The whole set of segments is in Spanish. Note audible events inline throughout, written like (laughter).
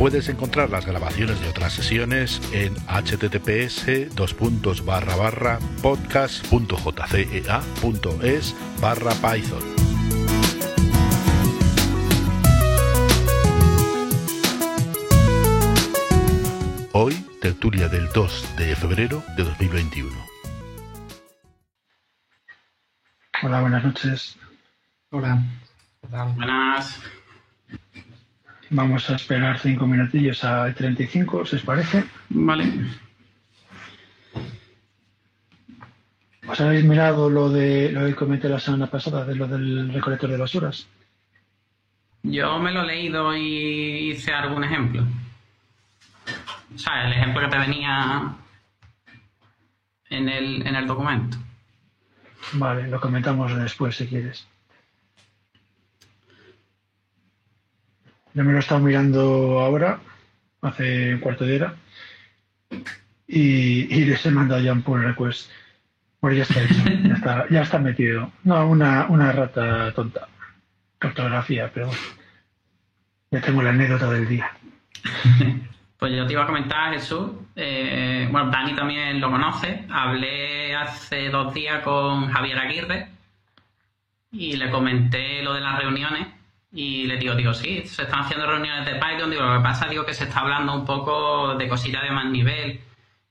Puedes encontrar las grabaciones de otras sesiones en https podcast.jcea.es barra python. Hoy, tertulia del 2 de febrero de 2021. Hola, buenas noches. Hola. Buenas. Vamos a esperar cinco minutillos a 35, ¿si os parece? Vale. ¿Os habéis mirado lo de lo que comenté la semana pasada de lo del recolector de basuras? Yo me lo he leído y hice algún ejemplo. O sea, el ejemplo que te venía en el, en el documento. Vale, lo comentamos después si quieres. Yo me lo he estado mirando ahora, hace un cuarto de hora, y, y les he mandado ya un pull request. Bueno, ya está hecho, ya está, ya está metido. No, una, una rata tonta. Ortografía, pero bueno. Ya tengo la anécdota del día. (laughs) Pues yo te iba a comentar, Jesús. eh, bueno, Dani también lo conoce. Hablé hace dos días con Javier Aguirre y le comenté lo de las reuniones. Y le digo, digo, sí, se están haciendo reuniones de Python. Digo, lo que pasa, digo, que se está hablando un poco de cosillas de más nivel.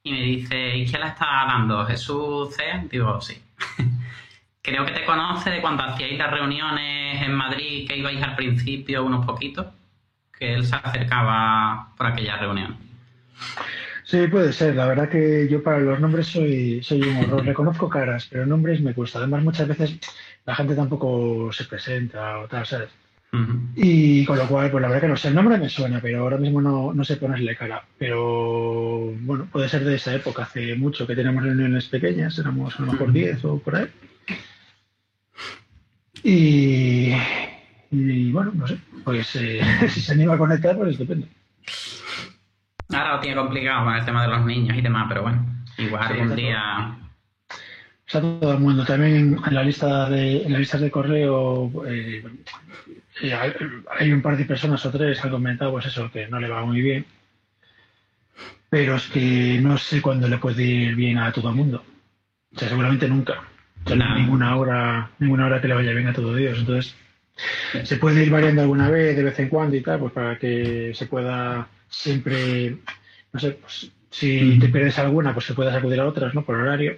Y me dice, ¿y quién la está dando? ¿Jesús C? Digo, sí. (laughs) Creo que te conoce de cuando hacíais las reuniones en Madrid, que ibais al principio unos poquitos, que él se acercaba por aquella reunión. Sí, puede ser. La verdad que yo para los nombres soy, soy un horror. (laughs) Reconozco caras, pero nombres me cuesta. Además, muchas veces la gente tampoco se presenta o tal, ¿sabes? Y con lo cual, pues la verdad que no sé, el nombre me suena, pero ahora mismo no, no sé ponerle cara. Pero bueno, puede ser de esa época, hace mucho que teníamos reuniones pequeñas, éramos a lo mejor 10 o por ahí. Y, y bueno, no sé, pues eh, (laughs) si se anima a conectar, pues depende. Ahora lo tiene complicado con el tema de los niños y demás, pero bueno, igual Sí, algún día. Está todo el mundo. También en la lista de en las listas de correo eh, hay- un par de personas o tres que han comentado pues eso, que no le va muy bien. Pero es que no sé cuándo le puede ir bien a todo el mundo. O sea, seguramente nunca. O sea, no ninguna hora, ninguna hora que le vaya bien a todo Dios. Entonces, se puede ir variando alguna vez, de vez en cuando y tal, pues para que se pueda siempre, no sé, pues, si te pierdes alguna, pues se puedas acudir a otras, ¿no? Por horario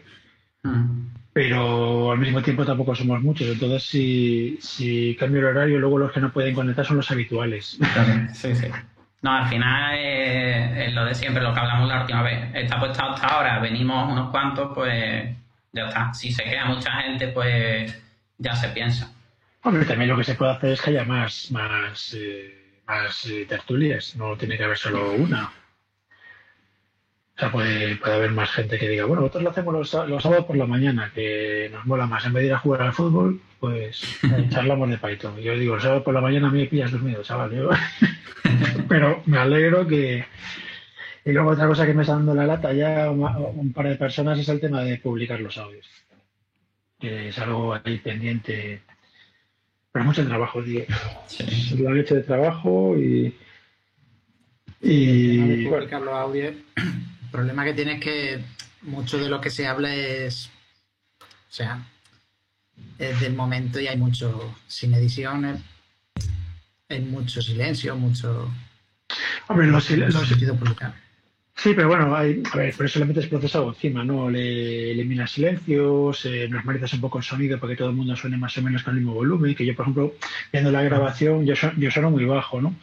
Mm. pero al mismo tiempo tampoco somos muchos. Entonces, si, si cambio el horario, luego los que no pueden conectar son los habituales. (laughs) Sí, sí. No, al final es, es lo de siempre, lo que hablamos la última vez. Está puesto hasta ahora, venimos unos cuantos, pues ya está. Si se queda mucha gente, pues ya se piensa. Hombre, también lo que se puede hacer es que haya más, más, eh, más eh, tertulias. No tiene que haber solo una. O sea, puede, puede haber más gente que diga, bueno, nosotros lo hacemos los, los sábados por la mañana, que nos mola más. En vez de ir a jugar al fútbol, pues (laughs) charlamos de Python. Yo digo, el sábado por la mañana a mí me pillas dormido, chaval. yo- (laughs) Pero me alegro que... Y luego otra cosa que me está dando la lata ya un, par de personas es el tema de publicar los audios. Que es algo ahí pendiente. Pero mucho trabajo, tío. Es la leche de trabajo y... Y... bueno, publicar los audios. El problema que tiene es que mucho de lo que se habla es. O sea, es del momento y hay mucho. Sin ediciones. Hay mucho silencio, mucho. hombre, los, los- sentido. Sí, pero bueno, hay, a ver, por eso le metes procesado encima, ¿no? Le eliminas silencios, eh, normalizas un poco el sonido para que todo el mundo suene más o menos con el mismo volumen. Que yo, por ejemplo, viendo la grabación, yo, yo sueno muy bajo, ¿no?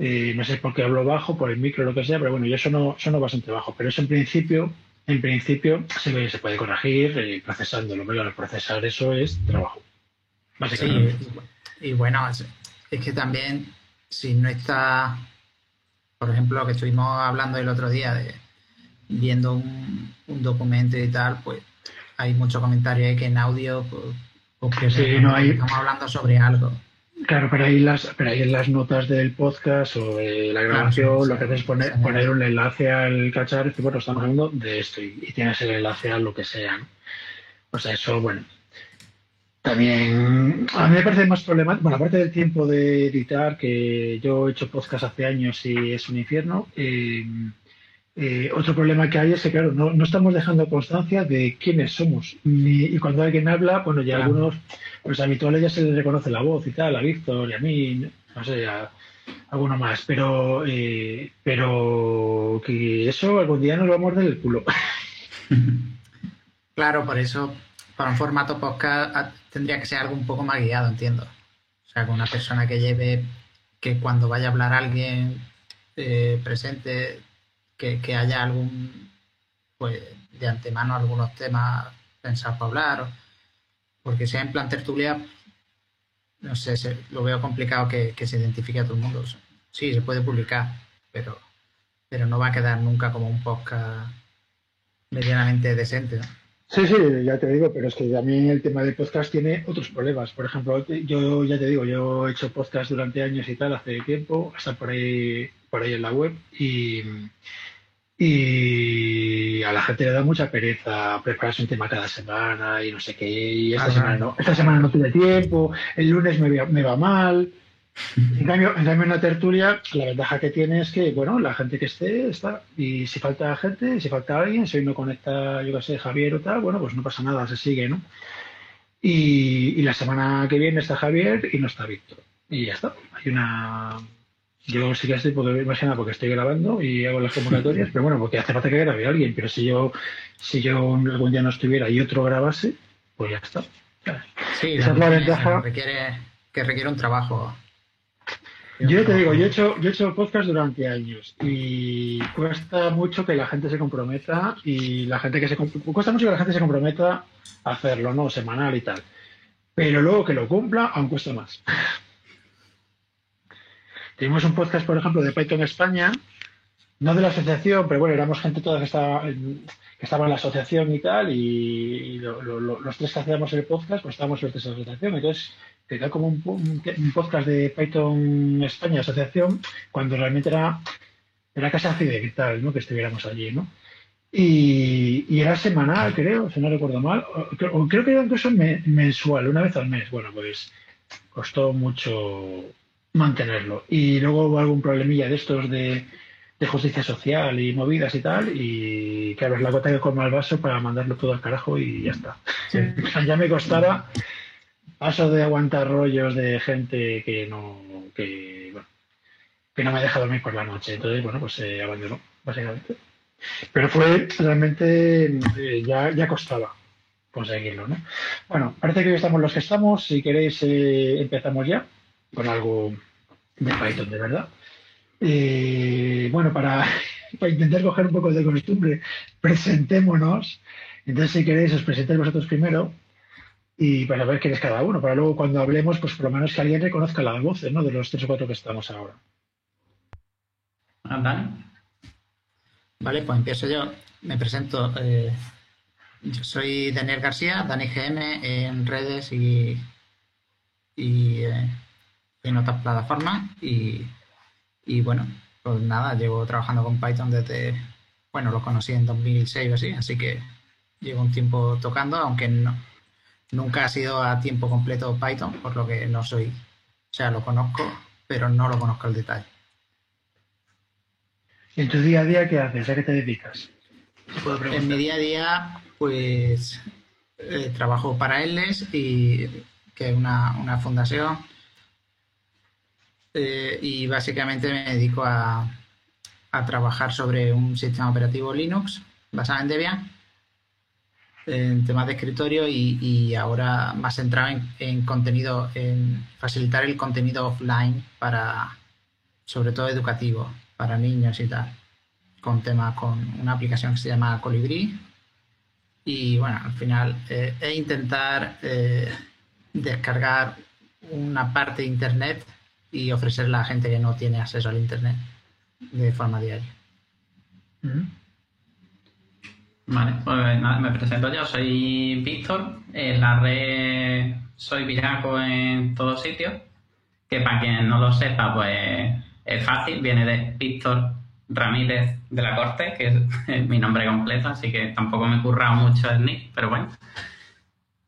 Eh, no sé por qué hablo bajo, por el micro o lo que sea, pero bueno, yo sueno, sueno bastante bajo. Pero eso en principio, en principio, se, se puede corregir eh, procesándolo. Pero procesar eso es trabajo. Sí, Básicamente. y, y bueno, es, es que también, si no está por ejemplo, lo que estuvimos hablando el otro día de viendo un, documento y tal, pues hay muchos comentarios que en audio, pues, pues no hay... estamos hablando sobre algo. Claro, pero ahí, las, pero ahí en las notas del podcast o de la grabación lo que haces es poner, poner un enlace al cacharro y decir, bueno, estamos hablando de esto y, tienes el enlace a lo que sea. ¿no? O sea, eso, bueno. También a mí me parece más problemático, bueno, aparte del tiempo de editar, que yo he hecho podcast hace años y es un infierno, eh, eh, otro problema que hay es que, claro, no, estamos dejando constancia de quiénes somos. y cuando alguien habla, bueno, ya algunos, pues habituales ya se les reconoce la voz y tal, a Víctor y a mí, no sé, a alguno más. Pero, eh, pero que eso algún día nos va a morder el culo. (laughs) Claro, por eso, para un formato podcast tendría que ser algo un poco más guiado, entiendo. O sea, con una persona que lleve, que cuando vaya a hablar alguien eh, presente que, haya algún, pues de antemano algunos temas pensados para hablar, porque sea en plan tertulia, no sé, lo veo complicado que, se identifique a todo el mundo. Sí, se puede publicar, pero, pero no va a quedar nunca como un podcast medianamente decente. Sí, sí, ya te digo, pero es que también el tema del podcast tiene otros problemas. Por ejemplo, yo ya te digo, yo he hecho podcast durante años y tal, hace tiempo, hasta por ahí, por ahí en la web, y, y a la gente le da mucha pereza prepararse un tema cada semana y no sé qué. Y esta, semana, no, esta semana no tuve tiempo, el lunes me, va mal. En cambio, en cambio, en la tertulia, la ventaja que tiene es que, bueno, la gente que esté está. Y si falta gente, si falta alguien, si hoy no conecta, yo qué sé, Javier o tal, bueno, pues no pasa nada, se sigue, ¿no? Y, y la semana que viene está Javier y no está Víctor. Y ya está. Hay una yo sí que estoy, porque, más porque estoy grabando y hago las convocatorias, (laughs) pero bueno, porque hace falta que grabe alguien, pero si yo, si yo algún día no estuviera y otro grabase, pues ya está. Sí, esa es la ventaja. Requiere, que requiere un trabajo. Yo te digo, yo he hecho, yo he hecho podcast durante años y cuesta mucho que la gente se comprometa y la gente que se cuesta mucho que la gente se comprometa a hacerlo, ¿no? Semanal y tal. Pero luego que lo cumpla, aún cuesta más. (laughs) Tuvimos un podcast, por ejemplo, de Python España, no de la asociación, pero bueno, éramos gente toda que estaba, en, que estaba en la asociación y tal, y, los tres que hacíamos el podcast, pues estábamos en esa asociación. Entonces, quedó como un, podcast de Python España, asociación, cuando realmente era, era casi accidental, ¿no? Que estuviéramos allí, ¿no? Y, era semanal, creo, si no recuerdo mal, o, creo que era incluso mensual, una vez al mes. Bueno, pues costó mucho mantenerlo. Y luego hubo algún problemilla de estos de, justicia social y movidas y tal, y claro, es la gota que colma el vaso para mandarlo todo al carajo y ya está. (laughs) ya me costaba paso de aguantar rollos de gente que no, que, bueno, que no me deja dormir por la noche. Entonces, bueno, pues se abandonó, básicamente. Pero fue realmente, eh, ya, ya costaba conseguirlo, ¿no? Bueno, parece que hoy estamos los que estamos. Si queréis, eh, empezamos ya con algo de Python, de verdad. Eh, bueno, para, (laughs) para, intentar coger un poco de costumbre, presentémonos. Entonces, si queréis, os presentéis vosotros primero y para ver quién es cada uno, para luego cuando hablemos, pues por lo menos que alguien reconozca la voz ¿no? de los tres o cuatro que estamos ahora. Dani. Vale, pues empiezo yo. Me presento. Eh, yo soy Daniel García, Dani GM en redes y, y eh, en otras plataformas y, y bueno, pues nada, llevo trabajando con Python desde, bueno, lo conocí en 2006 o así, así que llevo un tiempo tocando, aunque no, nunca ha sido a tiempo completo Python, por lo que no soy, o sea, lo conozco, pero no lo conozco al detalle. ¿Y en tu día a día qué haces? ¿A qué te dedicas? En mi día a día, pues eh, trabajo para ELES y que es una, una fundación eh, y básicamente me dedico a, trabajar sobre un sistema operativo Linux basado en Debian en temas de escritorio y, ahora más centrado en, contenido, en facilitar el contenido offline para, sobre todo educativo, para niños y tal, con temas, con una aplicación que se llama Colibri. Y bueno, al final eh, e intentar eh, descargar una parte de Internet y ofrecerle a gente que no tiene acceso al Internet de forma diaria. Vale, pues nada, me presento yo, soy Víctor, en la red soy Viraco en todos sitios, que para quien no lo sepa, pues es fácil, viene de Víctor Ramírez de la Corte, que es (laughs) mi nombre completo, así que tampoco me he currado mucho el nick, pero bueno.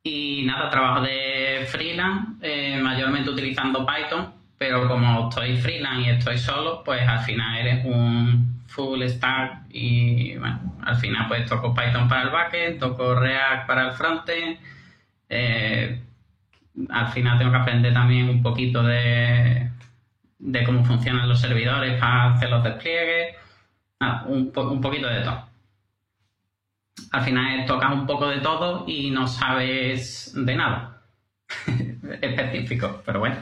Y nada, trabajo de freelance, eh, mayormente utilizando Python, pero como estoy freelance y estoy solo, pues al final eres un full stack y bueno, al final pues toco Python para el backend, toco React para el frontend. Eh, al final tengo que aprender también un poquito de, de cómo funcionan los servidores para hacer los despliegues. un, un poquito de todo al final tocas un poco de todo y no sabes de nada (laughs) específico, pero bueno.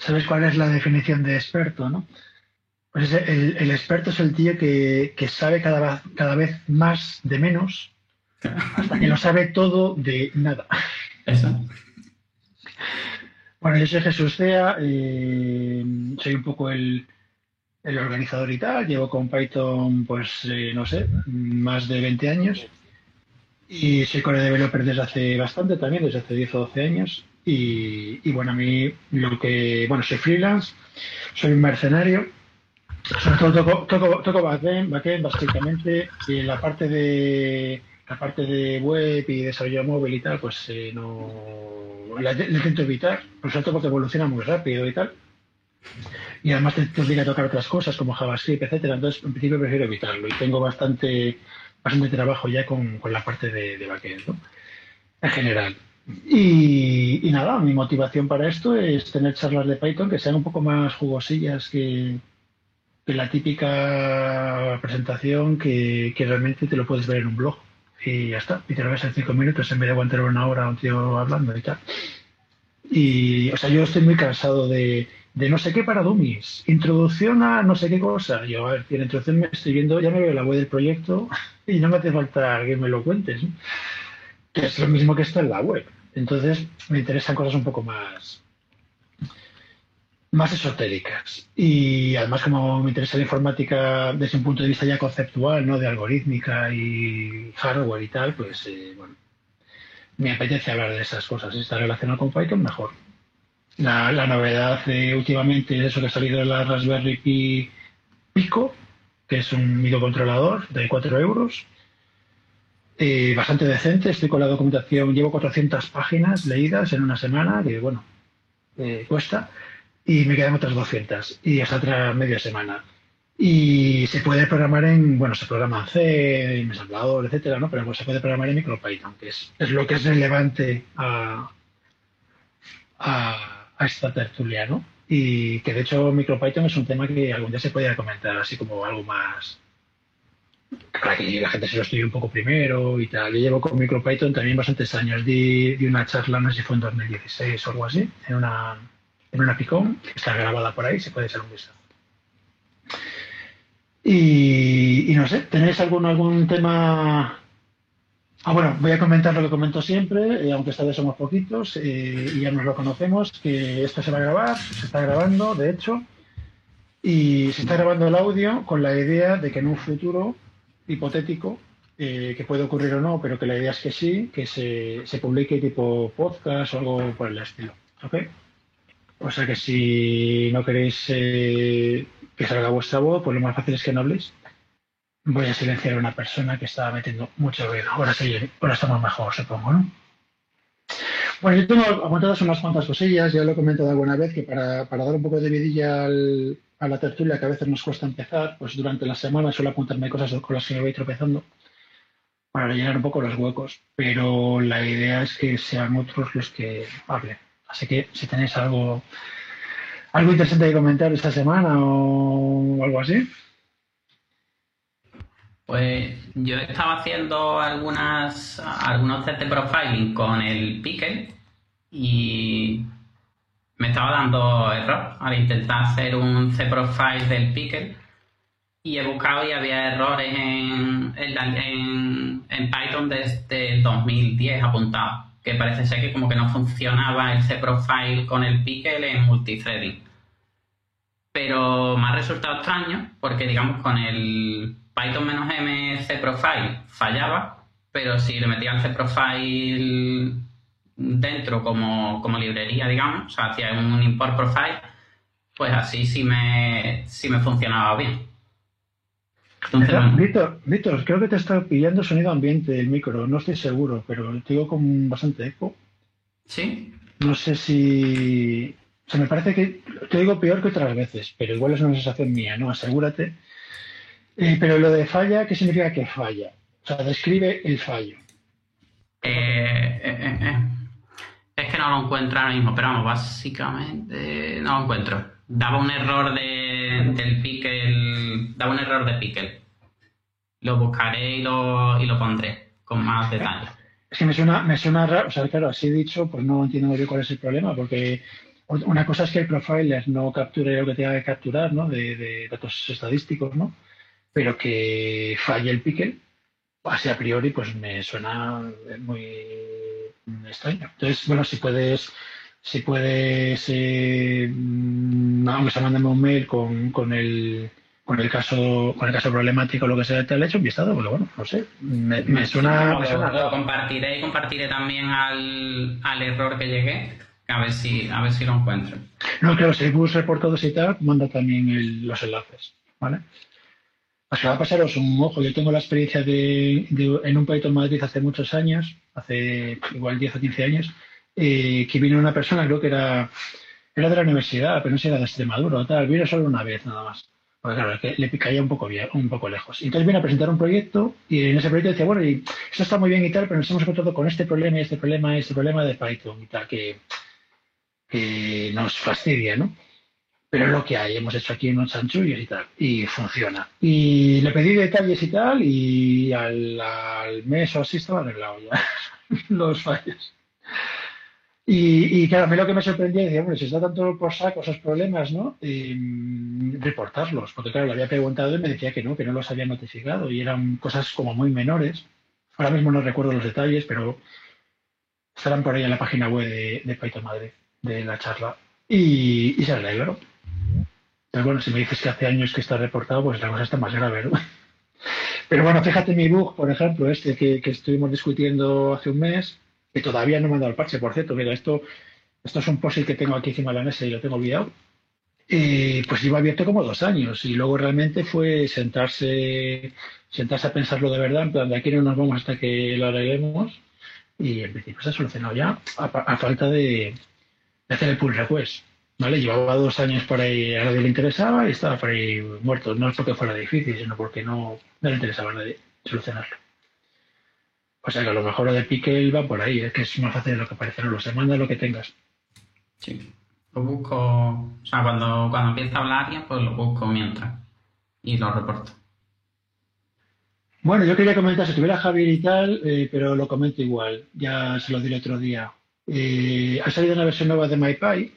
¿Sabes cuál es la definición de experto, no? Pues el, experto es el tío que, sabe cada vez, cada vez más de menos hasta que lo sabe todo de nada. Eso. Bueno, yo soy Jesús Cea, eh, soy un poco el, el organizador y tal. Llevo con Python, pues, eh, no sé, más de 20 años. Y soy core developer desde hace bastante también, desde hace 10 o 12 años. Y, bueno, a mí lo que, bueno, soy freelance, soy un mercenario. Sobre todo toco, toco, toco backend, backend básicamente, y en la parte de la parte de web y desarrollo móvil y tal, pues eh, no la, intento evitar, por supuesto porque evoluciona muy rápido y tal y además te, obliga a tocar otras cosas como JavaScript, etcétera. Entonces, en principio prefiero evitarlo y tengo bastante, bastante trabajo ya con, con la parte de, de backend, ¿no? En general. Y, nada, mi motivación para esto es tener charlas de Python que sean un poco más jugosillas que, la típica presentación que, realmente te lo puedes ver en un blog. Y ya está, y te lo ves en cinco minutos en vez de aguantar una hora un tío hablando y tal. Y, o sea, yo estoy muy cansado de, no sé qué para dummies, introducción a no sé qué cosa. Yo, a ver, en introducción me estoy viendo, ya me veo la web del proyecto (laughs) y no me hace falta que me lo cuentes, que es lo mismo que está en la web. Entonces me interesan cosas un poco más, más esotéricas. Y además como me interesa la informática desde un punto de vista ya conceptual, ¿no? De algorítmica y hardware y tal, pues eh, bueno, me apetece hablar de esas cosas. Si está relacionado con Python, mejor. La, novedad últimamente es eso que ha salido de la Raspberry Pi Pico, que es un microcontrolador de 4 euros. Eh, bastante decente, estoy con la documentación, llevo 400 páginas leídas en una semana, que bueno, eh, cuesta, y me quedan otras 200, y hasta otra media semana. Y se puede programar en, bueno, se programa en C, en ensamblador, etcétera, ¿no? Pero pues se puede programar en MicroPython, que es, es lo que es relevante a, a a esta tertulia, ¿no? Y que de hecho MicroPython es un tema que algún día se podría comentar así como algo más la gente se lo estudie un poco primero y tal. Yo llevo con MicroPython también bastantes años. Di, una charla, no sé si fue en 2016 o algo así, en una, en una Picón, que está grabada por ahí, se puede echar un vistazo. Y, y, no sé, ¿tenéis algún, algún tema Ah, bueno, voy a comentar lo que comento siempre, eh, aunque esta vez somos poquitos eh, y ya nos lo conocemos, que esto se va a grabar, se está grabando, de hecho, y se está grabando el audio con la idea de que en un futuro hipotético, eh, que puede ocurrir o no, pero que la idea es que sí, que se, se publique tipo podcast o algo por el estilo. ¿Ok? O sea que si no queréis que salga vuestra voz, pues lo más fácil es que no habléis Voy a silenciar a una persona que estaba metiendo mucho ruido. Ahora sí, ahora estamos mejor, supongo, ¿no? Bueno, yo tengo apuntadas unas cuantas cosillas, ya lo he comentado alguna vez, que para, dar un poco de vidilla a la tertulia, que a veces nos cuesta empezar, pues durante la semana suelo apuntarme cosas con las que me voy tropezando para llenar un poco los huecos, pero la idea es que sean otros los que hablen. Así que si tenéis algo, algo interesante que comentar esta semana o algo así, pues yo estaba haciendo algunas algunos test profiling con el Pickle y me estaba dando error al intentar hacer un C-Profile del Pickle y he buscado y había errores en, en, Python desde el 2010 apuntado, que parece ser que como que no funcionaba el C-Profile con el Pickle en multithreading. pero me ha resultado extraño porque, digamos, con el Python-M cprofile fallaba, pero si le metía el cprofile dentro como, como librería, digamos, o sea, hacía un import profile, pues así sí me, sí me funcionaba bien. Víctor, Víctor, creo que te está pillando sonido ambiente del micro, no estoy seguro, pero te digo con bastante eco. ¿Sí? No sé si. O sea, me parece que te digo peor que otras veces, pero igual es una sensación mía, ¿no? Asegúrate. Eh, pero lo de falla, ¿qué significa que falla? O sea, describe el fallo. Eh, eh, es que no lo encuentro ahora mismo, pero vamos, básicamente no lo encuentro. Daba un error de, del pickle, daba un error de pickle. Lo buscaré y lo, y lo pondré con más detalle. Es que me suena, me suena raro, o sea, claro, así dicho, pues no entiendo muy bien cuál es el problema, porque una cosa es que el profiler no capture lo que tenga que capturar, ¿no? De, datos estadísticos, ¿no? Pero que falle el pickle, así a priori, pues me suena muy extraño. Entonces, bueno, si puedes, si puedes, eh, aunque se mándame un mail con, con el con el caso con el caso problemático lo que sea te ha hecho un vistazo porque bueno no sé. Me, suena, lo, compartiré y compartiré también al, al, error que llegué a ver si a ver si lo encuentro. No claro si bus reportados y tal manda también los enlaces vale va a pasaros un ojo. Yo tengo la experiencia de, en un Python Madrid hace muchos años, hace igual 10 o 15 años, eh, que vino una persona, creo que era, era de la universidad, pero no sé, era de Extremadura o tal, vino solo una vez nada más. Porque claro, le picaría un poco, un poco lejos. Entonces viene a presentar un proyecto y en ese proyecto decía, bueno, esto está muy bien y tal, pero nos hemos encontrado con este problema y este problema y este problema de Python y tal, que, que nos fastidia, ¿no? Pero es lo que hay. Hemos hecho aquí unos chanchullos y tal, y funciona. Y le pedí detalles y tal, y al, mes o así estaba arreglado ya (laughs) los fallos. Y, claro, a mí lo que me sorprendía, decía, bueno, si está tanto por saco esos problemas, ¿no? reportarlos, porque claro, le había preguntado y me decía que no, que no los había notificado, y eran cosas como muy menores. Ahora mismo no recuerdo los detalles, pero estarán por ahí en la página web de, Python Madrid, de la charla. Y, y se arreglaron. Pero bueno, si me dices que hace años que está reportado, pues la cosa está más grave, ¿no? (laughs) Pero bueno, fíjate mi bug, por ejemplo, este que, estuvimos discutiendo hace un mes, que todavía no me han dado el parche, por cierto. Mira, esto, esto es un post que tengo aquí encima de la mesa y lo tengo olvidado. Y pues llevo abierto como dos años y luego realmente fue sentarse, sentarse a pensarlo de verdad, en plan, de aquí no nos vamos hasta que lo arreglemos y en principio se ha solucionado ya a, falta de, de hacer el pull request. ¿Vale? Llevaba dos años por ahí, a nadie le interesaba y estaba por ahí muerto. No es porque fuera difícil, sino porque no, le interesaba a nadie solucionarlo. O sea que a lo mejor lo de Pique va por ahí, es que es más fácil de lo que parece, no lo sé, manda lo que tengas. Sí, lo busco, o sea, cuando, cuando empieza a hablar ya, pues lo busco mientras y lo reporto. Bueno, yo quería comentar, si tuviera Javier y tal, eh, pero lo comento igual, ya se lo diré otro día. Eh, ha salido una versión nueva de MyPy,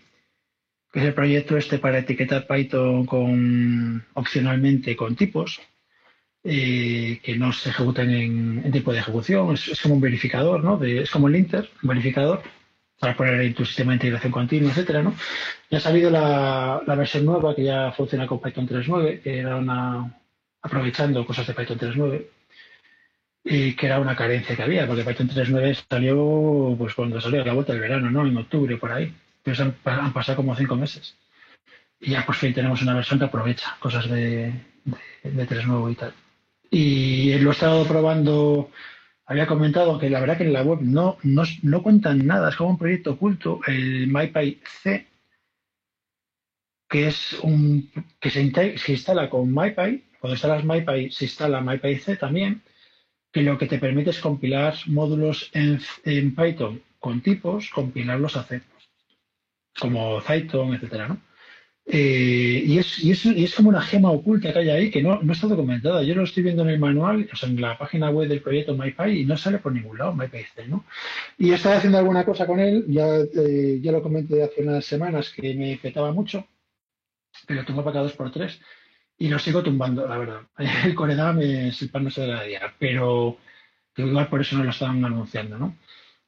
que es el proyecto este para etiquetar Python con, opcionalmente con tipos eh, que no se ejecutan en, tipo de ejecución. Es, como un verificador, ¿no? es como el linter, un verificador para poner en tu sistema de integración continua, etcétera, ¿no? Ya ha salido la, versión nueva que ya funciona con Python 3.9, que era una aprovechando cosas de Python 3.9 y que era una carencia que había, porque Python 3.9 salió pues cuando salió a la vuelta del verano, ¿no? En octubre por ahí pues han, pasado como cinco meses. Y ya por fin tenemos una versión que aprovecha cosas de, de, 3.9 y tal. Y lo he estado probando, había comentado que la verdad que en la web no, no, cuentan nada, es como un proyecto oculto, el MyPy C, que es un que se, instala con MyPy, cuando instalas MyPy se instala MyPy C también, que lo que te permite es compilar módulos en, en Python con tipos, compilarlos a C como Zyton, etcétera, ¿no? Eh, y, es, y, es, y, es, como una gema oculta que hay ahí que no, no está documentada. Yo lo estoy viendo en el manual, o sea, en la página web del proyecto MyPy y no sale por ningún lado MyPy ¿no? Y he estado haciendo alguna cosa con él, ya, eh, ya lo comenté hace unas semanas que me petaba mucho, pero tengo para dos por tres y lo sigo tumbando, la verdad. (laughs) El Coredam es el pan no se de la día, pero igual por eso no lo estaban anunciando, ¿no?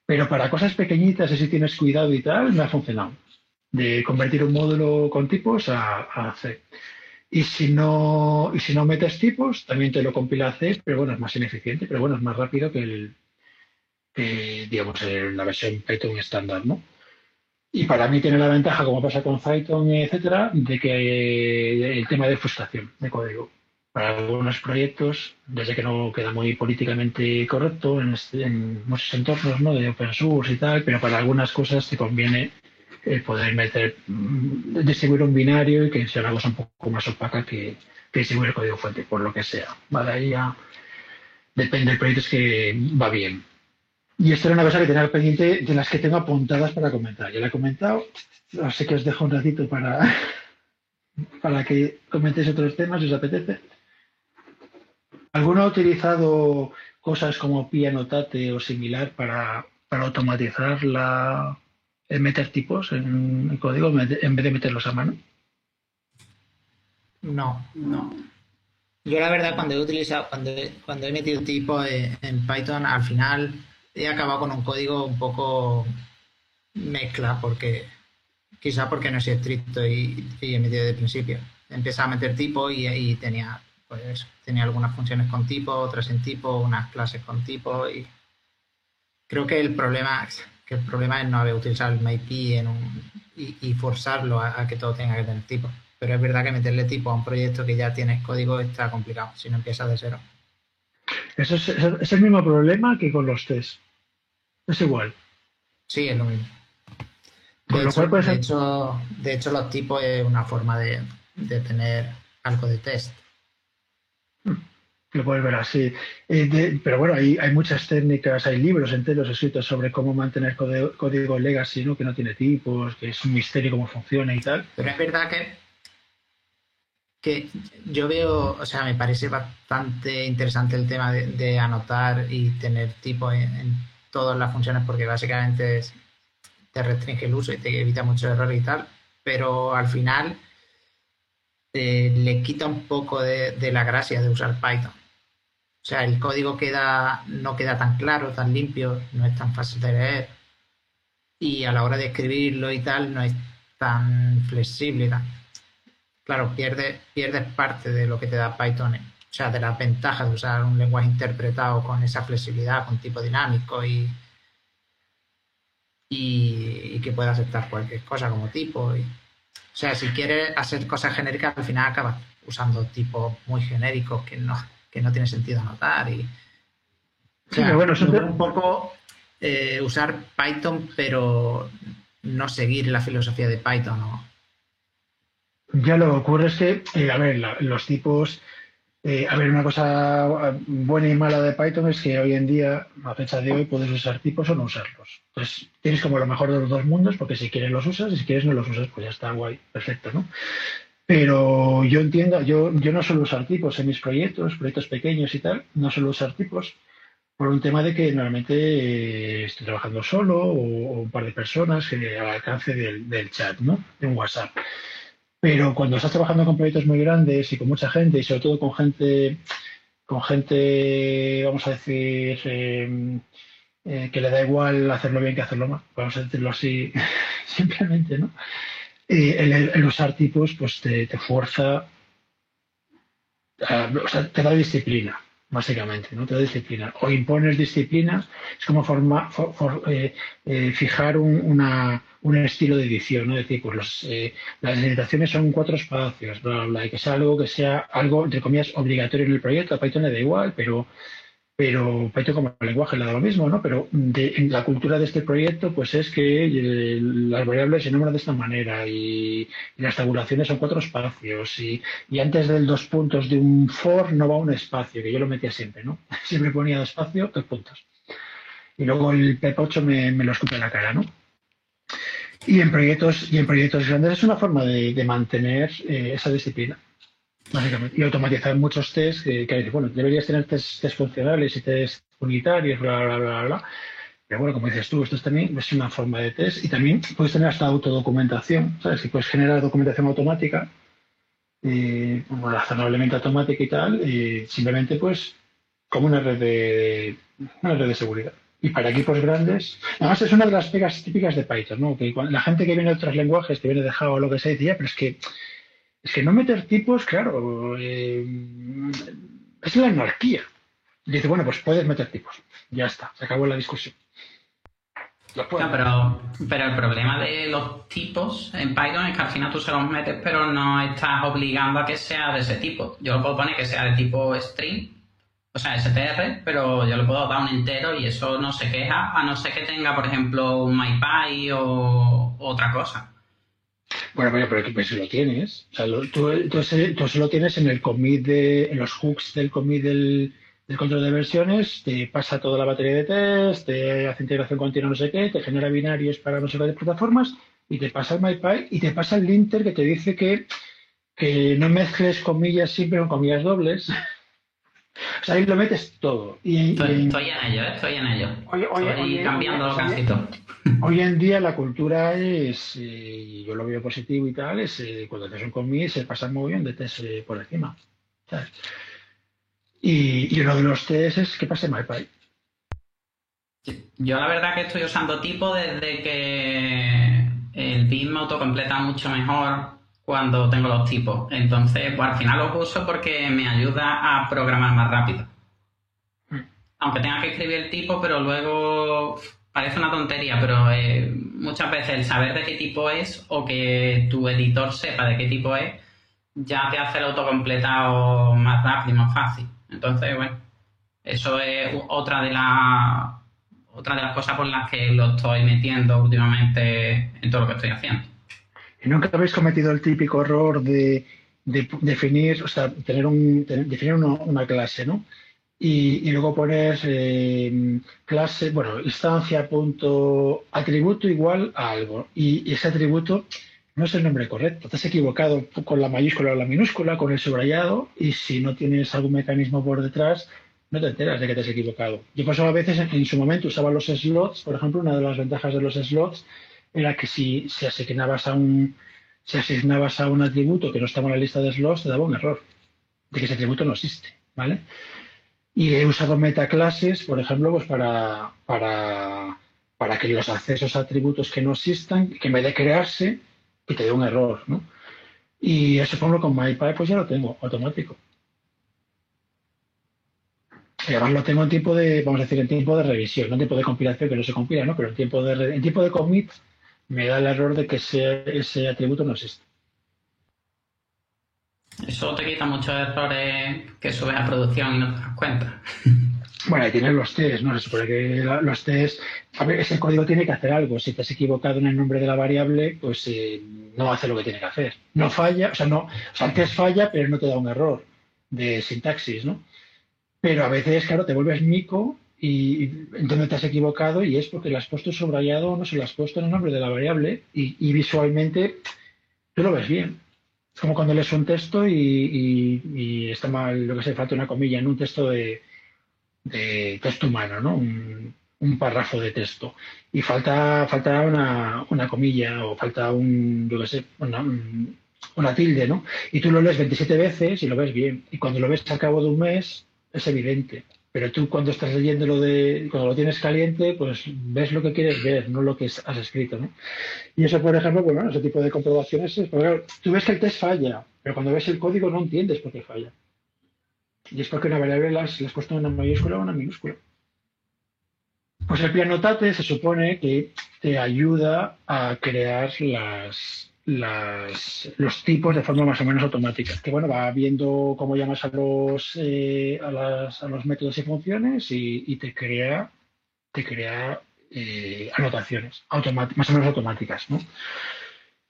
Pero para cosas pequeñitas si tienes cuidado y tal, me ha funcionado de convertir un módulo con tipos a, C. Y si no, y si no metes tipos, también te lo compila a C, pero bueno, es más ineficiente, pero bueno, es más rápido que el, que, digamos, la versión Python estándar, ¿no? Y para mí tiene la ventaja, como pasa con Python, etcétera, de que el tema de frustración de código. Para algunos proyectos, desde que no queda muy políticamente correcto en, este, en muchos entornos ¿no? de open source y tal, pero para algunas cosas te conviene eh, poder meter, mm, distribuir un binario y que sea una cosa un poco más opaca que, que distribuir el código fuente, por lo que sea. Vale, ahí ya depende del proyecto, es que va bien. Y esto era una cosa que tenía pendiente de las que tengo apuntadas para comentar. Ya la he comentado, así que os dejo un ratito para, (laughs) para que comentéis otros temas si os apetece. ¿Alguno ha utilizado cosas como Pianotate o similar para, para automatizar la, meter tipos en el código en vez de meterlos a mano? No, no. Yo la verdad cuando he utilizado, cuando he, cuando he metido tipos en Python, al final he acabado con un código un poco mezcla, porque quizá porque no soy estricto y, he metido de principio. Empecé a meter tipo y, tenía, pues, tenía algunas funciones con tipo, otras sin tipo, unas clases con tipo y creo que el problema, que el problema es no haber utilizado el MyP en un, y, forzarlo a, que todo tenga que tener tipo. Pero es verdad que meterle tipo a un proyecto que ya tiene código está complicado si no empieza de cero. Eso es, es, el mismo problema que con los test. Es igual. Sí, es lo mismo. De, hecho, de, hecho, los tipos es una forma de, tener algo de test. Lo puedes ver así. Eh, pero bueno, hay, hay muchas técnicas, hay libros enteros escritos sobre cómo mantener código, legacy, ¿no? que no tiene tipos, que es un misterio cómo funciona y tal. Pero es verdad que, que yo veo, o sea, me parece bastante interesante el tema de, anotar y tener tipos en todas las funciones porque básicamente te restringe el uso y te evita muchos errores y tal, pero al final eh, le quita un poco de, la gracia de usar Python. O sea, el código queda, no queda tan claro, tan limpio, no es tan fácil de leer. Y a la hora de escribirlo y tal, no es tan flexible. Claro, pierdes, pierdes parte de lo que te da Python o sea, de las ventajas de usar un lenguaje interpretado con esa flexibilidad, con tipo dinámico y, y, que pueda aceptar cualquier cosa como tipo. Y, o sea, si quieres hacer cosas genéricas, al final acabas usando tipos muy genéricos que no, que no tiene sentido anotar. Y, o sea, bueno, un poco eh, usar Python, pero no seguir la filosofía de Python. Ya lo que ocurre es que, eh, a ver, los tipos eh, a ver, una cosa buena y mala de Python es que hoy en día, a fecha de hoy, puedes usar tipos o no usarlos. Entonces, tienes como lo mejor de los dos mundos, porque si quieres los usas y si quieres no los usas, pues ya está guay, perfecto, ¿no? Pero yo entiendo, yo, yo no suelo usar tipos en mis proyectos, proyectos pequeños y tal, no suelo usar tipos por un tema de que normalmente eh, estoy trabajando solo o, un par de personas que al alcance del, del chat, ¿no? De un WhatsApp. Pero cuando estás trabajando con proyectos muy grandes y con mucha gente, y sobre todo con gente, con gente, vamos a decir, em, eh, que le da igual hacerlo bien que hacerlo mal, vamos a decirlo así (laughs) simplemente, ¿no? El, usar tipos, pues te, fuerza, o sea, te da disciplina básicamente, ¿no? Te da disciplina. O impones disciplina, es como forma, eh, eh, fijar una, un estilo de edición, ¿no? Es decir, pues eh, las limitaciones son cuatro espacios, bla, bla, bla, y que sea algo que sea algo, entre comillas, obligatorio en el proyecto. A Python le da igual, pero, pero Python como lenguaje le da lo mismo, ¿no? Pero en la cultura de este proyecto, pues es que eh, las variables se nombran de esta manera y, las tabulaciones son cuatro espacios y, antes del dos puntos de un for no va un espacio, que yo lo metía siempre, ¿no? (laughs) Siempre ponía espacio, dos puntos. Y luego el PEP8 me, me lo escupe en la cara, ¿no? Y en proyectos, y en proyectos grandes es una forma de, mantener eh, esa disciplina, básicamente. Y automatizar muchos tests que, que bueno, deberías tener tests, funcionales y test unitarios, bla, bla, bla, bla. Pero bueno, como dices tú, esto también es una forma de test. Y también puedes tener hasta autodocumentación, ¿sabes? Si puedes generar documentación automática, eh, razonablemente automática y tal, y simplemente pues como una red de, una red de seguridad. Y para equipos grandes, además es una de las pegas típicas de Python, ¿no? Que la gente que viene de otros lenguajes, que viene de Java o lo que sea, dice, ya, pero es que, es que no meter tipos, claro, eh, es la anarquía. dice, bueno, pues puedes meter tipos. Ya está, se acabó la discusión. pero, pero el problema de los tipos en Python es que al final tú se los metes, pero no estás obligando a que sea de ese tipo. Yo lo puedo poner que sea de tipo string o sea, STR, pero yo le puedo dar un entero y eso no se queja, a no ser que tenga, por ejemplo, un MyPy o, otra cosa. Bueno, pero, pero, si lo tienes, o sea, tú, tú, eso lo tienes en el commit de, en los hooks del commit del, control de versiones, te pasa toda la batería de test, te hace integración continua no sé qué, te genera binarios para no sé qué plataformas y te pasa el MyPy y te pasa el linter que te dice que, que no mezcles comillas siempre con comillas dobles. (laughs) O sea, ahí lo metes todo. Y, estoy, en ello, ¿eh? estoy en ello. estoy cambiando todo. Hoy en día la cultura es, y yo lo veo positivo y tal, es eh, cuando haces un commit se pasa muy bien de test eh, por encima. Y, uno de los test es que pase MyPy. Yo la verdad que estoy usando tipo desde que el BIM me autocompleta mucho mejor cuando tengo los tipos. Entonces, pues al final los uso porque me ayuda a programar más rápido. Aunque tenga que escribir el tipo, pero luego parece una tontería, pero eh, muchas veces el saber de qué tipo es o que tu editor sepa de qué tipo es, ya te hace el autocompletado más rápido y más fácil. Entonces, bueno, eso es otra de las otra de las cosas por las que lo estoy metiendo últimamente en todo lo que estoy haciendo nunca habéis cometido el típico error de, definir, o sea, tener un, definir una, clase, ¿no? Y, luego poner eh, clase, bueno, instancia punto atributo igual a algo. Y, ese atributo no es el nombre correcto. Te has equivocado con la mayúscula o la minúscula, con el subrayado, y si no tienes algún mecanismo por detrás, no te enteras de que te has equivocado. Yo por a veces en su momento usaba los slots, por ejemplo, una de las ventajas de los slots era que si, se asignabas a un si asignabas a un atributo que no estaba en la lista de slots, te daba un error de que ese atributo no existe, ¿vale? Y he usado metaclases, por ejemplo, pues para, para, para que los accesos a atributos que no existan, que en vez de crearse, que te dé un error, ¿no? Y eso, por ejemplo, con MyPy, pues ya lo tengo automático. Y además lo tengo en tiempo de, vamos a decir, en tiempo de revisión, no en tiempo de compilación, que no se compila, ¿no? Pero en tiempo de, en tiempo de commit me da el error de que ese, ese atributo no existe. Eso te quita muchos errores que subes a producción y no te das cuenta. (laughs) Bueno, ahí tienes los test, ¿no? Se supone que los test, a ver, ese código tiene que hacer algo. Si te has equivocado en el nombre de la variable, pues eh, no hace lo que tiene que hacer. No falla, o sea, no, o sea, el test falla, pero no te da un error de sintaxis, ¿no? Pero a veces, claro, te vuelves mico y entonces te has equivocado y es porque le has puesto subrayado no se lo has puesto en el nombre de la variable y, visualmente tú lo ves bien. Es como cuando lees un texto y, está mal, lo que se falta una comilla en un texto de, texto humano, ¿no? Un, párrafo de texto. Y falta, falta una, una comilla o falta un, yo qué sé, una, una tilde, ¿no? Y tú lo lees 27 veces y lo ves bien. Y cuando lo ves al cabo de un mes, es evidente. Pero tú cuando estás leyendo lo de, cuando lo tienes caliente, pues ves lo que quieres ver, no lo que has escrito, ¿no? Y eso, por ejemplo, bueno, ese tipo de comprobaciones es, porque tú ves que el test falla, pero cuando ves el código no entiendes por qué falla. Y es porque una variable las, has puesto en una mayúscula o una minúscula. Pues el pianotate se supone que te ayuda a crear las, las, los tipos de forma más o menos automática. Que bueno, va viendo cómo llamas a los, eh, a, las, a, los métodos y funciones y, te crea, te crea eh, anotaciones más o menos automáticas. ¿no?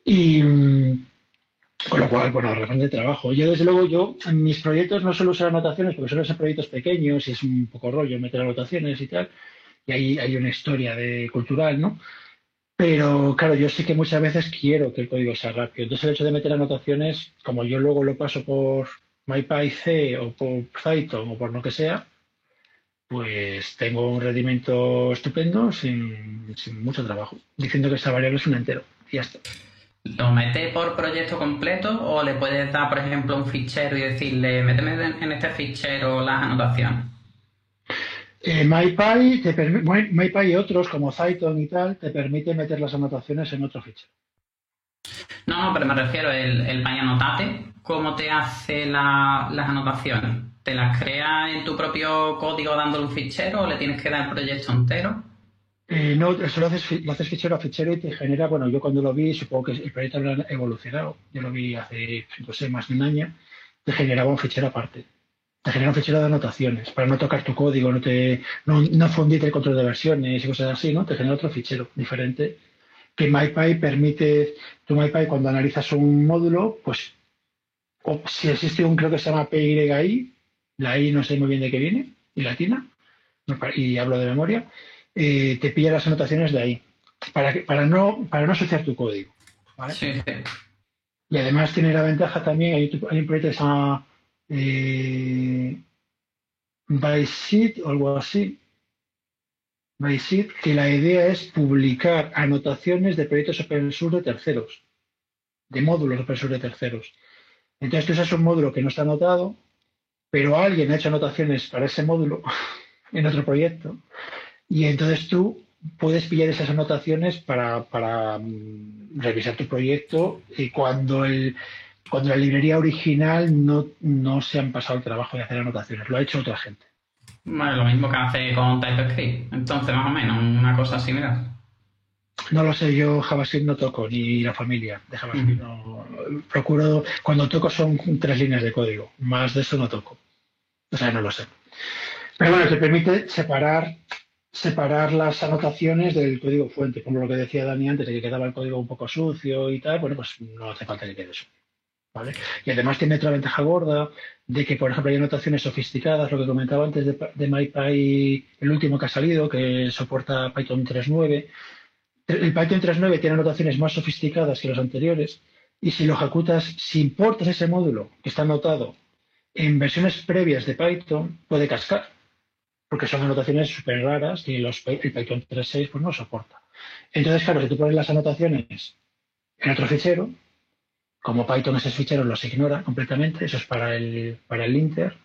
Y mm, con lo cual, bueno, de trabajo. Yo, desde luego, yo en mis proyectos no suelo usar anotaciones porque suelen ser proyectos pequeños y es un poco rollo meter anotaciones y tal. Y ahí hay una historia de cultural, ¿no? Pero claro, yo sí que muchas veces quiero que el código sea rápido. Entonces el hecho de meter anotaciones, como yo luego lo paso por MyPy o por Python o por lo que sea, pues tengo un rendimiento estupendo sin, mucho trabajo, diciendo que esa variable es un entero. Y ya está. ¿Lo mete por proyecto completo o le puedes dar, por ejemplo, un fichero y decirle, méteme en este fichero las anotaciones? Eh, MyPy, te MyPy y otros como Zyton y tal te permite meter las anotaciones en otro fichero. No, no, pero me refiero, el, el MyAnotate, ¿cómo te hace las anotaciones? ¿Te las crea en tu propio código dándole un fichero o le tienes que dar el proyecto entero? Eh, no, eso lo haces, lo haces fichero a fichero y te genera, bueno, yo cuando lo vi, supongo que el proyecto habrá evolucionado, yo lo vi hace, no sé, más de un año, te generaba un fichero aparte. Te genera un fichero de anotaciones para no tocar tu código, no te no, no fundirte el control de versiones y cosas así, ¿no? Te genera otro fichero diferente que MyPy permite, tu MyPy cuando analizas un módulo, pues si existe un creo que se llama PYI, la I no sé muy bien de qué viene, y latina, y hablo de memoria, eh, te pilla las anotaciones de ahí, para, que, para, no, para no asociar tu código. Y además tiene la ventaja también, hay, un proyecto que se llama eh, o algo así, Baisit, que la idea es publicar anotaciones de proyectos open source de terceros, de módulos open source de terceros. Entonces tú usas un módulo que no está anotado, pero alguien ha hecho anotaciones para ese módulo (laughs) en otro proyecto, y entonces tú puedes pillar esas anotaciones para, mm, revisar tu proyecto y cuando el cuando la librería original no, no se han pasado el trabajo de hacer anotaciones, lo ha hecho otra gente. Bueno, lo mismo que hace con TypeScript. Entonces, más o menos, una cosa similar. No lo sé, yo JavaScript no toco, ni la familia de JavaScript. no, procuro, cuando toco son tres líneas de código, más de eso no toco. O sea, no lo sé. Pero bueno, te permite separar, separar las anotaciones del código fuente, como lo que decía Dani antes, de que quedaba el código un poco sucio y tal, bueno, pues no hace falta que quede eso. Y además tiene otra ventaja gorda de que, por ejemplo, hay anotaciones sofisticadas, lo que comentaba antes de, MyPy, el último que ha salido, que soporta Python 3.9. El Python 3.9 tiene anotaciones más sofisticadas que los anteriores y si lo ejecutas, si importas ese módulo que está anotado en versiones previas de Python, puede cascar, porque son anotaciones súper raras y los, el Python 3.6 pues no soporta. Entonces, claro, si tú pones las anotaciones en otro fichero, como Python esos ficheros los ignora completamente, eso es para el, para el Inter,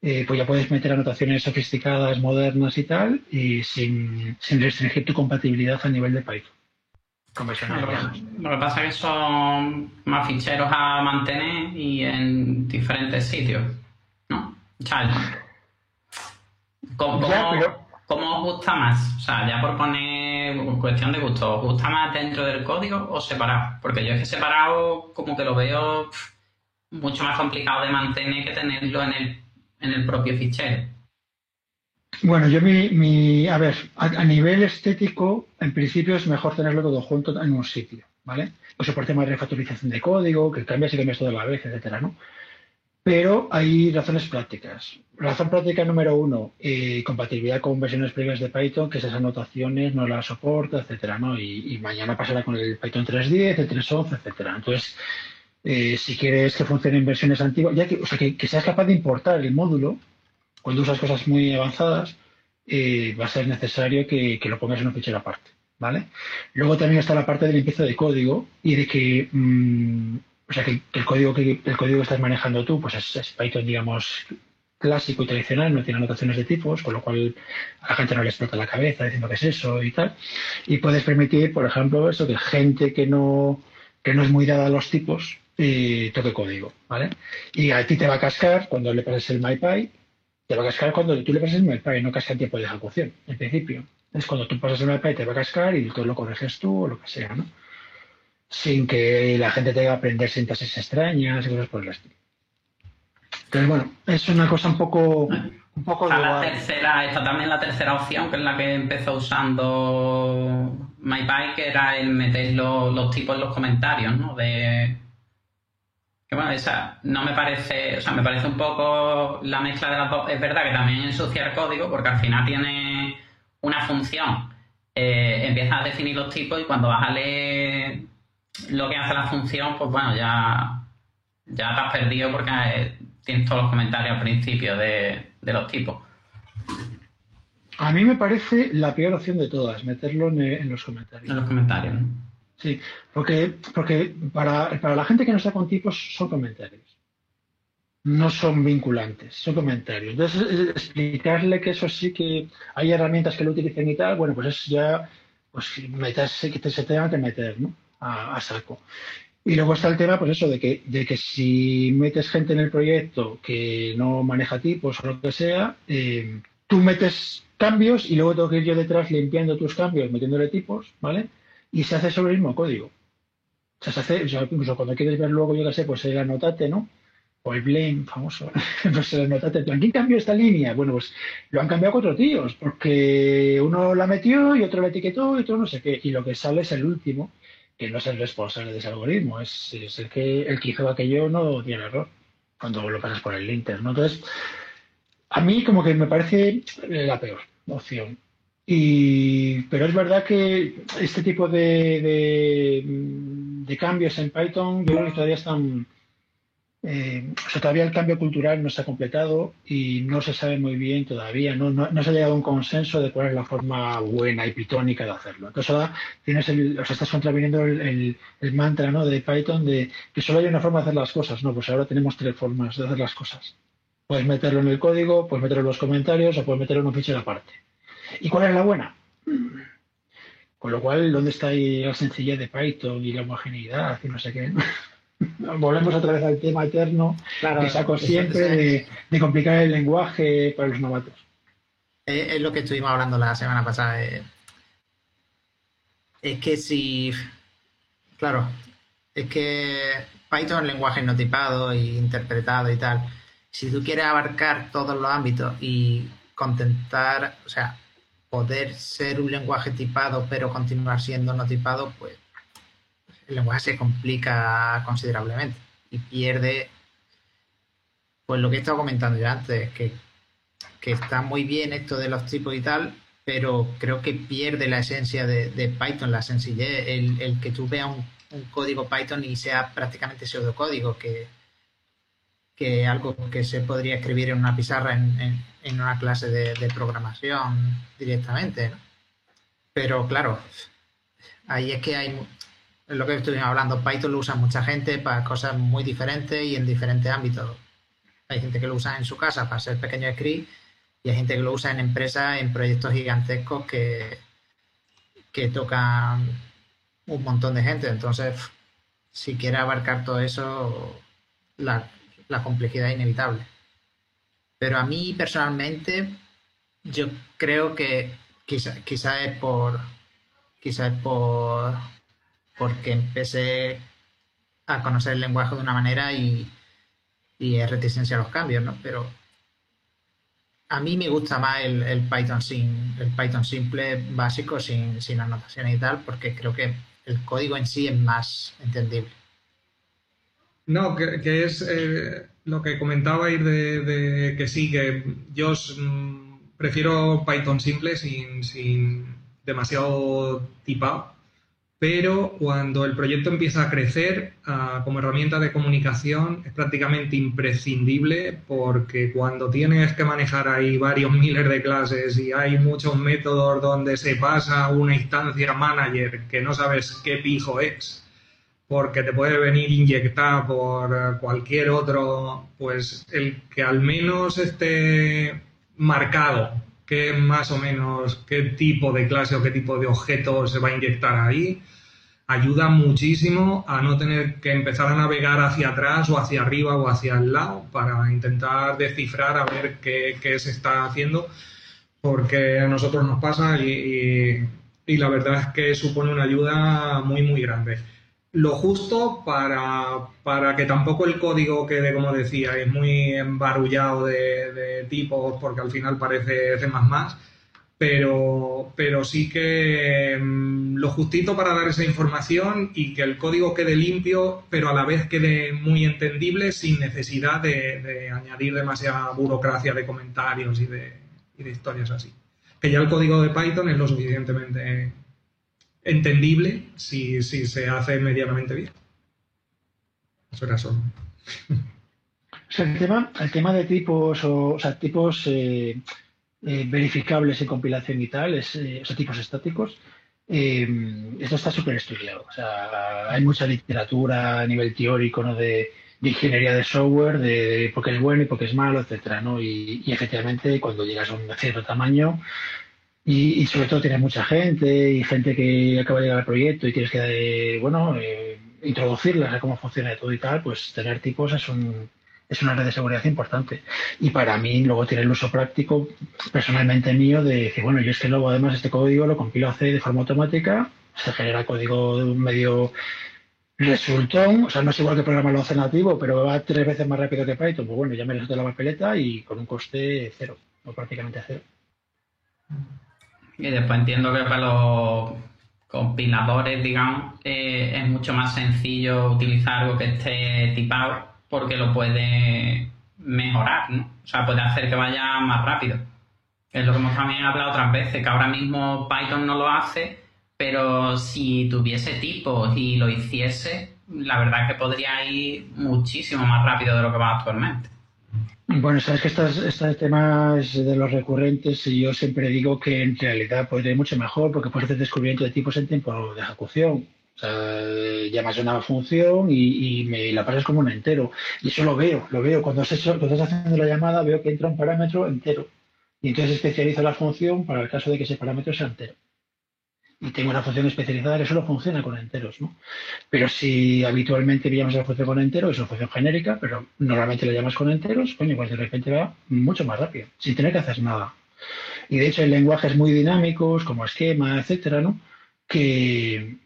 eh, pues ya puedes meter anotaciones sofisticadas, modernas y tal, y sin, restringir tu compatibilidad a nivel de Python. lo, que pasa es que son más ficheros a mantener y en diferentes sitios, ¿no? ¿Cómo, ¿Cómo os gusta más? O sea, ya por poner cuestión de gusto, ¿os gusta más dentro del código o separado? Porque yo es que separado como que lo veo mucho más complicado de mantener que tenerlo en el, en el propio fichero. Bueno, yo mi, a ver, a, nivel estético, en principio es mejor tenerlo todo junto en un sitio, ¿vale? Pues por tema de refactorización de código, que cambias y cambias todo a la vez, etcétera, ¿no? Pero hay razones prácticas. Razón práctica número uno, eh, compatibilidad con versiones previas de Python, que esas anotaciones no las soporta, etcétera, ¿no? Y, mañana pasará con el Python 3.10, el 3.11, etcétera. Entonces, eh, si quieres que funcione en versiones antiguas, ya que, o sea, que, seas capaz de importar el módulo, cuando usas cosas muy avanzadas, eh, va a ser necesario que, lo pongas en un fichero aparte, ¿vale? Luego también está la parte de limpieza de código y de que mm, o sea que el código que el código que estás manejando tú, pues es, Python, digamos, clásico y tradicional, no tiene anotaciones de tipos, con lo cual a la gente no le explota la cabeza diciendo que es eso y tal. Y puedes permitir, por ejemplo, eso que gente que no, que no es muy dada a los tipos eh, toque código, ¿vale? Y a ti te va a cascar cuando le pases el MyPy, te va a cascar cuando tú le pases el MyPy, no casca en tiempo de ejecución, en principio. Es cuando tú pasas el MyPy te va a cascar y tú lo corriges tú o lo que sea, ¿no? sin que la gente tenga que aprender sintaxis extrañas y cosas por el estilo. Entonces, bueno, es una cosa un poco... Un poco la tercera, está también la tercera opción, que es la que empezó usando MyPy, que era el meter los, tipos en los comentarios, ¿no? De, que bueno, esa no me parece, o sea, me parece un poco la mezcla de las dos. Es verdad que también ensucia el código, porque al final tiene una función. Eh, empiezas a definir los tipos y cuando vas a leer lo que hace la función, pues bueno, ya, ya te has perdido porque tienes todos los comentarios al principio de, los tipos. A mí me parece la peor opción de todas, meterlo en, los comentarios. En los comentarios, Sí, porque, porque para, la gente que no está con tipos son comentarios. no son vinculantes, son comentarios. Entonces, explicarle que eso sí que hay herramientas que lo utilicen y tal, bueno, pues es ya, pues meterse, que se tenga que meter, ¿no? A, saco. Y luego está el tema, pues eso, de que, de que si metes gente en el proyecto que no maneja tipos o lo que sea, eh, tú metes cambios y luego tengo que ir yo detrás limpiando tus cambios, metiéndole tipos, ¿vale? Y se hace sobre el mismo código. O sea, se hace, o sea, incluso cuando quieres ver luego, yo qué sé, pues el anotate, ¿no? o el blame famoso, (laughs) pues el anotate, ¿quién cambió esta línea? Bueno, pues lo han cambiado cuatro tíos, porque uno la metió y otro la etiquetó y otro no sé qué, y lo que sale es el último, que no es el responsable de ese algoritmo, es, el que el que hizo aquello no tiene error cuando lo pasas por el linter, ¿no? Entonces, a mí como que me parece la peor opción. Y, pero es verdad que este tipo de, de, de cambios en Python yo creo que todavía están eh, todavía el cambio cultural no se ha completado y no se sabe muy bien todavía, no, no, se ha llegado a un consenso de cuál es la forma buena y pitónica de hacerlo. Entonces ahora tienes el, o sea, estás contraviniendo el, mantra ¿no? de Python de que solo hay una forma de hacer las cosas. No, pues ahora tenemos tres formas de hacer las cosas. Puedes meterlo en el código, puedes meterlo en los comentarios o puedes meterlo en un fichero aparte. ¿Y cuál es la buena? Con lo cual, ¿dónde está ahí la sencillez de Python y la homogeneidad y no sé qué? Volvemos otra vez al tema eterno que saco siempre de, complicar el lenguaje para los novatos. Es, lo que estuvimos hablando la semana pasada. Eh. Es que si. Claro, es que Python es lenguaje no tipado e interpretado y tal. Si tú quieres abarcar todos los ámbitos y contentar, o sea, poder ser un lenguaje tipado pero continuar siendo no tipado, pues el lenguaje se complica considerablemente y pierde, pues lo que he estado comentando yo antes, que, que está muy bien esto de los tipos y tal, pero creo que pierde la esencia de, Python, la sencillez, el, que tú veas un, código Python y sea prácticamente pseudocódigo, que, que algo que se podría escribir en una pizarra en, en, una clase de, de, programación directamente. Pero claro, ahí es que hay, es lo que estuvimos hablando, Python lo usa mucha gente para cosas muy diferentes y en diferentes ámbitos. Hay gente que lo usa en su casa para hacer pequeños scripts y hay gente que lo usa en empresas, en proyectos gigantescos que, que tocan un montón de gente. Entonces, si quiere abarcar todo eso, la, complejidad es inevitable. Pero a mí personalmente, yo creo que quizá, quizá es por quizá es por porque empecé a conocer el lenguaje de una manera y, es reticencia a los cambios, ¿no? Pero a mí me gusta más el, Python sin, el Python simple, básico, sin, sin anotaciones y tal, porque creo que el código en sí es más entendible. No, que, es eh, lo que comentaba ir de, que sí, que yo mm, prefiero Python simple sin, sin demasiado tipado pero cuando el proyecto empieza a crecer ah, como herramienta de comunicación es prácticamente imprescindible porque cuando tienes que manejar ahí varios (laughs) miles de clases y hay muchos métodos donde se pasa una instancia manager que no sabes qué pijo es, porque te puede venir inyectada por cualquier otro, pues el que al menos esté marcado qué más o menos qué tipo de clase o qué tipo de objeto se va a inyectar ahí, ayuda muchísimo a no tener que empezar a navegar hacia atrás o hacia arriba o hacia el lado para intentar descifrar a ver qué, se está haciendo, porque a nosotros nos pasa y, la verdad es que supone una ayuda muy, muy grande. Lo justo para, que tampoco el código quede, como decía, es muy embarullado de, de tipos, porque al final parece C++, pero, pero sí que mm, lo justito para dar esa información y que el código quede limpio, pero a la vez quede muy entendible sin necesidad de, añadir demasiada burocracia de comentarios y de, historias así. Que ya el código de Python es lo suficientemente entendible si, se hace medianamente bien. Eso era solo. el tema, el tema de tipos, o, sea, tipos eh, eh, verificables en compilación y tal, es, eh, esos tipos estáticos, esto está súper estudiado. O sea, hay mucha literatura a nivel teórico ¿no? de, ingeniería de software, de porque es bueno y porque es malo, etcétera, ¿no? Y, efectivamente cuando llegas a un cierto tamaño y, sobre todo tienes mucha gente y gente que acaba de llegar al proyecto y tienes que, bueno, eh, introducirlas a cómo funciona todo y tal, pues tener tipos es un es una red de seguridad importante. Y para mí luego tiene el uso práctico personalmente mío de decir, bueno, yo es que luego además este código lo compilo a C de forma automática, se genera código medio resultón, o sea, no es igual que programarlo hace nativo, pero va tres veces más rápido que Python. Pues bueno, ya me de la papeleta y con un coste cero, o prácticamente cero. Y después entiendo que para los compiladores, digamos, eh, es mucho más sencillo utilizar algo que esté tipado porque lo puede mejorar, ¿no? O sea, puede hacer que vaya más rápido. Es lo que hemos también hablado otras veces, que ahora mismo Python no lo hace, pero si tuviese tipos y lo hiciese, la verdad es que podría ir muchísimo más rápido de lo que va actualmente. Bueno, sabes que estos, estos temas de los recurrentes, yo siempre digo que en realidad puede ir mucho mejor porque puedes hacer descubrimiento de tipos en tiempo de ejecución. O sea, llamas a una función y, me la pasas como un entero. Y eso lo veo, lo veo. Cuando, cuando estás haciendo la llamada, veo que entra un parámetro entero. Y entonces especializo la función para el caso de que ese parámetro sea entero. Y tengo una función especializada que solo funciona con enteros, ¿no? Pero si habitualmente llamas a la función con enteros, es una función genérica, pero normalmente la llamas con enteros, coño, pues de repente va mucho más rápido, sin tener que hacer nada. Y de hecho hay lenguajes muy dinámicos, como esquema, etcétera, ¿no? Que,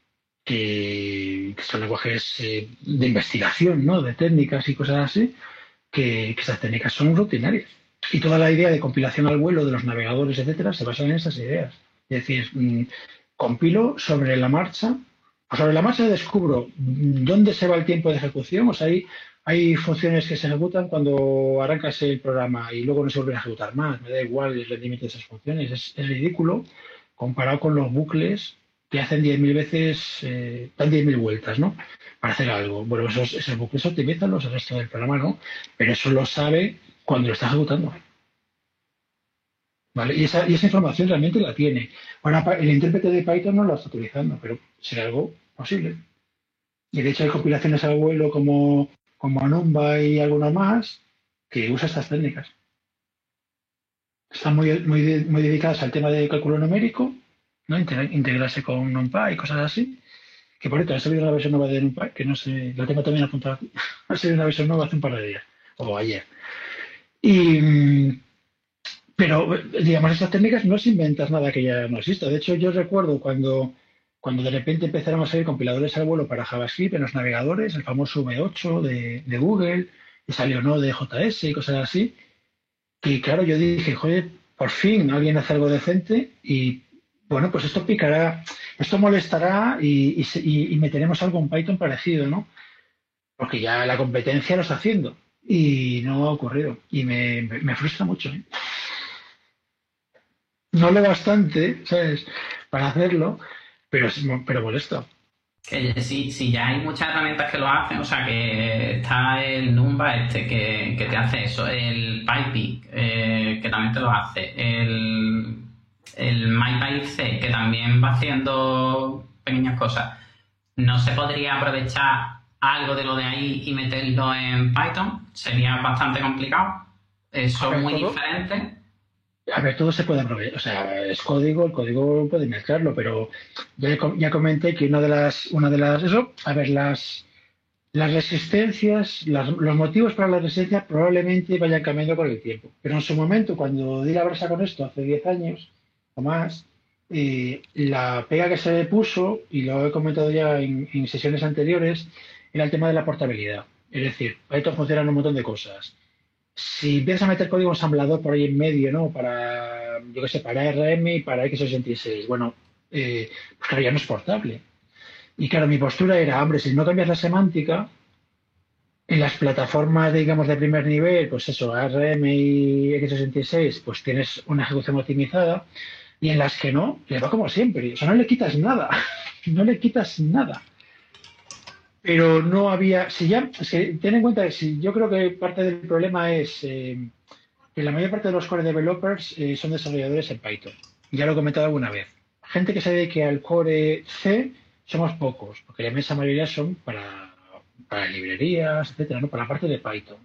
que, son lenguajes eh, de investigación, ¿no? De técnicas y cosas así, que, esas técnicas son rutinarias. Y toda la idea de compilación al vuelo de los navegadores, etcétera, se basa en esas ideas. Es decir, mm, compilo sobre la marcha, o sobre la marcha descubro dónde se va el tiempo de ejecución, o sea, hay, hay funciones que se ejecutan cuando arrancas el programa y luego no se vuelven a ejecutar más, me da igual el rendimiento de esas funciones, es, ridículo comparado con los bucles que hacen 10.000 veces, eh, dan 10.000 vueltas, ¿no? Para hacer algo. Bueno, esos, esos bucles optimizan los el resto del programa, ¿no? Pero eso lo sabe cuando lo está ejecutando. ¿Vale? Y esa, información realmente la tiene. Bueno, el intérprete de Python no lo está utilizando, pero será algo posible. Y de hecho hay compilaciones al vuelo como, como Anumba y alguna más que usa estas técnicas. Están muy, muy, muy dedicadas al tema de cálculo numérico ¿no? integrarse con NumPy y cosas así. Que por cierto, ha salido la versión nueva de NumPy, que no sé, la tengo también apuntada aquí. (laughs) ha salido una versión nueva hace un par de días, o ayer. Y, pero, digamos, estas técnicas no se inventas nada que ya no exista. De hecho, yo recuerdo cuando, cuando de repente empezaron a salir compiladores al vuelo para JavaScript en los navegadores, el famoso V8 de, de Google, y salió no de JS y cosas así. Y claro, yo dije, joder, por fin alguien hace algo decente y bueno, pues esto picará, esto molestará y, meteremos algo en Python parecido, ¿no? Porque ya la competencia lo está haciendo y no ha ocurrido y me, frustra mucho. ¿eh? No lo bastante, ¿sabes? Para hacerlo, pero, pero molesta. Que sí, sí, ya hay muchas herramientas que lo hacen, o sea que está el Numba este que, te hace eso, el Pipey eh, que también te lo hace, el el MyPyC, que también va haciendo pequeñas cosas, ¿no se podría aprovechar algo de lo de ahí y meterlo en Python? Sería bastante complicado. Eso es muy diferente. A ver, todo se puede aprovechar. O sea, es código, el código puede mezclarlo, pero ya, ya comenté que una de las, una de las, eso, a ver, las, las resistencias, los motivos para la resistencia probablemente vayan cambiando con el tiempo. Pero en su momento, cuando di la brasa con esto hace 10 años, o más, la pega que se puso, y lo he comentado ya en, sesiones anteriores, era el tema de la portabilidad. Es decir, esto funciona en un montón de cosas. Si empiezas a meter código ensamblador por ahí en medio, ¿no? Para, yo qué sé, para RM y para x86, bueno, eh, pues claro, ya no es portable. Y claro, mi postura era, hombre, si no cambias la semántica, en las plataformas, digamos, de primer nivel, pues eso, ARM y x86, pues tienes una ejecución optimizada y en las que no, le va como siempre. O sea, no le quitas nada. (laughs) no le quitas nada. Pero no había. Si ya. Es que ten en cuenta si yo creo que parte del problema es eh, que la mayor parte de los core developers eh, son desarrolladores en Python. Ya lo he comentado alguna vez. Gente que se dedique al core C somos pocos, porque la inmensa mayoría son para, para librerías, etcétera, ¿no? Para la parte de Python.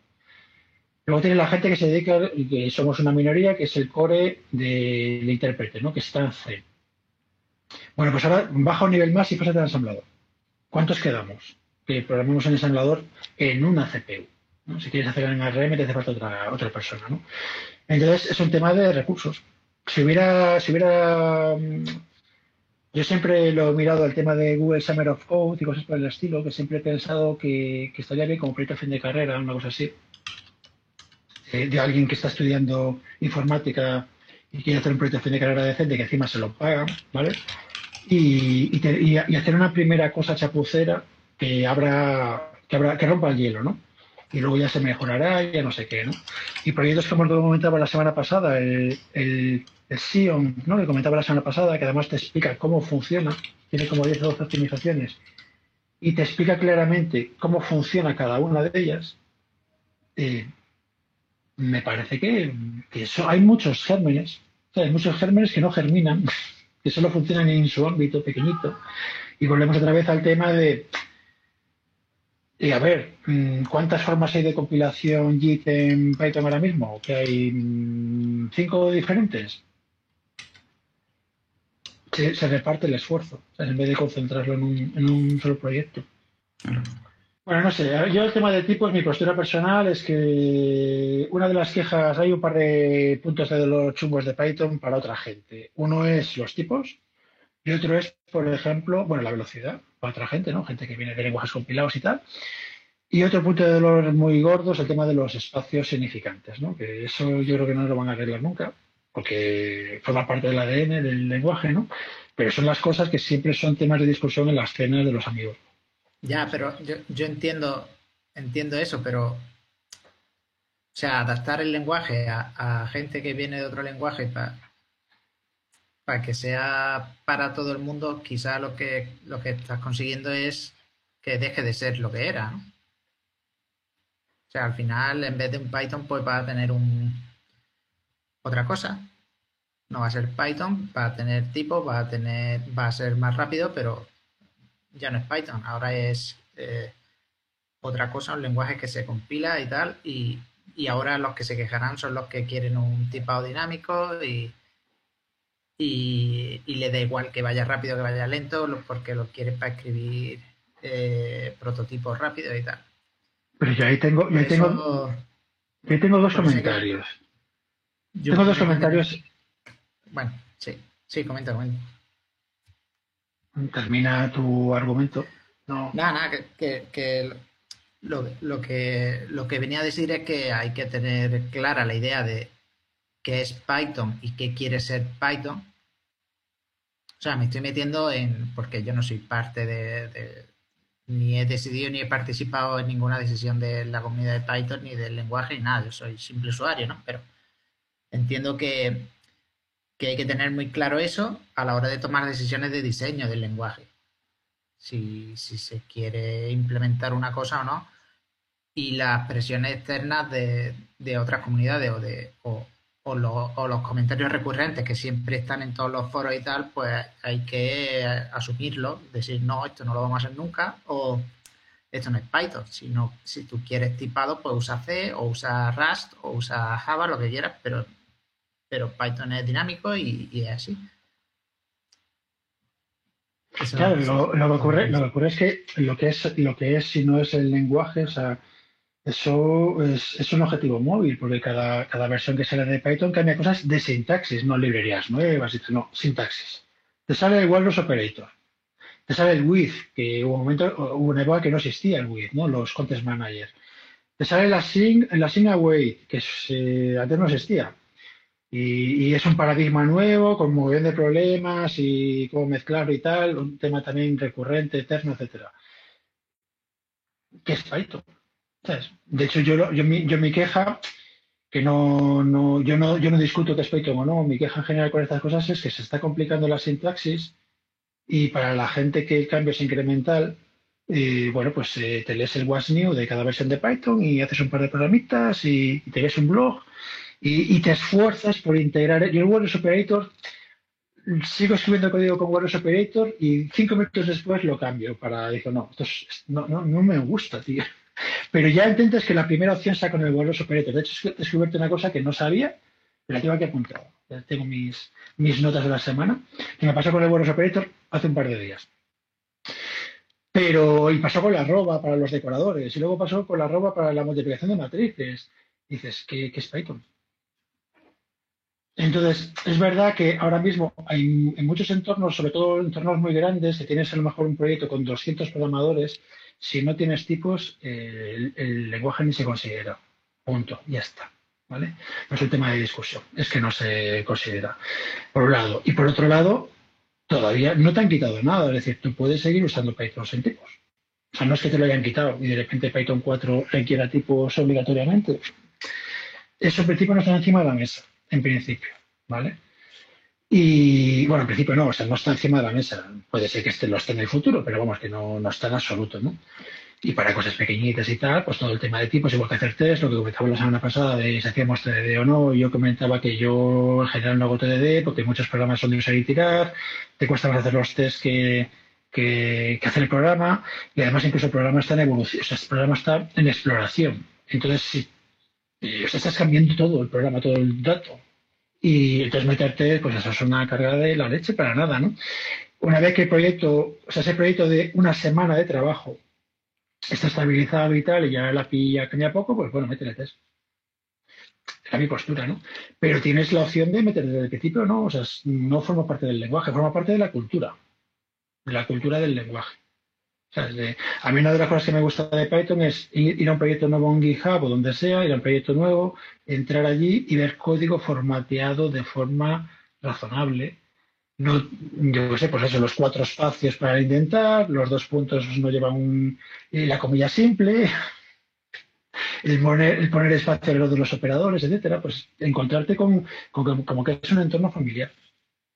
Luego tiene la gente que se dedica, que somos una minoría, que es el core del intérprete, ¿no? Que está en C. Bueno, pues ahora baja un nivel más y pasa al ensamblador. ¿Cuántos quedamos? Que programemos un ensamblador en una CPU. Si quieres hacer en ARM, te hace falta otra, otra persona, ¿no? Entonces, es un tema de recursos. Si hubiera, si hubiera mm, yo siempre lo he mirado al tema de Google Summer of Code y cosas por el estilo, que siempre he pensado que, estaría bien como proyecto de fin de carrera, una cosa así, eh, de alguien que está estudiando informática y quiere hacer un proyecto de fin de carrera decente que encima se lo pagan, ¿vale? Y, y, hacer una primera cosa chapucera que abra, que abra, que rompa el hielo, ¿no? y luego ya se mejorará, ya no sé qué, ¿no? Y proyectos como el que comentaba la semana pasada, el, el, Sion, ¿no? Que comentaba la semana pasada, que además te explica cómo funciona, tiene como 10 o 12 optimizaciones, y te explica claramente cómo funciona cada una de ellas, eh, me parece que, que hay muchos gérmenes, hay muchos gérmenes que no germinan, (laughs) que solo funcionan en su ámbito pequeñito, y volvemos otra vez al tema de y a ver, mm, ¿cuántas formas hay de compilación JIT en Python ahora mismo? ¿Que hay mm, cinco diferentes? Se, reparte el esfuerzo, en vez de concentrarlo en un, solo proyecto. Bueno, no sé, yo el tema de tipos, mi postura personal es que una de las quejas, hay un par de puntos de los chungos de Python para otra gente. Uno es los tipos y otro es, por ejemplo, bueno, la velocidad para otra gente, ¿no? Gente que viene de lenguajes compilados y tal. Y otro punto de dolor muy gordo es el tema de los espacios significantes, ¿no? Que eso yo creo que no lo van a arreglar nunca, porque forma parte del ADN del lenguaje, ¿no? Pero son las cosas que siempre son temas de discusión en las cenas de los amigos. Ya, pero yo, entiendo, entiendo eso, pero o sea, adaptar el lenguaje a, gente que viene de otro lenguaje para para que sea para todo el mundo, quizá lo que, lo que estás consiguiendo es que deje de ser lo que era. O sea, al final, en vez de un Python, pues va a tener un otra cosa. No va a ser Python, va a tener tipo, va a tener, va a ser más rápido, pero ya no es Python, ahora es eh, otra cosa, un lenguaje que se compila y tal, y, y ahora los que se quejarán son los que quieren un tipado dinámico y, y, le da igual que vaya rápido que vaya lento porque lo quiere para escribir eh, prototipos rápidos y tal. Pero yo ahí tengo, yo tengo, tengo dos comentarios. tengo dos comentarios. Bueno, sí, sí, comenta, comenta. Termina tu argumento. No. Nada, nada, que, que, lo, lo, que lo que venía a decir es que hay que tener clara la idea de qué es Python y qué quiere ser Python o sea, me estoy metiendo en, porque yo no soy parte de, ni he decidido ni he participado en ninguna decisión de la comunidad de Python ni del lenguaje ni nada, yo soy simple usuario, ¿no? Pero entiendo que, que hay que tener muy claro eso a la hora de tomar decisiones de diseño del lenguaje. Si, si se quiere implementar una cosa o no, y las presiones externas de, de otras comunidades o de, o, los comentarios recurrentes que siempre están en todos los foros y tal, pues hay que asumirlo, decir, no, esto no lo vamos a hacer nunca, o esto no es Python, sino si tú quieres tipado, pues usa C, o usa Rust, o usa Java, lo que quieras, pero, pero Python es dinámico y, es así. claro, lo, que ocurre, lo que ocurre es que lo que es, lo que es, si no es el lenguaje, o sea, eso es, un objetivo móvil, porque cada, versión que sale de Python cambia cosas de sintaxis, no librerías nuevas, no, sintaxis. Te sale igual los operators. Te sale el with, que hubo un momento, hubo una época que no existía el with, ¿no? Los context managers. Te sale la sing, la await, que antes no existía. Y, es un paradigma nuevo, con un montón de problemas y cómo mezclarlo y tal, un tema también recurrente, eterno, etcétera. ¿Qué es Python? De hecho, yo, yo, mi, yo mi queja, que no, no, yo no, yo no discuto que es Python o no, mi queja en general con estas cosas es que se está complicando la sintaxis y para la gente que el cambio es incremental, eh, bueno, pues eh, te lees el What's New de cada versión de Python y haces un par de programitas y, te ves un blog y, te esfuerzas por integrar. Yo el Word Operator sigo escribiendo código con Wireless Operator y cinco minutos después lo cambio para, digo, no, esto no, no, no, me gusta, tío. Pero ya intentas que la primera opción sea con el Wireless Operator. De hecho, he descubierto una cosa que no sabía, pero la tengo aquí apuntada. tengo mis, mis notas de la semana, que me pasó con el Wireless Operator hace un par de días. Pero, y pasó con la arroba para los decoradores, y luego pasó con la arroba para la multiplicación de matrices. Dices, ¿qué, qué es Python? Entonces, es verdad que ahora mismo hay en muchos entornos, sobre todo entornos muy grandes, que tienes a lo mejor un proyecto con 200 programadores, si no tienes tipos, eh, el, lenguaje ni se considera. Punto, ya está. ¿Vale? No es un tema de discusión, es que no se considera. Por un lado. Y por otro lado, todavía no te han quitado nada. Es decir, tú puedes seguir usando Python sin tipos. O sea, no es que te lo hayan quitado y de repente Python 4 requiera tipos obligatoriamente. Eso en principio no está encima de la mesa en principio, ¿vale? Y bueno, en principio no, o sea, no está encima de la mesa. Puede ser que este lo esté en el futuro, pero vamos, que no, no está en absoluto, ¿no? Y para cosas pequeñitas y tal, pues todo el tema de tipos, igual que hacer test, lo que comentaba la semana pasada de si hacíamos TDD o no, yo comentaba que yo en general no hago TDD porque muchos programas son de usar y tirar, te cuesta más hacer los tests que, que, hacer el programa, y además incluso el programa está en evolución, o sea, el programa está en exploración. Entonces, si y estás cambiando todo el programa, todo el dato. Y entonces meterte, pues eso es una carga de la leche para nada, ¿no? Una vez que el proyecto, o sea, ese proyecto de una semana de trabajo está estabilizado y tal, y ya la ya cambia poco, pues bueno, métele test. Era mi postura, ¿no? Pero tienes la opción de meter desde el principio, ¿no? O sea, no forma parte del lenguaje, forma parte de la cultura, de la cultura del lenguaje a mí una de las cosas que me gusta de Python es ir, a un proyecto nuevo en GitHub o donde sea, ir a un proyecto nuevo, entrar allí y ver código formateado de forma razonable. No, yo sé, pues eso, los cuatro espacios para intentar, los dos puntos no llevan la comilla simple, (laughs) el poner, el poner espacio alrededor de los operadores, etcétera, pues encontrarte con, como que es un entorno familiar.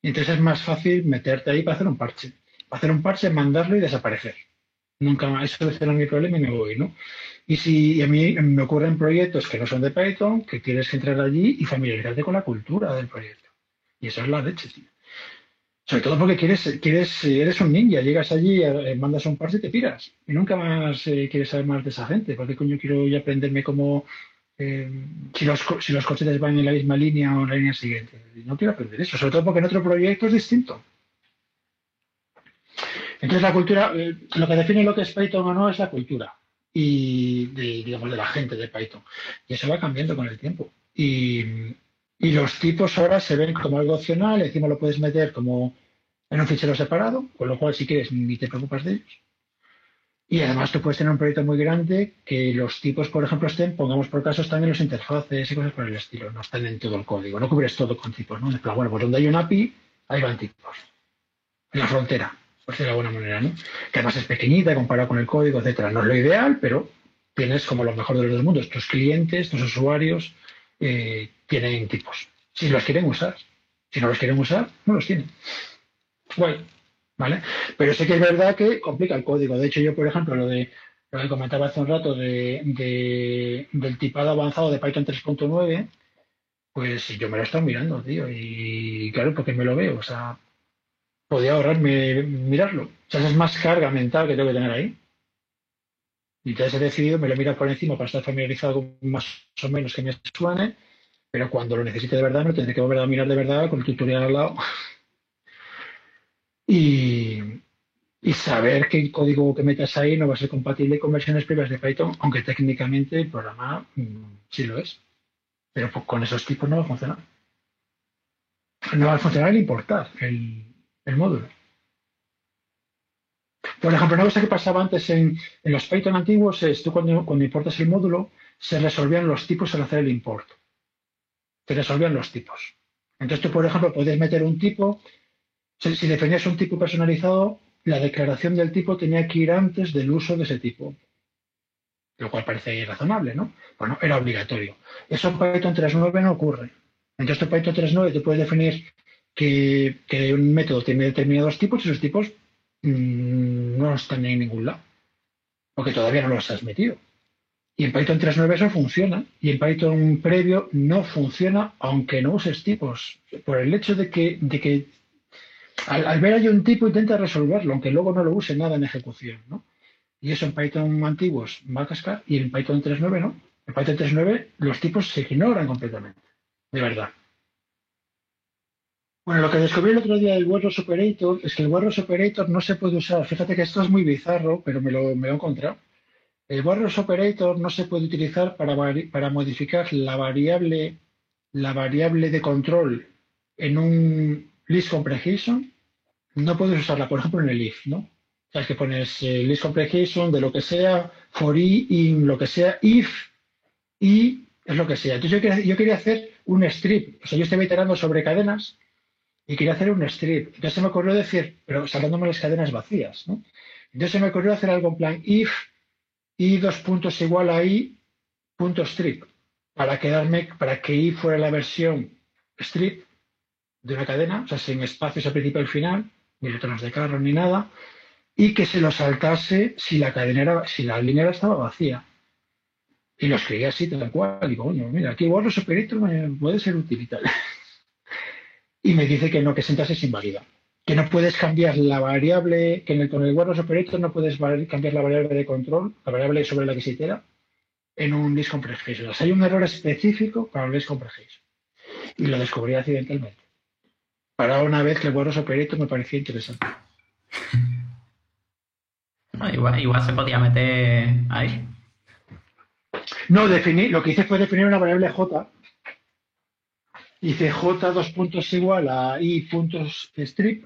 Entonces es más fácil meterte ahí para hacer un parche. Para hacer un parche, mandarlo y desaparecer nunca más, eso soluciona mi problema y me voy, ¿no? Y si a mí me ocurren proyectos que no son de Python, que que entrar allí y familiarizarte con la cultura del proyecto. Y eso es la leche, tío. Sobre todo porque quieres, quieres, eres un ninja, llegas allí, eh, mandas un parche y te piras. Y nunca más eh, quieres saber más de esa gente. ¿Por qué coño quiero yo aprenderme cómo, eh, si, los, si los coches van en la misma línea o en la línea siguiente? No quiero aprender eso, sobre todo porque en otro proyecto es distinto. Entonces la cultura, eh, lo que define lo que es Python o no es la cultura y de, digamos de la gente de Python. Y eso va cambiando con el tiempo. Y, los tipos ahora se ven como algo opcional, encima lo puedes meter como en un fichero separado, con lo cual si quieres ni te preocupas de ellos. Y además tú puedes tener un proyecto muy grande que los tipos, por ejemplo, estén, pongamos por caso, están en los interfaces y cosas por el estilo, no están en todo el código, no cubres todo con tipos, ¿no? bueno, pues donde hay un API, ahí van tipos. En la frontera por decirlo de alguna manera, ¿no? Que además es pequeñita comparado con el código, etcétera. No es lo ideal, pero tienes como lo mejor de los dos mundos. Tus clientes, tus usuarios eh, tienen tipos. Si los quieren usar. Si no los quieren usar, no los tienen. Guay. ¿Vale? Pero sé que es verdad que complica el código. De hecho, yo, por ejemplo, lo de lo que comentaba hace un rato de, del tipado avanzado de Python 3.9, pues yo me lo he estado mirando, tío. Y claro, porque me lo veo. O sea, podía ahorrarme mirarlo. O sea, es más carga mental que tengo que tener ahí. Y entonces he decidido, me lo miro por encima para estar familiarizado con más o menos que me suene, pero cuando lo necesite de verdad me tendré que volver a mirar de verdad con el tutorial al lado. y, saber que el código que metas ahí no va a ser compatible con versiones previas de Python, aunque técnicamente el programa mm, sí lo es. Pero con esos tipos no va a funcionar. No va a funcionar el importar, el, el módulo. Por ejemplo, una cosa que pasaba antes en, los Python antiguos es tú cuando, cuando, importas el módulo se resolvían los tipos al hacer el import. Se resolvían los tipos. Entonces tú, por ejemplo, puedes meter un tipo, si, definías un tipo personalizado, la declaración del tipo tenía que ir antes del uso de ese tipo. Lo cual parece razonable, ¿no? Bueno, era obligatorio. Eso en Python 3.9 no ocurre. Entonces en Python 3.9 te puedes definir que, un método tiene determinados tipos y esos tipos mm, no están en ningún lado, porque todavía no los has metido. Y en Python 3.9 eso funciona, y en Python previo no funciona, aunque no uses tipos, por el hecho de que, de que al, ver hay un tipo intenta resolverlo, aunque luego no lo use nada en ejecución, ¿no? Y eso en Python antiguos va a cascar y en Python 3.9 no. En Python 3.9 los tipos se ignoran completamente, de verdad. Bueno, lo que descubrí el otro día del Warros Operator es que el Warros Operator no se puede usar. Fíjate que esto es muy bizarro, pero me lo, me lo he encontrado. El Warros Operator no se puede utilizar para, para modificar la variable, la variable de control en un list comprehension. No puedes usarla, por ejemplo, en el if, ¿no? O sea, es que pones eh, list comprehension de lo que sea, for i, in lo que sea, if, y es lo que sea. Entonces yo quería, yo quería hacer un strip. O sea, yo estaba iterando sobre cadenas y quería hacer un strip. Entonces se me ocurrió decir, pero saltándome las cadenas vacías, ¿no? Entonces se me ocurrió hacer algo en plan if y dos puntos igual a i punto strip para quedarme, para que i fuera la versión strip de una cadena, o sea, sin espacios al principio y al final, ni retornos de carro ni nada, y que se lo saltase si la cadena era, si la línea estaba vacía. Y lo escribí así, tal cual. Digo, bueno, mira, aquí igual los operator puede ser útil (laughs) y me dice que no, que sentarse es inválida. Que no puedes cambiar la variable, que en el, con el Warros Operator no puedes cambiar la variable de control, la variable sobre la que se itera, en un list comprehension. O sea, hay un error específico para list comprehension. Y lo descubrí accidentalmente. Para una vez que el Warros Operator me parecía interesante. igual, igual se podía meter ahí. No, definir, lo que hice fue definir una variable J Dice J dos puntos igual a I puntos strip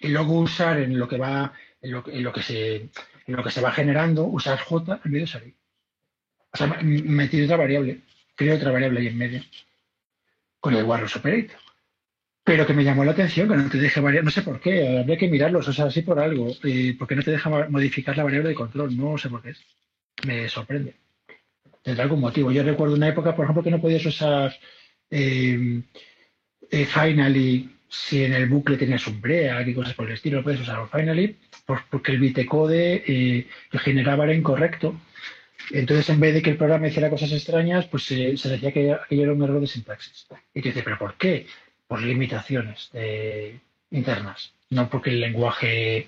y luego usar en lo que va, en lo, que se en lo que se va generando, usar J en vez de usar I. O sea, metí otra variable, creo otra variable ahí en medio, con el Warros Operator. Pero que me llamó la atención que no te deje variar, no sé por qué, habría que mirarlos, o sea, así por algo, eh, porque no te deja modificar la variable de control, no sé por qué es. Me sorprende. Tendrá algún motivo. Yo recuerdo una época, por ejemplo, que no podías usar eh, eh, finally, si en el bucle tenías un break y cosas por el estilo, puedes usar finally, porque el bitecode eh, que generaba era incorrecto. Entonces, en vez de que el programa hiciera cosas extrañas, pues se decía que aquello era un error de sintaxis. Y te dice, ¿pero por qué? Por limitaciones internas, no porque el lenguaje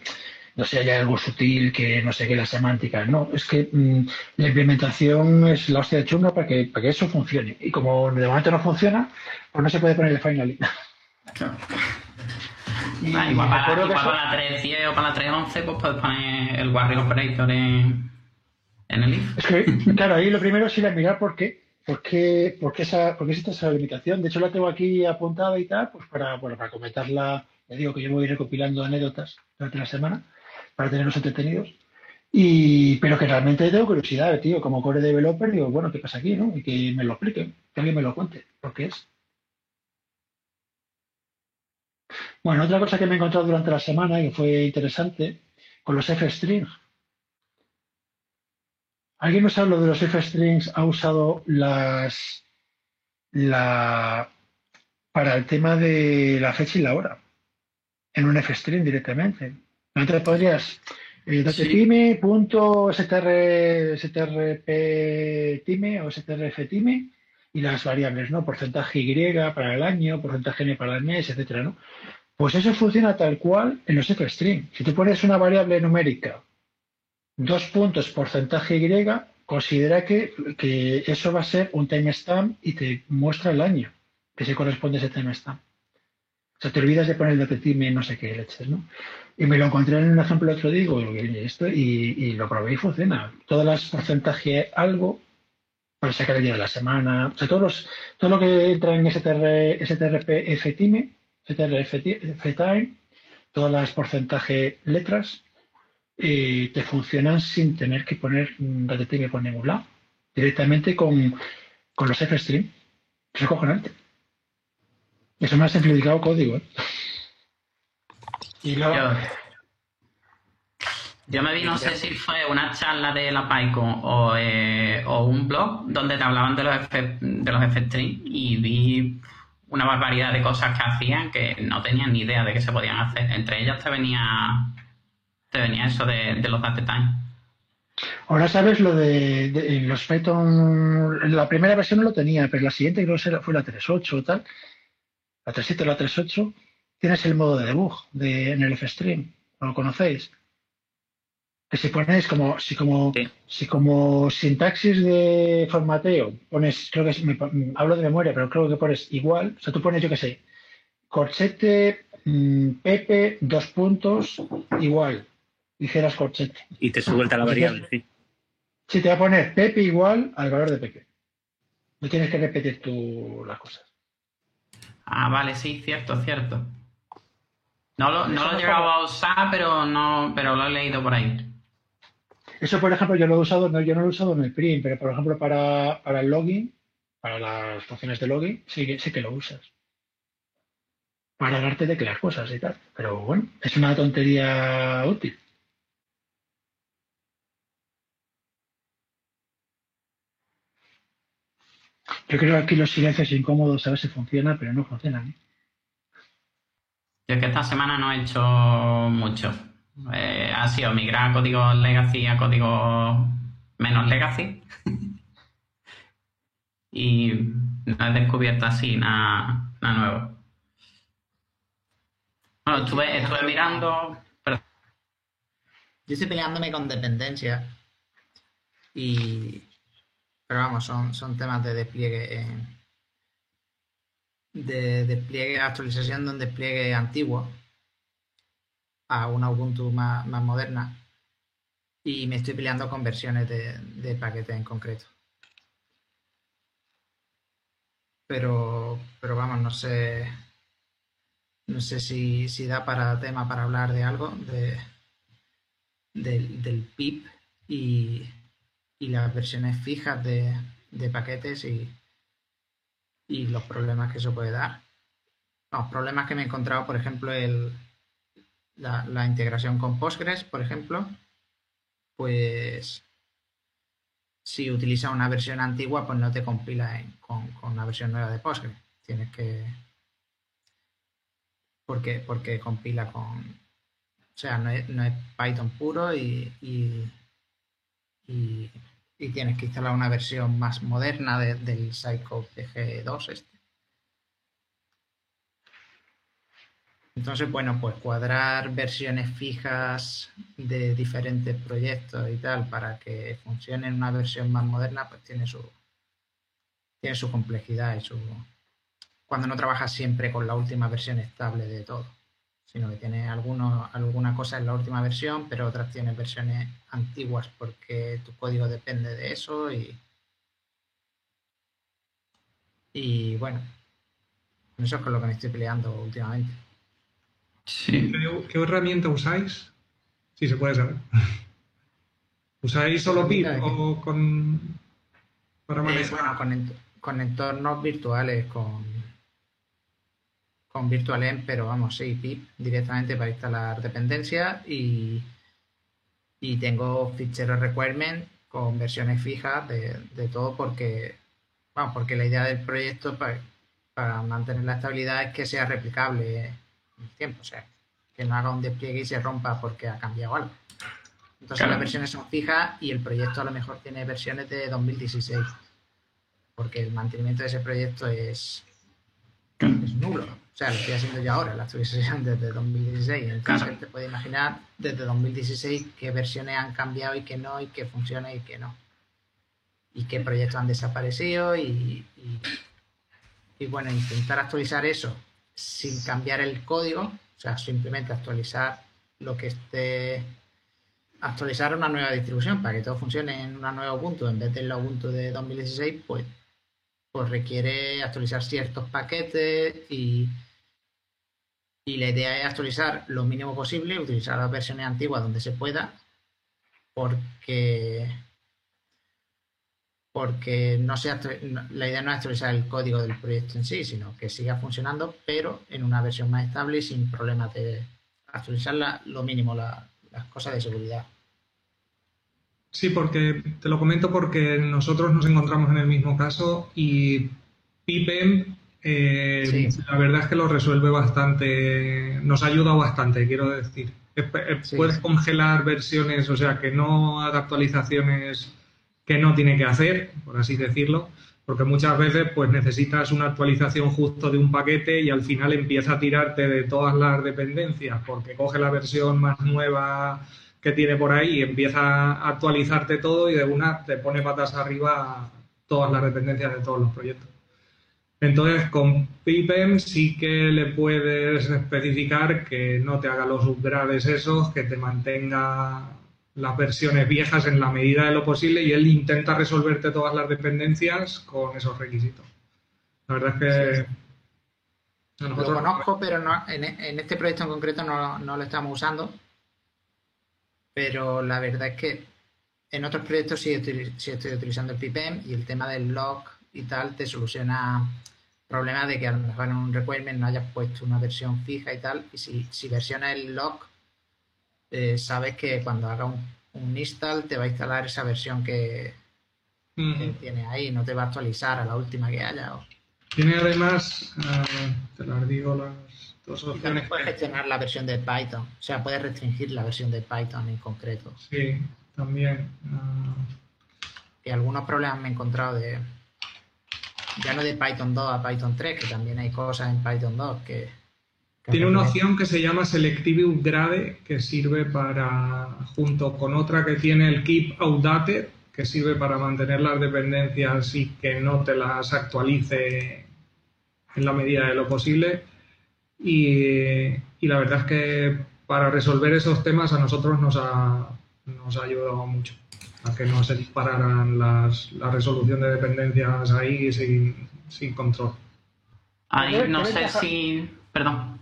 no sé, hay algo sutil que no sé qué, la semántica. No, es que mm, la implementación es la hostia de chunga para que, para que eso funcione. Y como de momento no funciona, pues no se puede poner el final. (laughs) Ah, igual para, igual para la 3.10 o para la 3.11, pues puedes poner el Warrior Operator en, en el if. Es que, claro, ahí lo primero es ir a mirar por qué. ¿Por qué, por qué, esa, por qué existe esa limitación? De hecho, la tengo aquí apuntada y tal, pues para, bueno, para comentarla. Le digo que yo voy recopilando anécdotas durante la semana para tenerlos entretenidos. Y, pero que realmente tengo curiosidad, tío, como core developer, digo, bueno, ¿qué pasa aquí, no? Y que me lo expliquen, que alguien me lo cuente, ¿por qué es? Bueno, otra cosa que me he encontrado durante la semana y que fue interesante, con los F-strings. ¿Alguien nos habla de los F-strings? ¿Ha usado las la para el tema de la fecha y la hora? En un F-string directamente. Entonces podrías eh, time o strftime y las variables, ¿no? Porcentaje Y para el año, porcentaje N para el mes, etcétera, ¿no? Pues eso funciona tal cual en los F-string. Si tú pones una variable numérica, dos puntos porcentaje Y, considera que, que eso va a ser un timestamp y te muestra el año que se corresponde a ese timestamp. O sea, te olvidas de poner el time no sé qué leches, ¿no? Y me lo encontré en un ejemplo otro día esto, y, lo probé y funciona. Todas las porcentajes algo para sacar el día de la semana, o sea, todos todo lo que entra en STR, STRP time, STRF time, todas las porcentajes letras, eh, te funcionan sin tener que poner time por ningún lado, directamente con, con los F-Stream. Es acojonante. Eso me ha simplificado código. ¿eh? yo, me vi, no sé si fue una charla de la PyCon o, eh, o un blog donde te hablaban de los F, de los y vi una barbaridad de cosas que hacían que no tenían ni idea de que se podían hacer. Entre ellas te venía te venía eso de, los data time. Ahora sabes lo de, los Python, la primera versión no lo tenía, pero la siguiente creo que fue la 3.8 o tal, la 3.7 o la 3.8, tienes el modo de debug de, en el FStream, ¿lo conocéis? Que si pones como, si como, si como sintaxis de formateo, pones, creo que me, hablo de memoria, pero creo que pones igual, o sea, tú pones, yo qué sé, corchete, mm, Pepe, dos puntos, igual, dijeras corchete. Y te suelta la variable, sí. Sí, te va a poner Pepe igual al valor de Pepe. No tienes que repetir tú las cosas. Ah, vale, sí, cierto, cierto. No lo, no lo he llegado a usar, pero no, pero lo he leído por ahí. Eso, por ejemplo, yo lo he usado, no, yo no lo he usado en el print, pero por ejemplo para, para el login, para las funciones de login, sí que, sí que lo usas. Para darte de crear cosas y tal. Pero bueno, es una tontería útil. Yo creo que aquí los silencios incómodos a ver si funciona, pero no funcionan. ¿eh? Yo es que esta semana no he hecho mucho. Eh, ha sido migrar código legacy a código menos legacy. (laughs) y no he descubierto así nada, nuevo. Bueno, estuve, estuve mirando. Yo estoy peleándome con dependencia. Y. Pero vamos, son, son temas de despliegue. de despliegue, actualización de un despliegue antiguo a una Ubuntu más, moderna y me estoy peleando con versiones de, de paquete en concreto. Pero, pero vamos, no sé, no sé si, si da para tema para hablar de algo de, del, PIP y, y, las versiones fijas de, de paquetes y, y los problemas que eso puede dar. Los problemas que me he encontrado, por ejemplo, el, la, integración con Postgres, por ejemplo, pues si utiliza una versión antigua, pues no te compila con, una versión nueva de Postgres. Tienes que... Porque, porque compila con... O sea, no es, Python puro y, tienes que instalar una versión más moderna del Psycho PG2 este. Entonces, bueno, pues cuadrar versiones fijas de diferentes proyectos y tal para que funcione en una versión más moderna, pues tiene su, tiene su complejidad y su... Cuando no trabajas siempre con la última versión estable de todo, sino que tiene algunos, alguna cosa en la última versión, pero otras tienes versiones antiguas porque tu código depende de eso y... Y bueno, eso es con lo que me estoy peleando últimamente. ¿Qué, herramienta usáis? Si se puede saber. (laughs) ¿Usáis solo PIP o con... para eh, bueno, con, entornos virtuales, con, con VirtualEnv, pero vamos, sí, PIP directamente para instalar dependencias y, y tengo ficheros requirement con versiones fijas de, de todo porque, vamos, porque la idea del proyecto para, para mantener la estabilidad es que sea replicable tiempo, o sea, que no haga un despliegue y se rompa porque ha cambiado algo. Entonces las versiones son fijas y el proyecto a lo mejor tiene versiones de 2016, porque el mantenimiento de ese proyecto es, es nulo. O sea, lo estoy haciendo yo ahora, la actualización desde 2016. Entonces te puede imaginar desde 2016 qué versiones han cambiado y qué no, y qué funciona y qué no. Y qué proyectos han desaparecido y, y bueno, intentar actualizar eso sin cambiar el código, o sea, simplemente actualizar lo que esté, actualizar una nueva distribución para que todo funcione en una nueva Ubuntu en vez del Ubuntu de 2016, pues, pues requiere actualizar ciertos paquetes y, y la idea es actualizar lo mínimo posible, utilizar las versiones antiguas donde se pueda, porque porque no sea, la idea no es actualizar el código del proyecto en sí, sino que siga funcionando, pero en una versión más estable y sin problemas de actualizarla lo mínimo, las cosas de seguridad. Sí, porque te lo comento porque nosotros nos encontramos en el mismo caso y Pipen eh, la verdad es que lo resuelve bastante, nos ayuda bastante, quiero decir. Puedes congelar versiones, o sea, que no haga actualizaciones que no tiene que hacer, por así decirlo, porque muchas veces pues necesitas una actualización justo de un paquete y al final empieza a tirarte de todas las dependencias porque coge la versión más nueva que tiene por ahí y empieza a actualizarte todo y de una te pone patas arriba todas las dependencias de todos los proyectos. Entonces, con Pipem sí que le puedes especificar que no te haga los upgrades esos, que te mantenga las versiones viejas en la medida de lo posible y él intenta resolverte todas las dependencias con esos requisitos. La verdad es que... Lo conozco, pero no, en, este proyecto en concreto no, lo estamos usando. Pero la verdad es que en otros proyectos sí, estoy utilizando el PIPEM y el tema del log y tal te soluciona problemas de que a lo mejor en un requirement no hayas puesto una versión fija y tal. Y si, si versiona el log eh, sabes que cuando haga un, install te va a instalar esa versión que, tiene ahí, no te va a actualizar a la última que haya. Tiene además, eh, te las digo las dos opciones. puedes gestionar la versión de Python, o sea, puedes restringir la versión de Python en concreto. Sí, también. Y ah. algunos problemas me he encontrado de, ya no de Python 2 a Python 3, que también hay cosas en Python 2 que tiene una opción que se llama Selective Upgrade, que sirve para, junto con otra que tiene el Keep Outdated, que sirve para mantener las dependencias y que no te las actualice en la medida de lo posible. Y, la verdad es que para resolver esos temas a nosotros nos ha, nos ha ayudado mucho a que no se dispararan las, la resolución de dependencias ahí sin, sin control. Ahí no sé si... Perdón.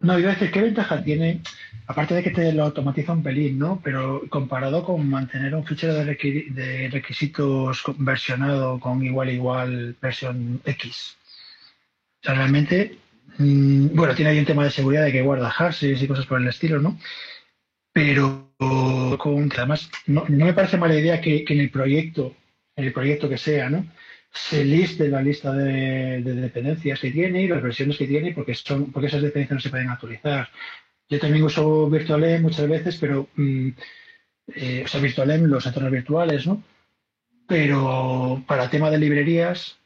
No, iba a decir, ¿qué ventaja tiene? Aparte de que te lo automatiza un pelín, ¿no? Pero comparado con mantener un fichero de, requisitos versionado con igual igual versión X. O sea, realmente, mm, bueno, tiene ahí un tema de seguridad de que guarda hashes y cosas por el estilo, ¿no? Pero con, además no, me parece mala idea que, que en el proyecto, en el proyecto que sea, ¿no? se liste la lista de, dependencias que tiene y las versiones que tiene, porque, son, porque esas dependencias no se pueden actualizar. Yo también uso VirtualEm muchas veces, pero, mm, eh, o sea, VirtualEm, los entornos virtuales, ¿no? Pero para tema de librerías,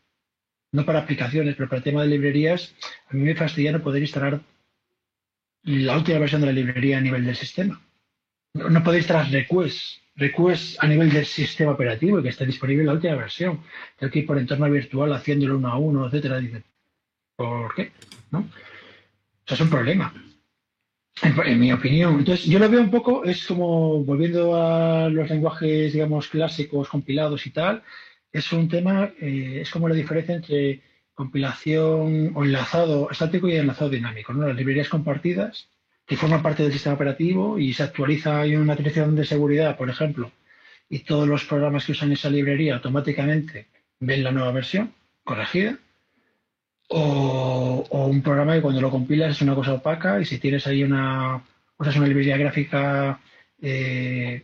no para aplicaciones, pero para tema de librerías, a mí me fastidia no poder instalar la última versión de la librería a nivel del sistema. No, poder instalar requests request a nivel del sistema operativo y que esté disponible la última versión. Tengo que ir por entorno virtual haciéndolo uno a uno, etcétera. Dice, ¿por qué? ¿No? Eso es un problema. En, mi opinión. Entonces, yo lo veo un poco, es como volviendo a los lenguajes, digamos, clásicos, compilados y tal, es un tema, eh, es como la diferencia entre compilación o enlazado estático y enlazado dinámico. ¿no? Las librerías compartidas que forma parte del sistema operativo y se actualiza, hay una actualización de seguridad, por ejemplo, y todos los programas que usan esa librería automáticamente ven la nueva versión corregida, o, un programa que cuando lo compilas es una cosa opaca y si tienes ahí una, usas una librería gráfica eh,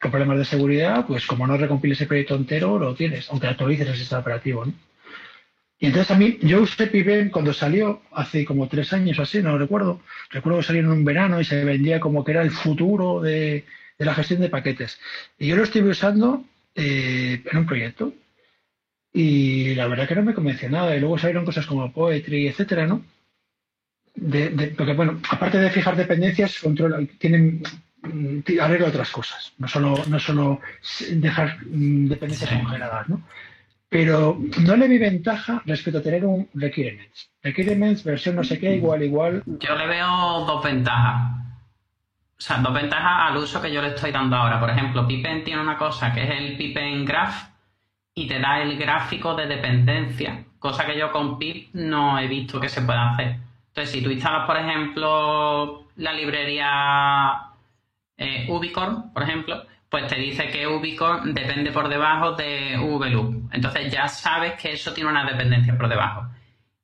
con problemas de seguridad, pues como no recompiles el proyecto entero, lo tienes, aunque actualices el sistema operativo. ¿no? Y entonces a mí, yo usé Pipem cuando salió, hace como tres años o así, no lo recuerdo. Recuerdo que salió en un verano y se vendía como que era el futuro de, la gestión de paquetes. Y yo lo estuve usando eh, en un proyecto. Y la verdad que no me convenció nada. Y luego salieron cosas como Poetry, etcétera, ¿no? porque, bueno, aparte de fijar dependencias, controla, tienen mm, arregla otras cosas. No solo, no solo dejar mm, dependencias congeladas, ¿no? Pero no le vi ventaja respecto a tener un requirements. Requirements, versión no sé qué, igual, igual. Yo le veo dos ventajas. O sea, dos ventajas al uso que yo le estoy dando ahora. Por ejemplo, Pipen tiene una cosa que es el Pipen Graph y te da el gráfico de dependencia, cosa que yo con Pip no he visto que se pueda hacer. Entonces, si tú instalas, por ejemplo, la librería eh, Ubicorn, por ejemplo, pues te dice que ubico depende por debajo de VLOOP. Entonces ya sabes que eso tiene una dependencia por debajo.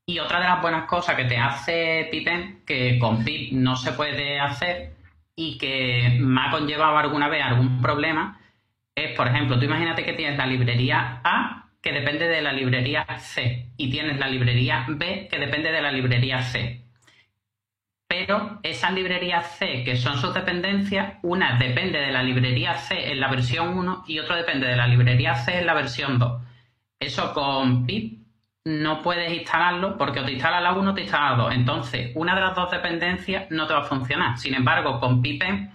Y otra de las buenas cosas que te hace Pipen, que con Pip no se puede hacer y que me ha conllevado alguna vez algún problema, es, por ejemplo, tú imagínate que tienes la librería A que depende de la librería C y tienes la librería B que depende de la librería C pero esas librerías C, que son sus dependencias, una depende de la librería C en la versión 1 y otra depende de la librería C en la versión 2. Eso con pip no puedes instalarlo porque o te instala la 1 o te instala la 2. Entonces, una de las dos dependencias no te va a funcionar. Sin embargo, con pipen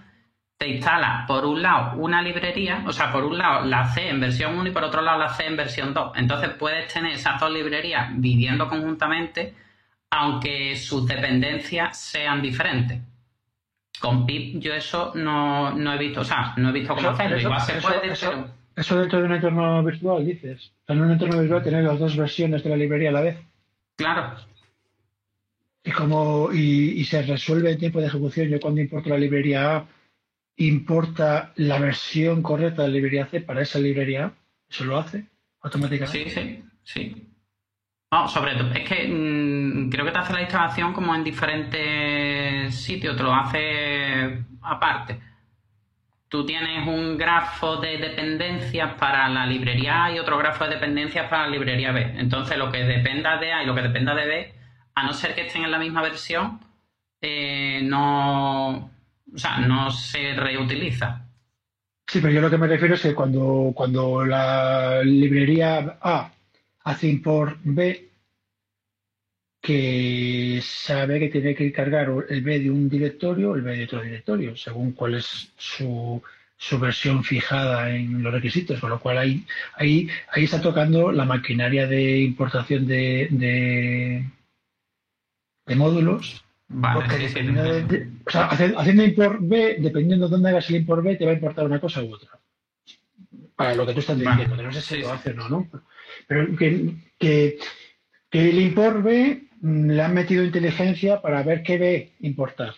te instala por un lado una librería, o sea, por un lado la C en versión 1 y por otro lado la C en versión 2. Entonces puedes tener esas dos librerías viviendo conjuntamente, aunque sus dependencias sean diferentes. Con pip yo eso no, no he visto, o sea, no he visto cómo hacerlo. Igual se puede, eso, eso dentro de un entorno virtual, dices. En un entorno virtual tener las dos versiones de la librería a la vez. Claro. Y como y, se resuelve en tiempo de ejecución. Yo cuando importo la librería A, importa la versión correcta de la librería C para esa librería A. Eso lo hace automáticamente. Sí, sí, sí. No, sobre todo, es que mm, creo que te hace la instalación como en diferentes sitios, te lo hace aparte tú tienes un grafo de dependencias para la librería A y otro grafo de dependencias para la librería B. Entonces, lo que dependa de A y lo que dependa de B, a no ser que estén en la misma versión, eh, no, o sea, no se reutiliza. Sí, pero yo lo que me refiero es que cuando, cuando la librería A hace import B, que sabe que tiene que cargar el B de un directorio o el B de otro directorio, según cuál es su, versión fijada en los requisitos, con lo cual ahí, ahí, ahí está tocando la maquinaria de importación de, de, módulos. haciendo import B, dependiendo de dónde hagas el import B, te va a importar una cosa u otra. Para lo que tú estás diciendo, no sé si lo hace o no, ¿no? Pero que, que, que el import B Mm, le han metido inteligencia para ver qué ve importar.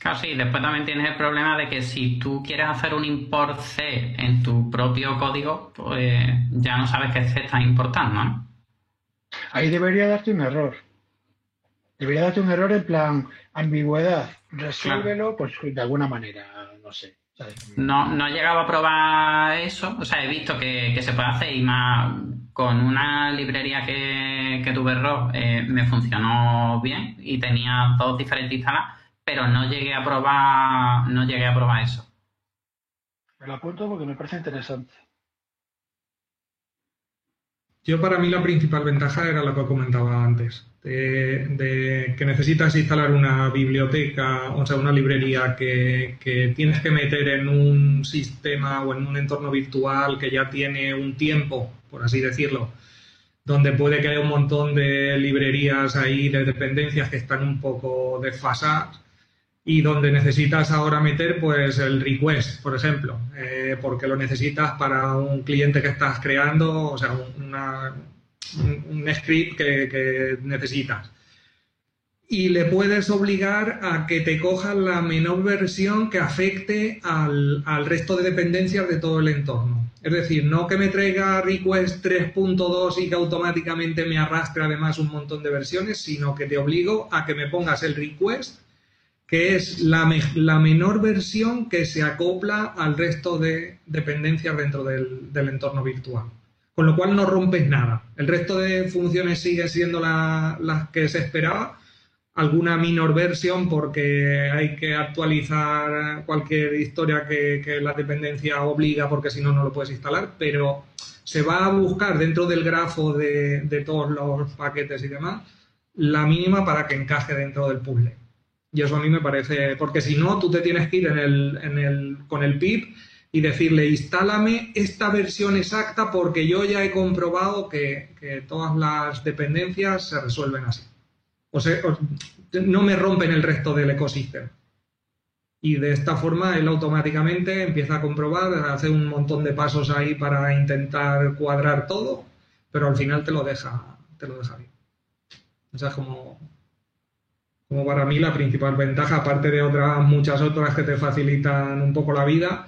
Claro, sí, después también tienes el problema de que si tú quieres hacer un import C en tu propio código, pues ya no sabes qué C estás importando, ¿no? Ahí debería darte un error. Debería darte un error en plan ambigüedad. Resuélvelo, pues de alguna manera, no sé. No, no he llegado a probar eso. O sea, he visto que, que se puede hacer y más con una librería que, que tuve ROP eh, me funcionó bien y tenía dos diferentes instaladas, pero no llegué a probar, no llegué a probar eso. Me lo apunto porque me parece interesante. Yo para mí la principal ventaja era lo que comentaba antes, de, que necesitas instalar una biblioteca, o sea, una librería que, que, tienes que meter en un sistema o en un entorno virtual que ya tiene un tiempo por así decirlo, donde puede que haya un montón de librerías ahí de dependencias que están un poco desfasadas y donde necesitas ahora meter pues el request, por ejemplo, eh, porque lo necesitas para un cliente que estás creando, o sea, un, script que necesitas y le puedes obligar a que te coja la menor versión que afecte al, resto de dependencias de todo el entorno. Es decir, no que me traiga request 3.2 y que automáticamente me arrastre además un montón de versiones, sino que te obligo a que me pongas el request, que es la, la menor versión que se acopla al resto de dependencias dentro del, entorno virtual. Con lo cual no rompes nada. El resto de funciones sigue siendo las que se esperaba, alguna minor versión porque hay que actualizar cualquier historia que, la dependencia obliga porque si no, no lo puedes instalar, pero se va a buscar dentro del grafo de, todos los paquetes y demás la mínima para que encaje dentro del puzzle. Y eso a mí me parece, porque si no, tú te tienes que ir en el, con el pip y decirle, instálame esta versión exacta porque yo ya he comprobado que, que todas las dependencias se resuelven así o sea, no me rompen el resto del ecosistema. Y de esta forma él automáticamente empieza a comprobar, hace un montón de pasos ahí para intentar cuadrar todo, pero al final te lo deja, te lo deja bien. O sea, como, como para mí la principal ventaja, aparte de otras muchas otras que te facilitan un poco la vida,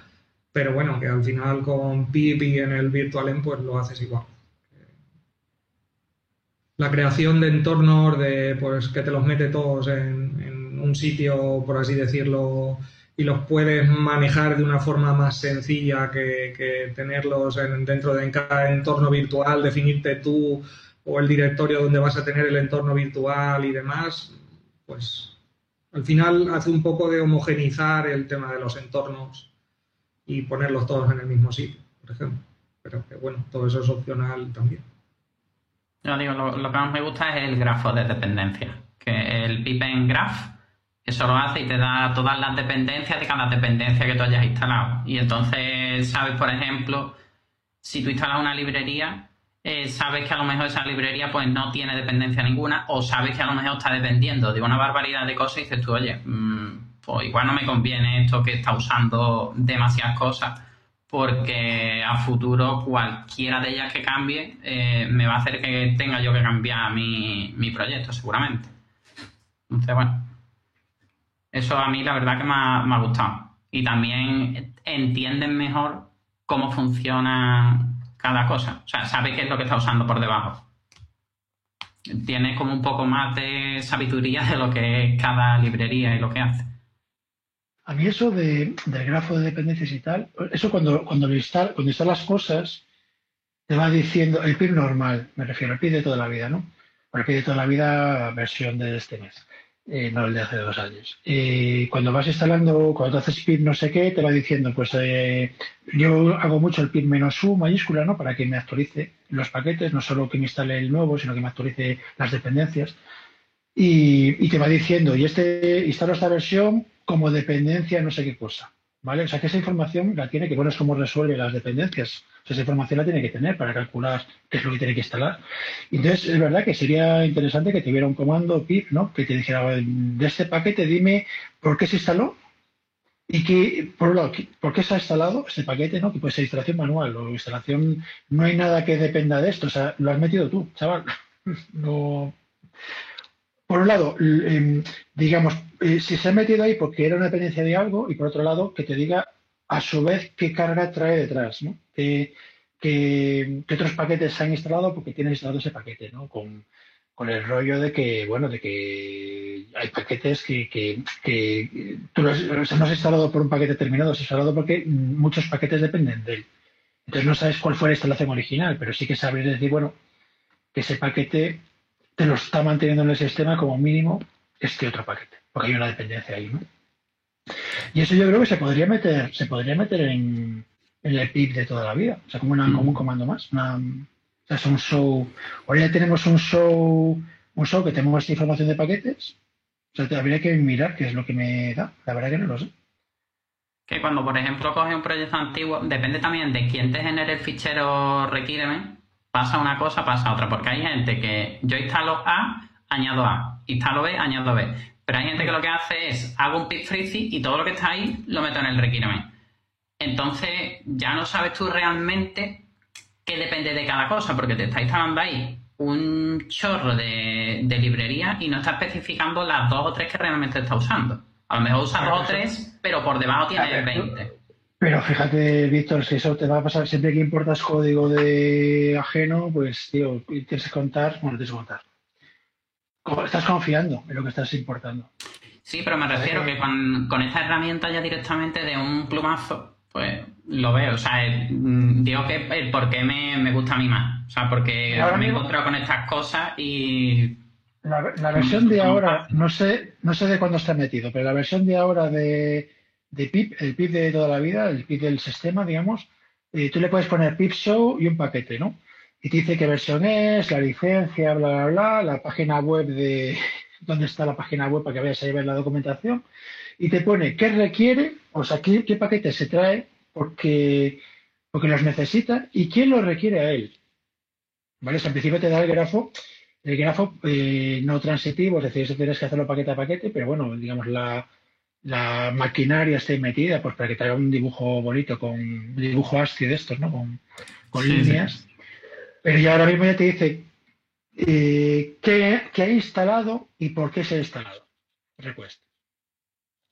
pero bueno, que al final con PIP y en el Virtualen pues lo haces igual. La creación de entornos de pues que te los mete todos en, un sitio, por así decirlo, y los puedes manejar de una forma más sencilla que, tenerlos dentro de cada entorno virtual, definirte tú o el directorio donde vas a tener el entorno virtual y demás, pues al final hace un poco de homogenizar el tema de los entornos y ponerlos todos en el mismo sitio, por ejemplo. pero que bueno, todo eso es opcional también. Yo digo, lo, que más me gusta es el grafo de dependencia, que el pipen graph, eso lo hace y te da todas las dependencias de cada dependencia que tú hayas instalado. Y entonces sabes, por ejemplo, si tú instalas una librería, eh, sabes que a lo mejor esa librería pues no tiene dependencia ninguna o sabes que a lo mejor está dependiendo de una barbaridad de cosas y dices tú, oye, mm, pues igual no me conviene esto que está usando demasiadas cosas porque a futuro cualquiera de ellas que cambie eh, me va a hacer que tenga yo que cambiar mi, mi proyecto seguramente. Entonces, bueno, eso a mí la verdad que me ha, me ha gustado. Y también entienden mejor cómo funciona cada cosa. O sea, sabe qué es lo que está usando por debajo. Tiene como un poco más de sabiduría de lo que es cada librería y lo que hace. A mí eso de, del grafo de dependencias y tal, eso cuando, cuando, lo instala, cuando instalas cosas, te va diciendo el PIB normal, me refiero, el PIB de toda la vida, ¿no? el PIB de toda la vida, versión de este mes. Eh, no el de hace dos años. Y cuando vas instalando, cuando haces pip no sé qué, te va diciendo, pues eh, yo hago mucho el pip menos u mayúscula, ¿no? Para que me actualice los paquetes, no solo que me instale el nuevo, sino que me actualice las dependencias. Y, te va diciendo, y este instalo esta versión como dependencia no sé qué cosa. ¿Vale? O sea que esa información la tiene, que bueno, es como resuelve las dependencias esa información la tiene que tener para calcular qué es lo que tiene que instalar. Entonces, es verdad que sería interesante que tuviera un comando pip, ¿no? Que te dijera, de este paquete dime por qué se instaló y que, por un lado, por qué se ha instalado ese paquete, ¿no? Que puede ser instalación manual o instalación, no hay nada que dependa de esto, o sea, lo has metido tú, chaval. (laughs) no. Por un lado, em, digamos, eh, si se ha metido ahí porque era una dependencia de algo, y por otro lado, que te diga a su vez qué carga trae detrás, ¿no? ¿Qué, otros paquetes se han instalado porque tienen instalado ese paquete, ¿no? Con, el rollo de que, bueno, de que hay paquetes que, tú los, no has instalado por un paquete determinado, has instalado porque muchos paquetes dependen de él. Entonces no sabes cuál fue la instalación original, pero sí que sabes decir, bueno, que ese paquete te lo está manteniendo en el sistema como mínimo este otro paquete, porque hay una dependencia ahí, ¿no? Y eso yo creo que se podría meter, se podría meter en, el PIB de toda la vida, o sea, como, una, un comando más. Una, o sea, es un show. Ahora ya tenemos un show, un show que tenemos información de paquetes. O sea, habría que mirar qué es lo que me da. La verdad que no lo sé. Que cuando, por ejemplo, coge un proyecto antiguo, depende también de quién te genere el fichero requirement, pasa una cosa, pasa otra. Porque hay gente que yo instalo A, añado A, instalo B, añado B. Pero hay gente que lo que hace es hago un pip freezy y todo lo que está ahí lo meto en el requirement. Entonces ya no sabes tú realmente qué depende de cada cosa, porque te está instalando ahí un chorro de, librería y no está especificando las dos o tres que realmente está usando. A lo mejor usa dos o tres, pero por debajo tiene 20. Pero fíjate, Víctor, si eso te va a pasar siempre que importas código de ajeno, pues, tío, tienes que contar, bueno, tienes que contar estás confiando en lo que estás importando. Sí, pero me refiero que con, esta herramienta ya directamente de un plumazo, pues lo veo. O sea, mm, digo que el por qué me, gusta a mí más. O sea, porque me he encontrado con estas cosas y. La, versión de ahora, no sé, no sé de cuándo está metido, pero la versión de ahora de, de PIP, el PIP de toda la vida, el PIP del sistema, digamos, eh, tú le puedes poner PIP show y un paquete, ¿no? Y te dice qué versión es, la licencia, bla, bla, bla, la página web de (laughs) dónde está la página web para que vayas a ver la documentación y te pone qué requiere, o sea, qué, qué paquete se trae porque, porque los necesita y quién lo requiere a él. ¿Vale? O sea, principio te da el grafo, el grafo eh, no transitivo, es decir, eso tienes que hacerlo paquete a paquete, pero bueno, digamos, la, la maquinaria esté metida pues para que te haga un dibujo bonito con un dibujo ASCII de estos, ¿no? Con, con líneas. Pero ya ahora mismo ya te dice eh, qué, ha instalado y por qué se ha instalado. Request.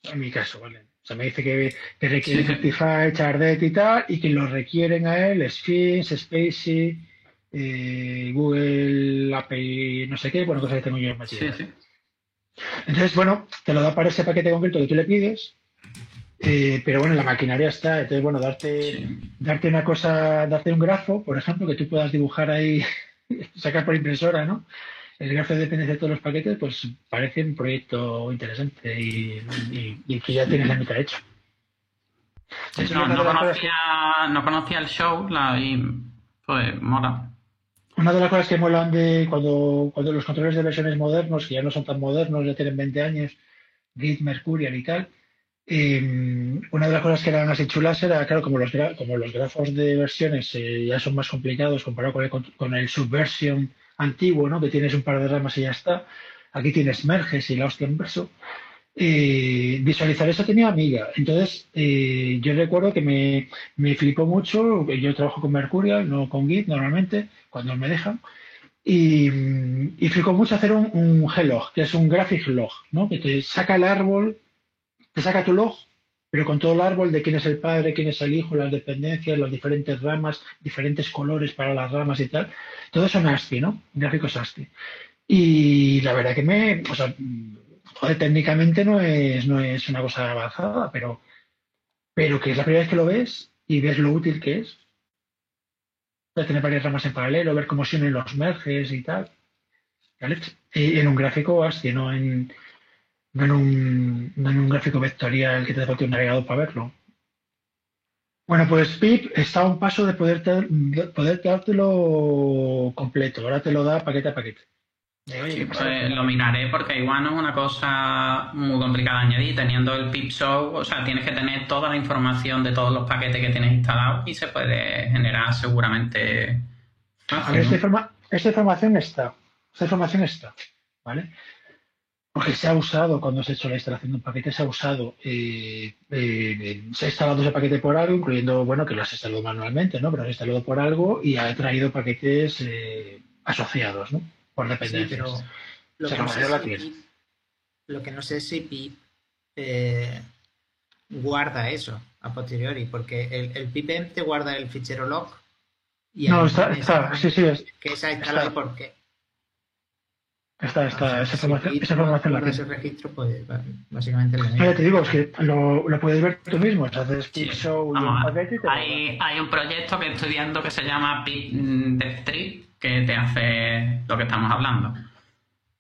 En mi caso, ¿vale? O sea, me dice que, requiere Certify, Chardet y tal, y que lo requieren a él Sphinx, Spacey, eh, Google, API, no sé qué, bueno, cosas que tengo yo en sí, Entonces, bueno, te lo da para ese paquete concreto que tú le pides, eh, pero bueno, la maquinaria está, entonces bueno, darte, darte una cosa, darte un grafo, por ejemplo, que tú puedas dibujar ahí, (laughs) sacar por impresora, ¿no? El grafo de dependencia de todos los paquetes, pues parece un proyecto interesante y, que ya tienes la mitad hecho. no, conocía, el show la, y pues mola. Una de las cosas que molan de cuando, cuando los controles de versiones modernos, que ya no son tan modernos, ya tienen 20 años, Git, Mercurial y tal, em, una de las cosas que eran así chulas era, claro, como los, como los grafos de versiones eh, ya son más complicados comparado con el, con el subversion antiguo, ¿no? que tienes un par de ramas y ya está. Aquí tienes merges y la hostia en verso. Eh, visualizar eso tenía amiga. Entonces, eh, yo recuerdo que me, me, flipó mucho. Yo trabajo con Mercurial, no con Git normalmente, cuando me dejan. Y, y flipó mucho hacer un, un G-Log, que es un graphic log, ¿no? que te saca el árbol, te saca tu log, pero con todo el árbol de quién es el padre, quién es el hijo, las dependencias, las diferentes ramas, diferentes colores para las ramas y tal. Todo eso en ASCII, ¿no? Gráficos ASCII. Y la verdad que me, o sea, joder, técnicamente no es, no es una cosa avanzada, pero, pero que es la primera vez que lo ves y ves lo útil que es. tener varias ramas en paralelo, ver cómo se unen los merges y tal. Y en un gráfico ASCII, no en, no en, un, no en un gráfico vectorial que te falta un navegador para verlo. Bueno, pues Pip está a un paso de poder, poder dártelo completo. Ahora te lo da paquete a paquete. Sí, pues lo miraré porque igual no es una cosa muy complicada de añadir. Teniendo el pip show, o sea, tienes que tener toda la información de todos los paquetes que tienes instalados y se puede generar seguramente. esta, información está. Esta información está. ¿Vale? Porque se ha usado cuando se ha hecho la instalación de un paquete, se ha usado, eh, eh, se ha instalado ese paquete por algo, incluyendo, bueno, que lo has instalado manualmente, ¿no? Pero lo has instalado por algo y ha traído paquetes eh, asociados, ¿no? por dependencias. pero lo, que no sé si lo que no sé si pip eh, guarda eso a posteriori, porque el, el pipm te guarda el fichero log. Y no, está, está, sí, sí. Es, que se ha instalado por qué. Está, está, esa información, esa información la ese registro, pues básicamente lo Ya te digo, es que lo, lo puedes ver tú mismo. haces sí. show hay, hay un proyecto que estoy viendo que se llama Pip Tree que te hace lo que estamos hablando.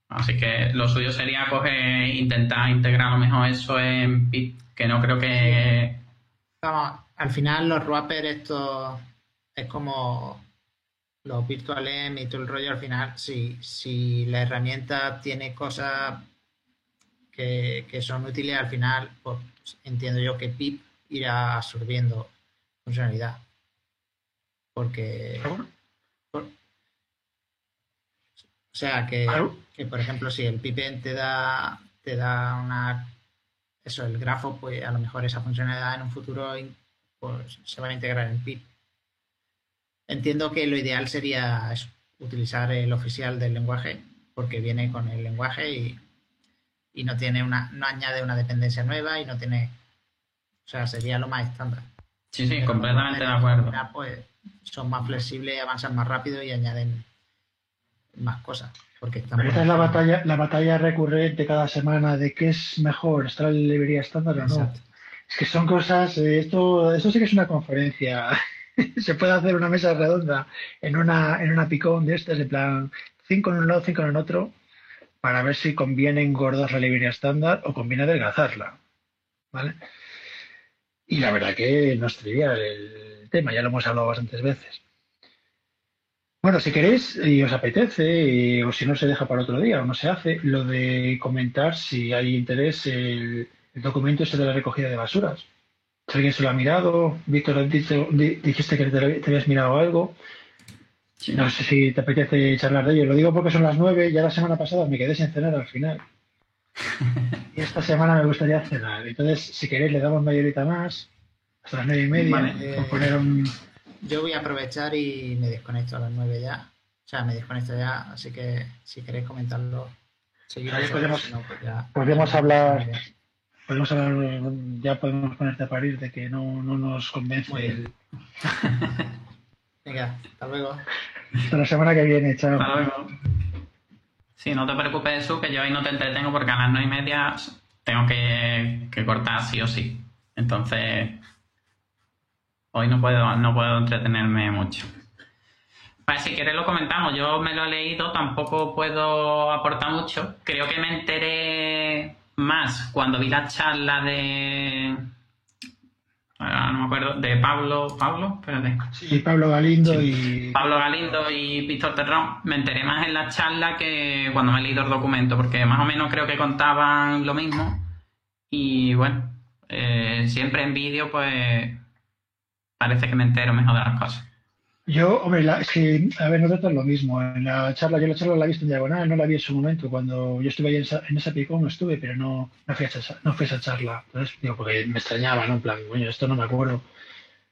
Así que lo suyo sería coger, intentar integrar a lo mejor eso en Pip, que no creo que... Vamos, al final los wrappers esto es como los virtuales y todo el rollo, al final, si, si la herramienta tiene cosas que, son útiles, al final, pues entiendo yo que Pip irá absorbiendo funcionalidad. Porque... O sea que, por ejemplo, si el pipen te da, te da una eso, el grafo, pues a lo mejor esa funcionalidad en un futuro pues, se va a integrar en pip. Entiendo que lo ideal sería utilizar el oficial del lenguaje, porque viene con el lenguaje y, y no tiene una, no añade una dependencia nueva y no tiene. O sea, sería lo más estándar. Sí, sí, completamente de acuerdo. Pues son más flexibles, avanzan más rápido y añaden más cosas. Porque esta es la batalla, la batalla recurrente cada semana de qué es mejor, estar en la librería estándar o no. Es que son cosas, eh, esto, eso sí que es una conferencia. (laughs) Se puede hacer una mesa redonda en una, en una picón de estas, en plan, cinco en un lado, cinco en el otro, para ver si conviene engordar la librería estándar o conviene adelgazarla. ¿Vale? Y la verdad que no es trivial el tema, ya lo hemos hablado bastantes veces. Bueno, si queréis y os apetece, o si no se deja para otro día o no se hace, lo de comentar si hay interés el, documento ese de la recogida de basuras. Si alguien se lo ha mirado, Víctor, dijiste que te, habías mirado algo. No sé si te apetece charlar de ello. Lo digo porque son las nueve, ya la semana pasada me quedé sin cenar al final. (laughs) Y esta semana me gustaría cenar. Entonces, si queréis, le damos media horita más, hasta las nueve y media, poner un, yo voy a aprovechar y me desconecto a las 9 ya. O sea, me desconecto ya, así que si queréis comentarlo, seguimos. podemos, pues podemos hablar. Podemos hablar, ya podemos ponerte a parir de que no, no nos convence el. (laughs) Venga, hasta luego. Hasta la semana que viene, chao. Hasta luego. Sí, no te preocupes, Su, que yo ahí no te entretengo porque a las nueve y media tengo que, que cortar sí o sí. Entonces, Hoy no puedo, no puedo entretenerme mucho. Vale, si quieres lo comentamos. Yo me lo he leído, tampoco puedo aportar mucho. Creo que me enteré más cuando vi la charla de no me acuerdo, de Pablo, Pablo, espérate. Sí, Pablo Galindo y... Pablo Galindo y Víctor Terrón. Me enteré más en la charla que cuando me he leído el documento, porque más o menos creo que contaban lo mismo. Y bueno, eh, siempre en vídeo, pues parece que me entero mejor de las cosas. Yo, hombre, es que, a ver, nosotros lo mismo. En la charla, yo la charla la he visto en diagonal, no la vi en su momento. Cuando yo estuve ahí en esa, en esa picón, no estuve, pero no, no, fui a esa, no fui a esa charla. Entonces, digo, porque me extrañaba, ¿no? En plan, coño, esto no me acuerdo.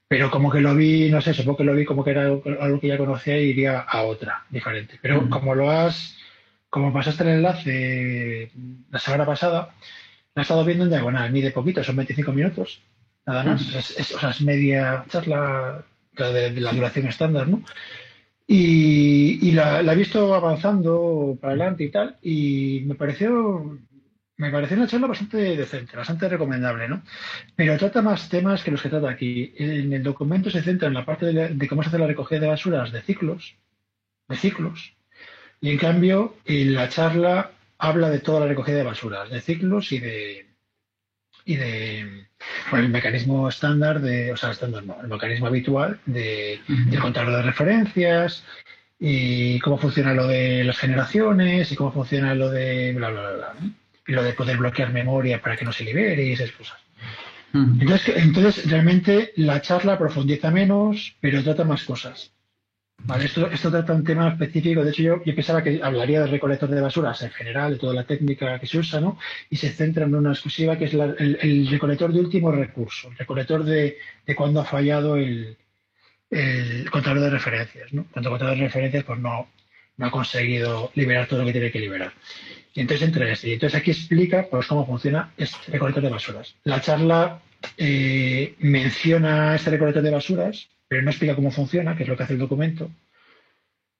Pero como que lo vi, no sé, supongo que lo vi como que era algo que ya conocía y iría a otra, diferente. Pero como lo has, como pasaste el enlace la semana pasada, la he estado viendo en diagonal, ni de poquito, son 25 minutos, nada más. es, o sea, es media charla de, la duración estándar, ¿no? Y, la, he visto avanzando para adelante y tal, y me pareció, me pareció una charla bastante decente, bastante recomendable, ¿no? Pero trata más temas que los que trata aquí. En el documento se centra en la parte de, cómo se hace la recogida de basuras de ciclos, de ciclos, y en cambio en la charla habla de toda la recogida de basuras, de ciclos y de, y de el mecanismo estándar de, o sea, estándar no, el mecanismo habitual de, de contador de referencias y cómo funciona lo de las generaciones y cómo funciona lo de bla bla bla, y lo de poder bloquear memoria para que no se libere y esas cosas. Entonces, entonces realmente la charla profundiza menos, pero trata más cosas. Vale, esto, trata un tema específico. De hecho, yo, pensaba que hablaría del recolector de basuras en general, de toda la técnica que se usa, ¿no? Y se centra en una exclusiva que es el, recolector de último recurso, el recolector de, cuando ha fallado el, el contador de referencias, ¿no? Cuando el contador de referencias pues no, no ha conseguido liberar todo lo que tiene que liberar. Y entonces entre este. Y entonces aquí explica pues, cómo funciona este recolector de basuras. La charla eh, menciona este recolector de basuras pero no explica cómo funciona, que es lo que hace el documento,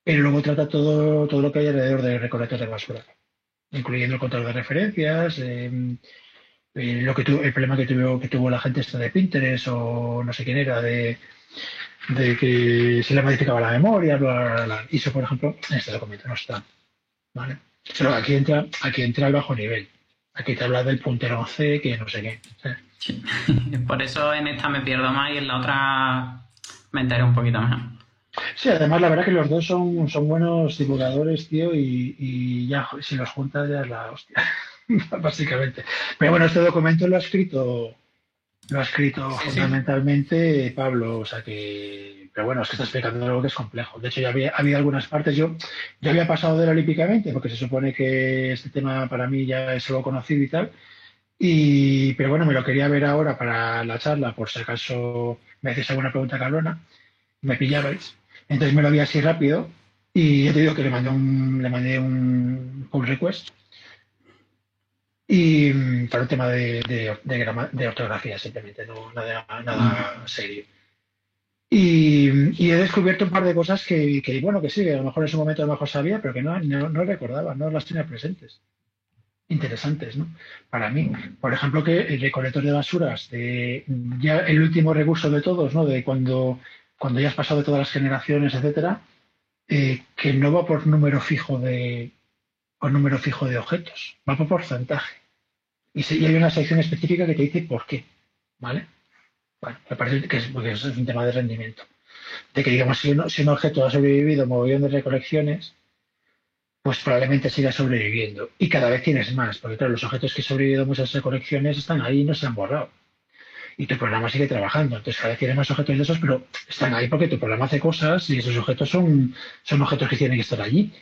pero luego trata todo, todo lo que hay alrededor de recolectores de basura, incluyendo el control de referencias, em, eh, lo que el problema que tuvo, que tuvo la gente esta de Pinterest o no sé quién era, de, que se le modificaba la memoria, bla, bla, bla, Y eso, por ejemplo, en este documento no está. ¿vale? Pero aquí entra, aquí entra el bajo nivel. Aquí te habla del puntero C, que no sé qué. (laughs) Por eso en esta me pierdo más y en la otra me enteré un poquito mejor. Sí, además la verdad que los dos son, son buenos divulgadores, tío, y, ya si los juntas ya es la hostia, (laughs) básicamente. Pero bueno, este documento lo ha escrito, lo ha escrito fundamentalmente Pablo, o sea que, pero bueno, es que está explicando algo que es complejo. De hecho, ya había, había algunas partes, yo ya había pasado de él olímpicamente, porque se supone que este tema para mí ya es algo conocido y tal, y, pero bueno, me lo quería ver ahora para la charla, por si acaso me hacéis alguna pregunta cabrona, me pillabais. Entonces me lo vi así rápido y ya te digo que le mandé un, le mandé un pull request. Y mm, para un tema de, de, ortografía, simplemente, no nada, nada serio. Y, he descubierto un par de cosas que, que, bueno, que sí, a lo mejor en ese momento a lo mejor sabía, pero que no, no, no recordaba, no las tenía presentes interesantes, ¿no? Para mí, por ejemplo, que el recolector de basuras, de ya el último recurso de todos, ¿no? De cuando, cuando ya has pasado de todas las generaciones, etcétera, eh, que no va por número fijo de por número fijo de objetos, va por porcentaje. Y, hay una sección específica que te dice por qué, ¿vale? Bueno, me parece que es, es un tema de rendimiento. De que, digamos, si un, si un objeto ha sobrevivido mogollón de recolecciones, pues probablemente siga sobreviviendo. Y cada vez tienes más, porque claro, los objetos que han sobrevivido muchas colecciones están ahí y no se han borrado. Y tu programa sigue trabajando. Entonces cada vez tienes más objetos de esos, pero están ahí porque tu programa hace cosas y esos objetos son, son objetos que tienen que estar allí.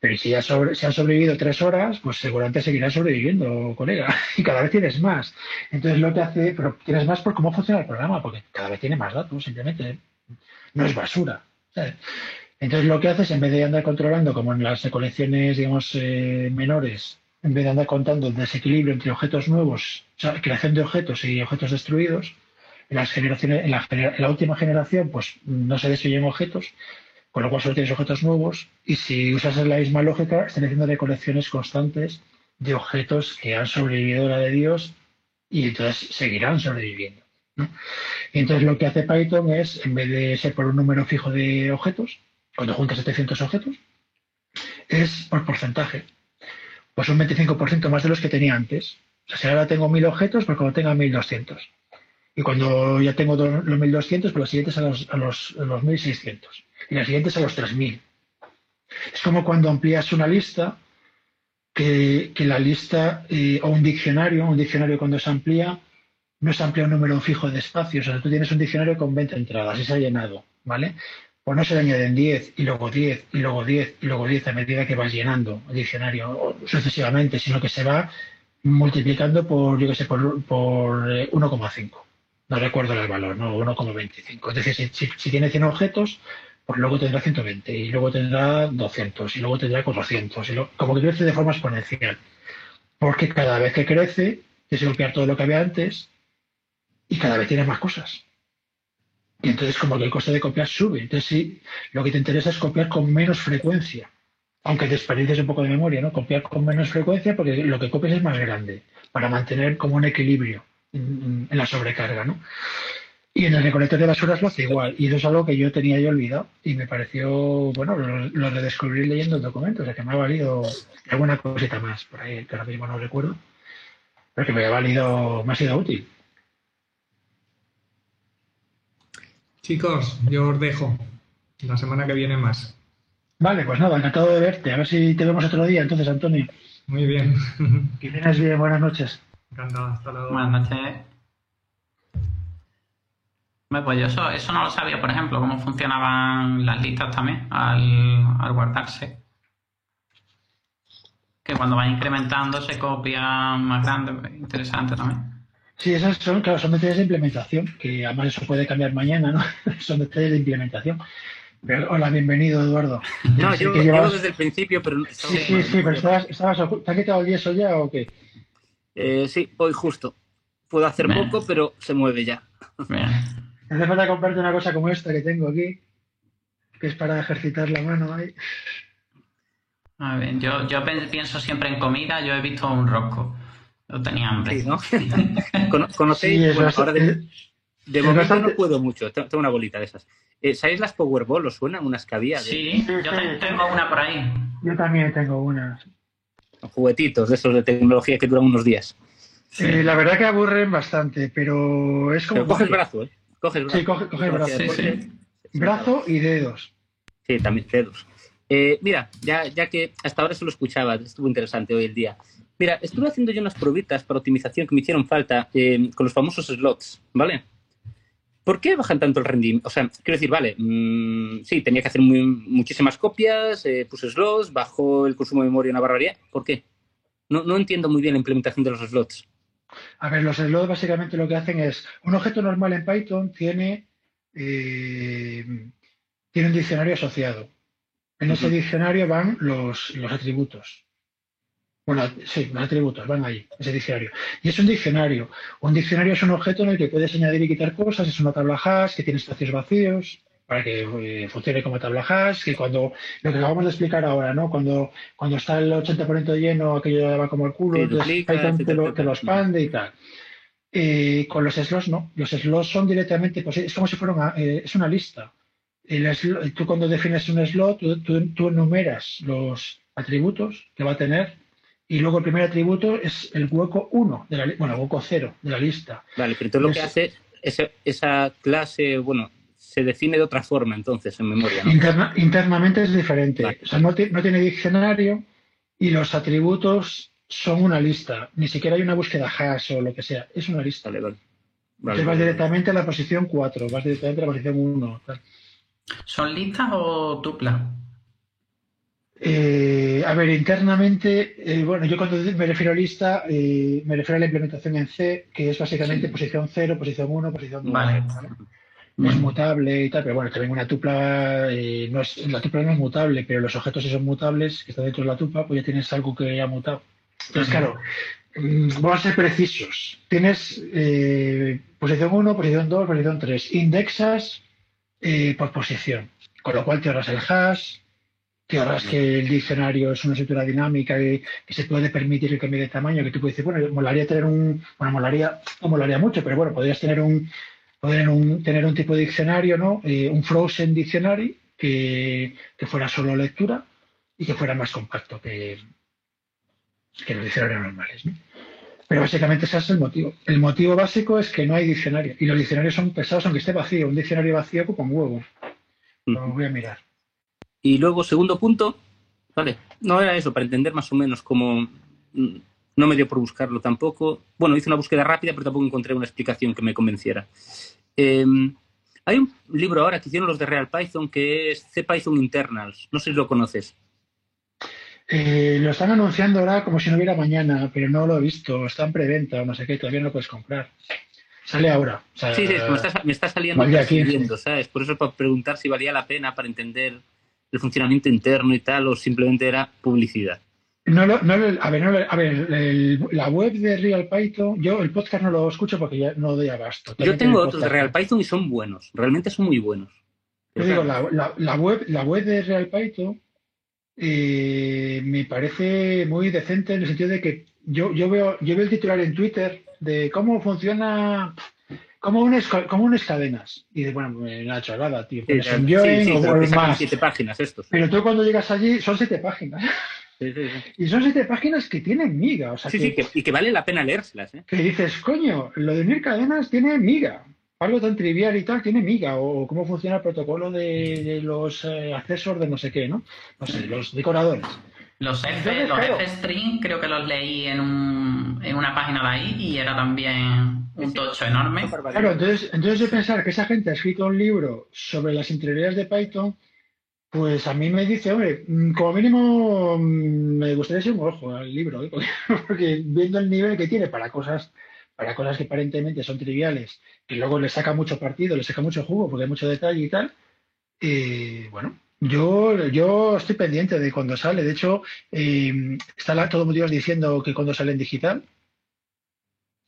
Pero si ya sobre, han sobrevivido tres horas, pues seguramente seguirán sobreviviendo, colega. (laughs) Y cada vez tienes más. Entonces lo que hace, pero tienes más por cómo funciona el programa, porque cada vez tiene más datos, simplemente. No es basura. Entonces lo que haces, en vez de andar controlando, como en las colecciones, digamos, eh, menores, en vez de andar contando el desequilibrio entre objetos nuevos, o sea, creación de objetos y objetos destruidos, en las generaciones, en la, última generación, pues no se destruyen objetos, con lo cual solo tienes objetos nuevos, y si usas la misma lógica, están haciendo recolecciones constantes de objetos que han sobrevivido a la de Dios y entonces seguirán sobreviviendo. Y entonces lo que hace Python es, en vez de ser por un número fijo de objetos, cuando juntas 700 objetos, es por porcentaje. Pues un 25% más de los que tenía antes. O sea, si ahora tengo 1000 objetos, pues cuando tenga 1200. Y cuando ya tengo los 1200, pues los siguientes a los, a los, a los 1600. Y los siguientes a los 3000. Es como cuando amplías una lista, que, que la lista, eh, o un diccionario, un diccionario cuando se amplía, no se amplía un número fijo de espacios. O sea, tú tienes un diccionario con 20 entradas y se ha llenado, ¿vale? Pues no se le añaden 10 y luego 10 y luego 10 y luego 10 a medida que vas llenando el diccionario sucesivamente, sino que se va multiplicando por, yo qué sé, por, por 1,5. Eh, no recuerdo el valor, ¿no? 1,25. Es decir, si, tiene 100 objetos, pues luego tendrá 120 y luego tendrá 200 y luego tendrá 400. Y como que crece de forma exponencial. Porque cada vez que crece, tienes que copiar todo lo que había antes y cada vez tienes más cosas. Y entonces como que el coste de copiar sube. Entonces sí, lo que te interesa es copiar con menos frecuencia. Aunque desperdicies un poco de memoria, ¿no? Copiar con menos frecuencia porque lo que copias es más grande. Para mantener como un equilibrio en, la sobrecarga, ¿no? Y en el recolector de basuras lo hace igual. Y eso es algo que yo tenía yo olvidado. Y me pareció, bueno, lo, lo redescubrí leyendo el documento. O sea que me ha valido alguna cosita más por ahí, que ahora mismo no recuerdo. Pero que me ha valido, me ha sido útil. Chicos, yo os dejo. La semana que viene más. Vale, pues nada, encantado de verte. A ver si te vemos otro día, entonces, Antonio. Muy bien. (laughs) Que tienes bien, buenas noches. Encantado, hasta luego. Buenas noches. Pues yo eso, eso no lo sabía, por ejemplo, cómo funcionaban las listas también al, guardarse. Que cuando van incrementando se copian más grandes. Interesante también. Sí, esas son, claro, son detalles de implementación, que además eso puede cambiar mañana, ¿no? (laughs) son detalles de implementación. hola, bienvenido, Eduardo. No, yo llevo desde el principio, pero... Sí, sí, sí, pero estabas, estabas ¿te has quitado el yeso ya o qué? Eh, sí, hoy justo. Puedo hacer poco, pero se mueve ya. Me hace falta comprarte una cosa como esta que tengo aquí, que es para ejercitar la mano ahí. A ver, yo, yo pienso siempre en comida, yo he visto un rosco. No tenía hambre. ¿no? (laughs) ¿Conocéis? bueno, ahora de, de momento no puedo mucho, tengo una bolita de esas. Eh, ¿Sabéis las Powerball? ¿Os suenan unas que había? Sí, yo tengo una por ahí. Yo también tengo una. Juguetitos de esos de tecnología que duran unos días. Sí, la verdad que aburren bastante, pero es como. coge el brazo, ¿eh? Coge el brazo. Sí, coge, el brazo. Brazo y dedos. Sí, también dedos. Eh, mira, ya, ya que hasta ahora solo escuchaba, estuvo interesante hoy el día. Mira, estuve haciendo yo unas probitas para optimización que me hicieron falta eh, con los famosos slots, ¿vale? ¿Por qué bajan tanto el rendimiento? O sea, quiero decir, vale, mm, sí, tenía que hacer muchísimas copias, eh, puse slots, bajó el consumo de memoria una barbaridad. ¿Por qué? No, no entiendo muy bien la implementación de los slots. A ver, los slots básicamente lo que hacen es, un objeto normal en Python tiene, eh, tiene un diccionario asociado. En ese diccionario van los, los atributos. Bueno, sí, los atributos van ahí, ese diccionario. Y es un diccionario. Un diccionario es un objeto en el que puedes añadir y quitar cosas, es una tabla hash que tiene espacios vacíos para que eh, funcione como tabla hash, que cuando, lo que acabamos de explicar ahora, ¿no? Cuando, cuando está el 80% lleno, aquello va como el culo, entonces Python te lo, te lo, expande y tal. Eh, con los slots no, los slots son directamente, pues es como si fuera una, eh, es una lista. tú cuando defines un slot, tú, tú enumeras los atributos que va a tener y luego el primer atributo es el hueco 1, de la, bueno, hueco 0 de la lista. Vale, pero entonces lo que hace, esa, esa clase, bueno, se define de otra forma entonces en memoria. ¿no? internamente es diferente. O sea, no, no, tiene diccionario y los atributos son una lista. Ni siquiera hay una búsqueda hash o lo que sea. Es una lista. Vale, vale. Entonces vas directamente a la posición 4, vas directamente a la posición 1. ¿Son listas o tuplas? Eh, a ver, internamente, eh, bueno, yo cuando me refiero a lista, eh, me refiero a la implementación en C, que es básicamente posición 0, posición 1, posición 2. Vale. Es mutable y tal, pero bueno, también una tupla, no es, la tupla no es mutable, pero los objetos si son mutables, que están dentro de la tupla, pues ya tienes algo que ha mutado. Entonces, claro, mm, vamos a ser precisos. Tienes posición 1, posición 2, posición 3. Indexas por posición, con lo cual te ahorras el hash, que ahorras que el diccionario es una estructura dinámica que, se puede permitir el cambio de tamaño, que tú puedes decir, bueno, molaría tener un, bueno, molaría, no molaría mucho, pero bueno, podrías tener un, poder un, tener un tipo de diccionario, ¿no? Eh, un frozen dictionary que, fuera solo lectura y que fuera más compacto que, que los diccionarios normales, ¿no? Pero básicamente ese es el motivo. El motivo básico es que no hay diccionario. Y los diccionarios son pesados aunque esté vacío. Un diccionario vacío ocupa un huevo. Lo voy a mirar. Y luego, segundo punto, vale, no era eso, para entender más o menos cómo... mm, No me dio por buscarlo tampoco. Bueno, hice una búsqueda rápida, pero tampoco encontré una explicación que me convenciera. Eh, hay un libro ahora que hicieron los de Real Python que es CPython Internals. No sé si lo conoces. Eh, lo están anunciando ahora como si no hubiera mañana, pero no lo he visto. Está en preventa o no sé qué, todavía no lo puedes comprar. Sale ahora. O sea, Sí, sí, es que me está, me está saliendo Valía casi 15. viendo, ¿sabes? Por eso para preguntar si valía la pena para entender el funcionamiento interno y tal, o simplemente era publicidad. No lo- no lo- a ver, no lo- a ver el- la web de Real Python, yo el podcast no lo escucho porque ya no doy abasto. Yo tengo otros de. Real Python y son buenos, realmente son muy buenos. Yo digo, la, la- la web, la web de Real Python eh, me parece muy decente en el sentido de que yo, yo veo, yo veo el titular en Twitter de cómo funciona, cómo unes, cómo unes cadenas. Y de, bueno, una chorrada, tío. Sí, sí, sí, o más. siete páginas estos. Pero tú cuando llegas allí son siete páginas. Sí, sí, sí. Y son siete páginas que tienen miga. O sea, Sí, que, sí, que- y que vale la pena leérselas, ¿eh? que dices, coño, lo de unir cadenas tiene miga. Algo tan trivial y tal tiene miga. O cómo funciona el protocolo de, de los eh, accesos de no sé qué, ¿no? No sé, los decoradores. Los F, Entonces, los claro. F-String creo que los leí en, un, en una página de ahí y era también un tocho enorme. Claro, entonces, entonces de pensar que esa gente ha escrito un libro sobre las interioridades de Python, pues a mí me dice, hombre, mm, como mínimo mm, me gustaría ser un ojo al libro, ¿eh? (laughs) porque, porque viendo el nivel que tiene para cosas, para cosas que aparentemente son triviales, que luego le saca mucho partido, le saca mucho jugo, porque hay mucho detalle y tal, eh, bueno, yo, yo estoy pendiente de cuando sale. De hecho, eh, está la- todo Dios diciendo que cuando sale en digital,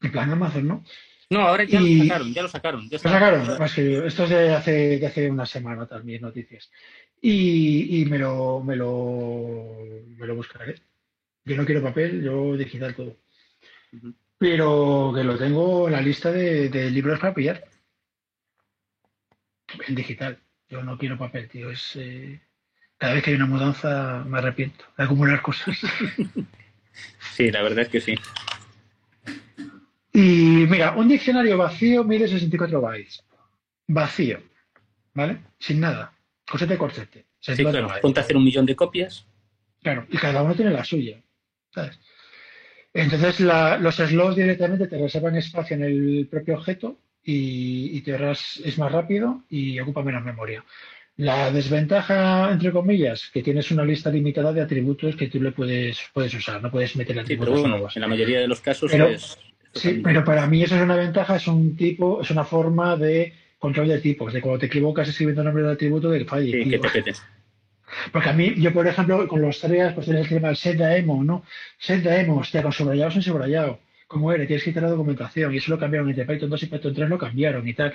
en plan Amazon, ¿no? No, ahora ya Y- lo sacaron, ya lo sacaron. Ya Lo sacaron, más que esto es de hace, de hace una semana también, noticias. Y, y me lo, me lo, me lo buscaré. Yo no quiero papel, yo digital todo. Pero que lo tengo en la lista de, de libros para pillar. En digital. Yo no quiero papel, tío. Es, eh, cada vez que hay una mudanza me arrepiento de acumular cosas. (laughs) Sí, la verdad es que sí. Y mira, un diccionario vacío mide 64 bytes. Vacío. ¿Vale? Sin nada. Cosete corchete. Sí, 64 claro. Ponte a hacer un millón de copias. Claro, y cada uno tiene la suya. ¿sabes? Entonces la- los slots directamente te reservan espacio en el propio objeto y, y te ahorras- es más rápido y ocupa menos memoria. La desventaja, entre comillas, que tienes una lista limitada de atributos que tú le puedes, puedes usar, no puedes meter Sí, atributos pero bueno, nuevos. en la mayoría de los casos Pero- es. Sí, pero para mí eso es una ventaja, es un tipo, es una forma de control de tipos, de cuando te equivocas escribiendo el nombre del atributo que falle. Sí, Y- que te petes. porque a mí, yo por ejemplo, con los tareas, pues tienes el tema del set daemon, ¿no? Set daemon, hostia, con subrayado o sin subrayado. ¿Cómo era? Tienes que quitar la documentación y eso lo cambiaron entre Python 2 y Python 3 lo cambiaron y tal.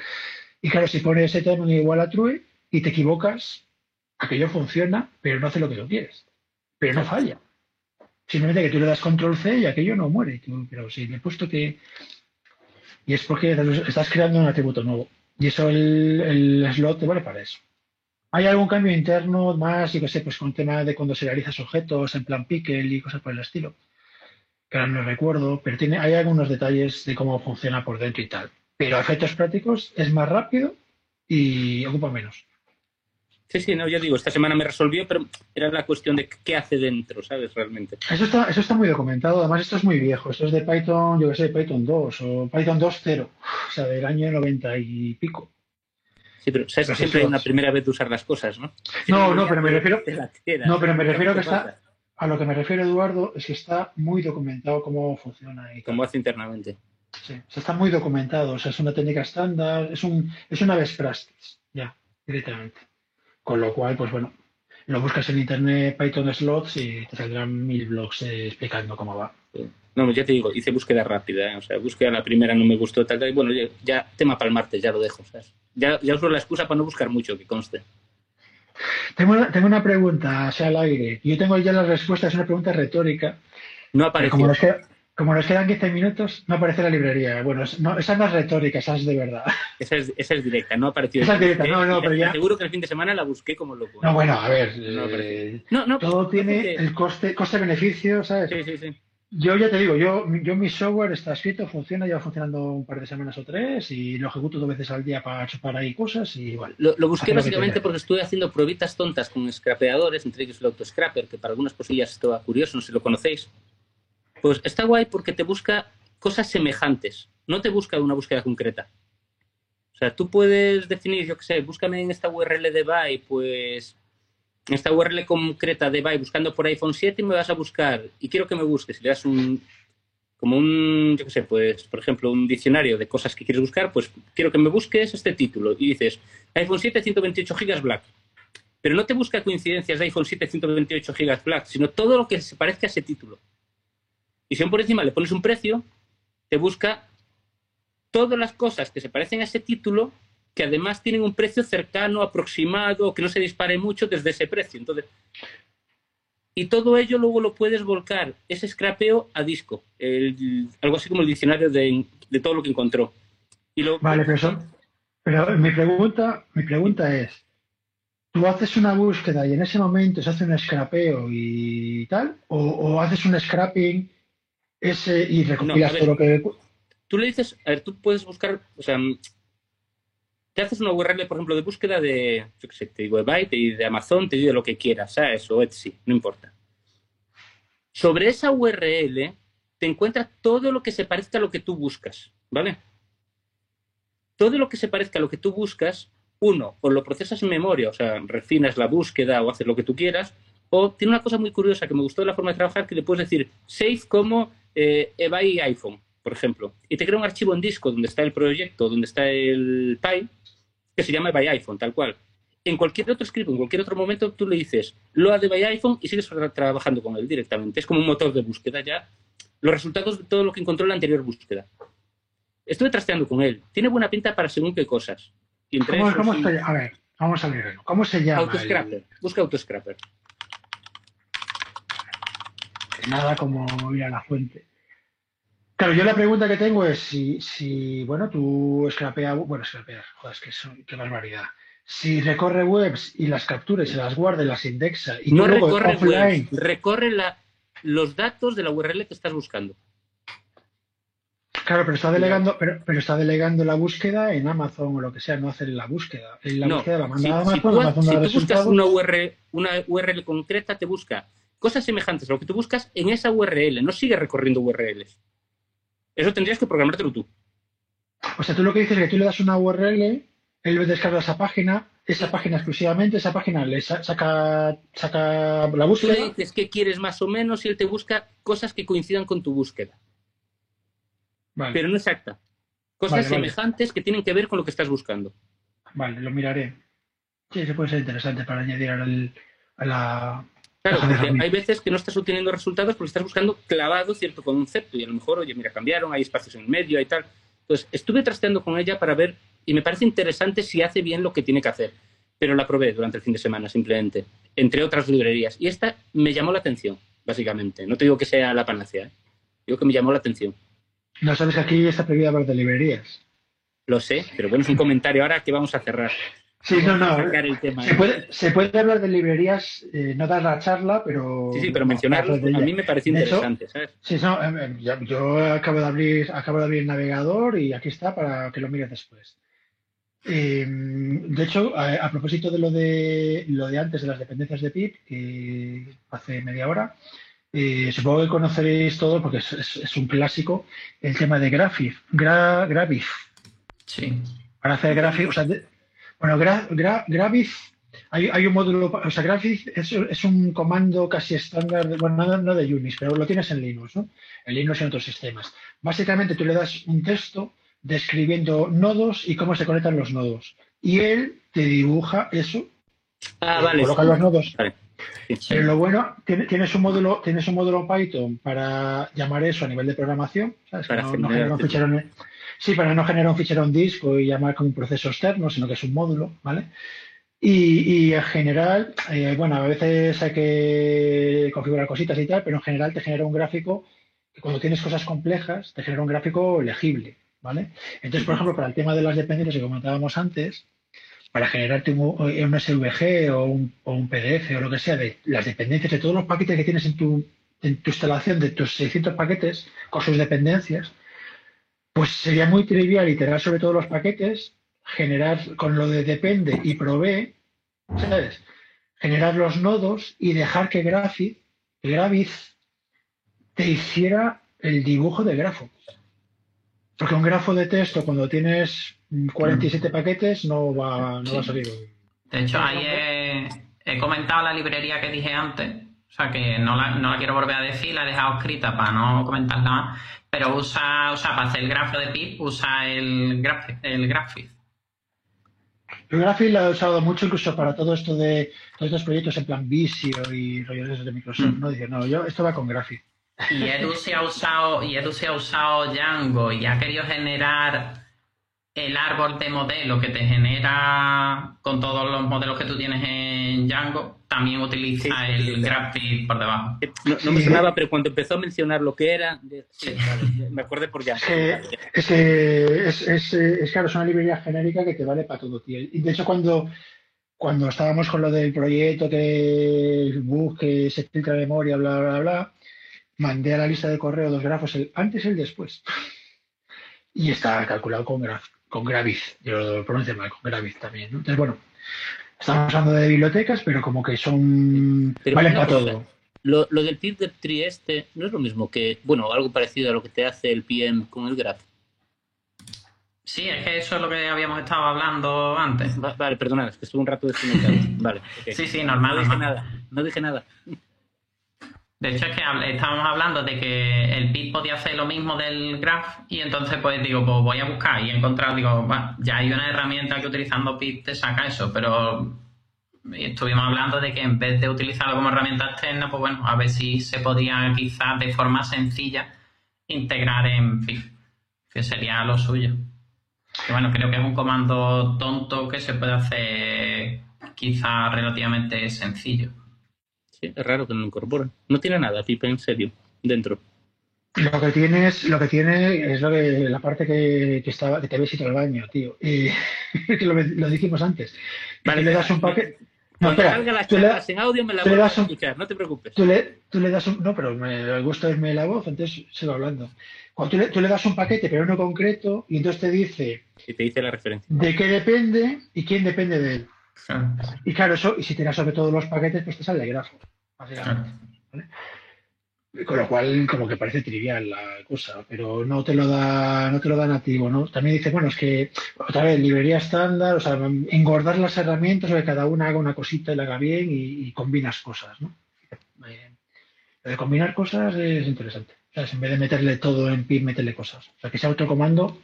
Y claro, si pones set daemon igual a true y te equivocas, aquello funciona, pero no hace lo que tú quieres. Pero no falla. Simplemente que tú le das control C y aquello no muere. Pero si le he puesto que... Y es porque estás creando un atributo nuevo. Y eso el, el slot te vale para eso. ¿Hay algún cambio interno más, yo qué sé, pues con tema de cuando serializas objetos en plan pickle y cosas por el estilo? Que ahora no recuerdo, pero tiene, hay algunos detalles de cómo funciona por dentro y tal. Pero a efectos prácticos es más rápido y ocupa menos. Sí, sí, no, yo digo, esta semana me resolvió, pero era la cuestión de qué hace dentro, ¿sabes? Realmente. Eso está, eso está muy documentado. Además, esto es muy viejo. Esto es de Python, yo qué sé, Python 2 o Python 2.0. O sea, del año 90 y pico. Sí, pero ¿sabes? Los siempre hay una primera vez de usar las cosas, ¿no? No, no, pero me refiero- No, pero me refiero ¿Qué que está-? A lo que me refiero, Eduardo, es que está muy documentado cómo funciona. Y. Como hace internamente. Sí, está muy documentado, o sea, es una técnica estándar, es, un, es una best practice, ya, directamente. Con lo cual, pues bueno, lo buscas en internet Python slots y te saldrán mil blogs eh, explicando cómo va. No, ya te digo, hice búsqueda rápida, ¿eh? o sea, búsqueda la primera no me gustó, tal, tal, y bueno, ya, ya tema para el martes, ya lo dejo, ¿sabes? Ya, ya uso la excusa para no buscar mucho, que conste. Tengo una, tengo una pregunta, o sea, al aire. Yo tengo ya la respuesta, es una pregunta retórica. No como nos, queda- como nos quedan 15 minutos, no aparece la librería. Bueno, no, esa no es retórica, esa es de verdad. (laughs) Esa es, esa es directa, no apareció. Esa es directa, no, no, y pero ya- aseguro que el fin de semana la busqué como loco. No, bueno, a ver, No eh. No, no, todo tiene el coste, coste-beneficio, ¿sabes? Sí, sí, sí. Yo ya te digo, yo, yo mi software está escrito, funciona, lleva funcionando un par de semanas o tres y lo ejecuto dos veces al día para chupar ahí cosas y igual. Lo, busqué básicamente porque estuve haciendo pruebitas tontas con scrapeadores, entre ellos el autoscraper, que para algunas cosillas estaba curioso, no sé si lo conocéis. Pues está guay porque te busca cosas semejantes, no te busca una búsqueda concreta. O sea, tú puedes definir, yo qué sé, búscame en esta URL de Buy, pues en esta URL concreta de Buy buscando por iPhone 7 y me vas a buscar y quiero que me busques, le das un como un, yo qué sé, pues, por ejemplo, un diccionario de cosas que quieres buscar, pues quiero que me busques este título y dices iPhone 7 128 GB Black. Pero no te busca coincidencias de iPhone 7 128 GB Black, sino todo lo que se parezca a ese título. Y si por encima le pones un precio, te busca todas las cosas que se parecen a ese título que además tienen un precio cercano, aproximado, que no se dispare mucho desde ese precio. Entonces, y todo ello luego lo puedes volcar, ese scrapeo, a disco, algo así como el diccionario de, todo lo que encontró. Vale, pero, pero mi, pregunta, mi pregunta es, tú haces una búsqueda y en ese momento se hace un scrapeo y tal, o, haces un scrapping ese y recopilas todo lo que tú le dices, a ver, tú puedes buscar, o sea, te haces una URL, por ejemplo, de búsqueda de, yo qué sé, te digo de Byte y de Amazon, te digo lo que quieras, ¿sabes? O Etsy, no importa. Sobre esa URL te encuentras todo lo que se parezca a lo que tú buscas, ¿vale? Todo lo que se parezca a lo que tú buscas, uno, o lo procesas en memoria, o sea, refinas la búsqueda o haces lo que tú quieras, o tiene una cosa muy curiosa que me gustó de la forma de trabajar, que le puedes decir save como eh, eBay iPhone por ejemplo, y te crea un archivo en disco donde está el proyecto, donde está el PI, que se llama by iPhone, tal cual. En cualquier otro script, en cualquier otro momento, tú le dices lo de by iPhone y sigues trabajando con él directamente. Es como un motor de búsqueda ya. Los resultados de todo lo que encontró en la anterior búsqueda. Estuve trasteando con él. Tiene buena pinta para según qué cosas. ¿Cómo, a ver, vamos a. ¿Cómo se llama? Autoscrapper. Busca Autoscrapper. Nada como ir a la fuente. Claro, yo la pregunta que tengo es si, si bueno, tú scrapeas, bueno, scrapeas, joder, es que son, qué barbaridad. Si recorre webs y las capturas, se las guarda y las indexa y no recorre webs, recorre la, los datos de la URL que estás buscando. Claro, pero está delegando, pero, pero, está delegando la búsqueda en Amazon o lo que sea, no hacer la búsqueda. La no, búsqueda la manda a Amazon, si tú, Amazon si tú buscas una URL, una URL concreta, te busca cosas semejantes a lo que tú buscas en esa URL, no sigue recorriendo URLs. Eso tendrías que programártelo tú. O sea, tú lo que dices es que tú le das una URL, él descarga esa página, esa página exclusivamente, esa página le saca, saca la búsqueda. Tú le dices qué quieres más o menos y él te busca cosas que coincidan con tu búsqueda. Pero no exacta. Cosas semejantes que tienen que ver con lo que estás buscando. Vale, lo miraré. Sí, eso puede ser interesante para añadir a la, Claro, porque hay veces que no estás obteniendo resultados porque estás buscando clavado cierto concepto y a lo mejor, oye, mira, cambiaron, hay espacios en medio y tal. Entonces, estuve trasteando con ella para ver y me parece interesante si hace bien lo que tiene que hacer. Pero la probé durante el fin de semana, simplemente, entre otras librerías. Y esta me llamó la atención, básicamente. No te digo que sea la panacea, ¿eh? digo que me llamó la atención. No sabes que aquí está prohibida hablar de librerías. Lo sé, pero bueno, es un comentario ahora que vamos a cerrar. Sí, no, no. se, puede, se, puede, hablar de librerías, eh, no dar la charla, pero. Sí, sí, pero mencionarlo a mí me parece interesante, ¿sabes? Sí, no, em, em, yo acabo de, abrir, acabo de abrir el navegador y aquí está para que lo mires después. Em, de hecho, a, propósito de lo de lo de antes de las dependencias de PIP, que hace media hora, eh, supongo que conoceréis todo porque es, un clásico, el tema de Graphic. Gra, Sí. Para hacer Graphic, o sea, bueno, Gravis, hay, un módulo, o sea, Gravis es, un comando casi estándar, bueno, no, de Unix, pero lo tienes en Linux, ¿no? En Linux y en otros sistemas. Básicamente tú le das un texto describiendo nodos y cómo se conectan los nodos. Y él te dibuja eso. Ah, vale. Coloca los nodos. Pero lo bueno, tienes un módulo, tienes un módulo Python para llamar eso a nivel de programación, ¿sabes? Para no, no Sí, para no generar un fichero en disco y llamar como un proceso externo, sino que es un módulo, ¿vale? Y, en general, eh, bueno, a veces hay que configurar cositas y tal, pero en general te genera un gráfico que cuando tienes cosas complejas, te genera un gráfico legible, ¿vale? Entonces, por ejemplo, para el tema de las dependencias que comentábamos antes, para generarte un, SVG o un, PDF o lo que sea de las dependencias de todos los paquetes que tienes en tu en tu instalación de tus 600 paquetes con sus dependencias, pues sería muy trivial iterar sobre todos los paquetes, generar con lo de depende y provee, ¿sabes? Generar los nodos y dejar que Graphit, Gravis te hiciera el dibujo de grafo. Porque un grafo de texto cuando tienes 47 paquetes no va, no va a salir. De hecho, ahí he, he comentado la librería que dije antes, o sea que no la, no la quiero volver a decir, la he dejado escrita para no comentarla más, pero usa, o sea, para hacer el grafo de pip usa el, graf, el Graphic. El Graphic lo he usado mucho incluso para todo esto de todos estos proyectos en plan Visio y rollos de Microsoft, ¿no? Dice, no, yo esto va con Graphic. Y Edu se ha usado, y Edu se ha usado Django y ha querido generar el árbol de modelo que te genera con todos los modelos que tú tienes en Django, también utiliza Sí, sí, el sí. Graphic por debajo. Eh, No, no me sonaba, pero cuando empezó a mencionar lo que era, de- sí, vale, me acordé por ya. Es que, es, es, es, eh, es, claro, es una librería genérica que te vale para todo, tío. Y de hecho, cuando, cuando estábamos con lo del proyecto, que que se filtra memoria, bla, bla, bla, mandé a la lista de correo dos grafos, el antes y el después. (laughs) Y está calculado con, graf, con Graviz. Yo lo pronuncio mal, con Graviz también. ¿no? Entonces, bueno, estamos hablando de bibliotecas, pero como que son. Pero valen para cosa, todo. Lo, lo del PIB de Trieste no es lo mismo que, bueno, algo parecido a lo que te hace el PM con el Graph. Sí, es que eso es lo que habíamos estado hablando antes. Va- Vale, perdonad, es que estuve un rato desconectado. (laughs) Vale. Sí, sí, normal, No dije normal. nada, no dije nada. De hecho, es que estábamos hablando de que el PIT podía hacer lo mismo del graph y entonces pues digo, pues voy a buscar y he encontrado, digo, va, ya hay una herramienta que utilizando PIT te saca eso, pero estuvimos hablando de que en vez de utilizarlo como herramienta externa, pues bueno, a ver si se podía quizás de forma sencilla integrar en PIT, que sería lo suyo. Que bueno, creo que es un comando tonto que se puede hacer quizás relativamente sencillo. Sí, es raro que no lo incorporen. No tiene nada, PIP en serio, dentro. Lo que tienes, lo que tiene es lo que la parte que, que estaba, que te habéis ido al baño, tío. Y (laughs) que lo, lo dijimos antes. Vale, le das un paquete. No, Cuando espera, salga las charlas en audio me la vuelvo a escuchar, no te preocupes. tú le- tú le das un. No, pero me, el gusto es la voz, entonces sigo hablando. Cuando tú le, tú le das un paquete, pero no concreto, y entonces te dice Y te dice la referencia. de qué depende y quién depende de él. Y claro, eso, y si te das sobre todos los paquetes, pues te sale el grafo. básicamente. Con lo cual, como que parece trivial la cosa, pero no te lo da, no te lo da nativo, ¿no? También dice, bueno, es que, otra vez, librería estándar, o sea, engordar las herramientas, o que cada una haga una cosita y la haga bien y, y combinas cosas, ¿no? Eh, Lo de combinar cosas es interesante. O sea, en vez de meterle todo en PIB, meterle cosas. O sea, que ese autocomando.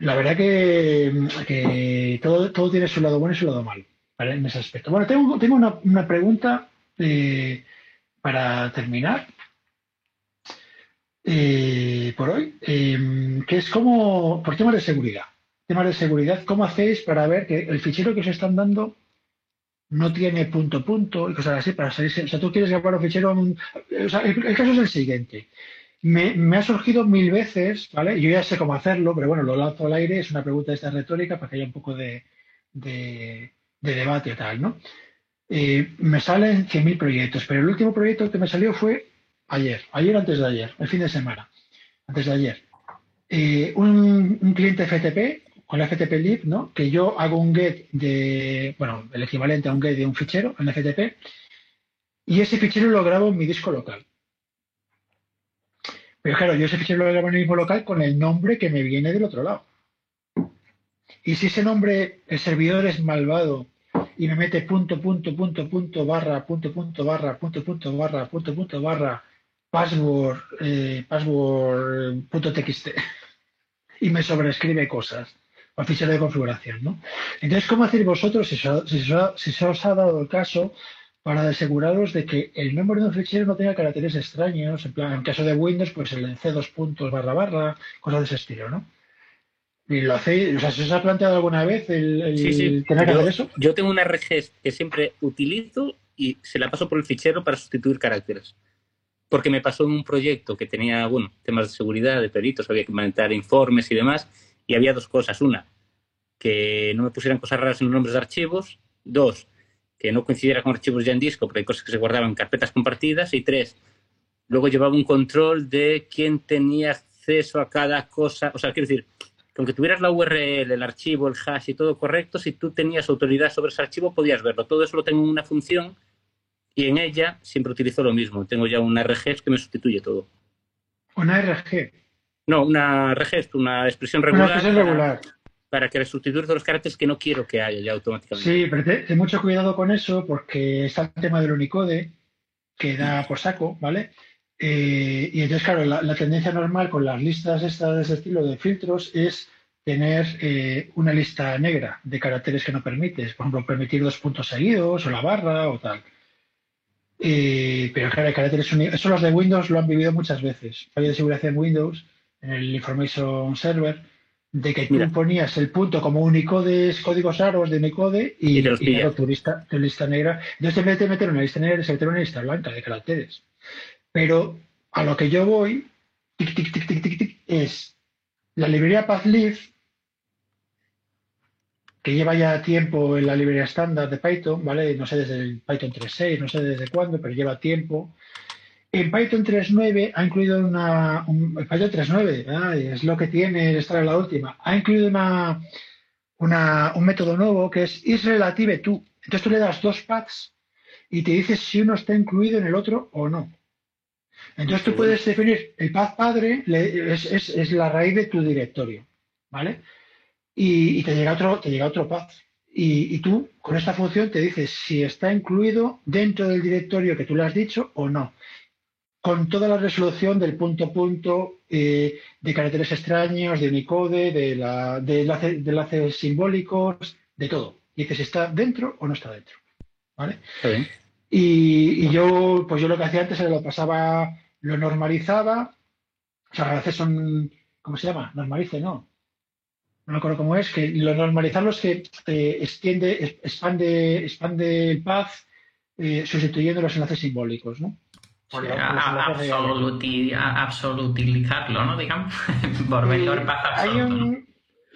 La verdad que, todo, todo tiene su lado bueno y su lado malo. En ese aspecto. Bueno, tengo, tengo una, una pregunta eh, para terminar eh, por hoy, eh, que es como, por temas de seguridad. Temas de seguridad, ¿cómo hacéis para ver que el fichero que os están dando no tiene punto punto y cosas así para salirse? O sea, tú quieres grabar un fichero. en un- o sea, el caso es el siguiente. Me, ha surgido mil veces, ¿vale? Yo ya sé cómo hacerlo, pero bueno, lo lanzo al aire, es una pregunta de esta retórica para que haya un poco de, de, de debate o tal, ¿no? Eh, me salen 100.000 proyectos, pero el último proyecto que me salió fue ayer, ayer antes de ayer, el fin de semana, antes de ayer. Eh, un, un cliente FTP con la FTP lib, ¿no? Que yo hago un get de, bueno, el equivalente a un get de un fichero en FTP y ese fichero lo grabo en mi disco local. Pero claro, yo ese fichero lo grabo en local con el nombre que me viene del otro lado. Y si ese nombre, el servidor es malvado y me mete punto, punto, punto, punto, barra, punto, punto, barra, punto, punto, barra, punto, punto, barra, password, eh, password, punto txt, y me sobrescribe cosas al fichero de configuración, ¿no? Entonces, ¿cómo hacéis vosotros si si se os ha dado el caso para aseguraros de que el nombre de un fichero no tenga caracteres extraños, en plan, en caso de Windows, pues el C dos puntos barra barra, cosas de ese estilo, ¿no? Y lo hacéis, o sea, ¿se os ha planteado alguna vez el, el Sí, sí. tener que Yo, hacer eso? yo tengo una RGS que siempre utilizo y se la paso por el fichero para sustituir caracteres. Porque me pasó en un proyecto que tenía, bueno, temas de seguridad, de peritos, había que mandar informes y demás, y había dos cosas. Una, que no me pusieran cosas raras en los nombres de archivos. Dos, que no coincidiera con archivos ya en disco, porque hay cosas que se guardaban en carpetas compartidas. Y tres, luego llevaba un control de quién tenía acceso a cada cosa. O sea, quiero decir, que aunque tuvieras la URL, el archivo, el hash y todo correcto, si tú tenías autoridad sobre ese archivo podías verlo. Todo eso lo tengo en una función y en ella siempre utilizo lo mismo. Tengo ya una RG que me sustituye todo. ¿Una RG? No, una RG, una expresión regular. Una expresión regular. Para, que sustituya todos los caracteres que no quiero que haya ya automáticamente. Sí, pero ten, mucho cuidado con eso porque está el tema del Unicode que da por saco, ¿vale? Eh, y entonces, claro, la, tendencia normal con las listas estas de ese estilo de filtros es tener eh, una lista negra de caracteres que no permites. Por ejemplo, permitir dos puntos seguidos o la barra o tal. Eh, pero claro, hay caracteres unidos. Eso los de Windows lo han vivido muchas veces. Fallo de seguridad en Windows, en el Information Server, de que tú ponías el punto como Unicode, códigos raros de Unicode y, tu, lista, tu lista negra. Entonces, en vez de meter una lista negra, se mete una lista blanca de caracteres. Pero a lo que yo voy, tic, tic, tic, tic, tic, tic, es la librería PathLib que lleva ya tiempo en la librería estándar de Python, ¿vale? No sé desde el Python 3.6, no sé desde cuándo, pero lleva tiempo. En Python 3.9 ha incluido una. Un, Python 3.9, es lo que tiene estar en la última. Ha incluido una, una, un método nuevo que es isRelativeTo. Entonces tú le das dos paths y te dices si uno está incluido en el otro o no. Entonces tú puedes definir el path padre, es, es, es la raíz de tu directorio, ¿vale? y, te llega otro, te llega otro path. Y, tú con esta función te dices si está incluido dentro del directorio que tú le has dicho o no. Con toda la resolución del punto punto, eh, de caracteres extraños, de Unicode, de, la, de, enlaces simbólicos, de todo. Y dices si está dentro o no está dentro. ¿Vale? Y, y, yo, pues yo lo que hacía antes era lo pasaba, lo normalizaba. O sea, a veces son, ¿cómo se llama? Normalice, ¿no? no me acuerdo cómo es, que lo normalizarlo es que eh, extiende, expande, expande el path eh, sustituyendo los enlaces simbólicos, ¿no? Absolutilizarlo, ¿no? Digamos, medio del path absoluto.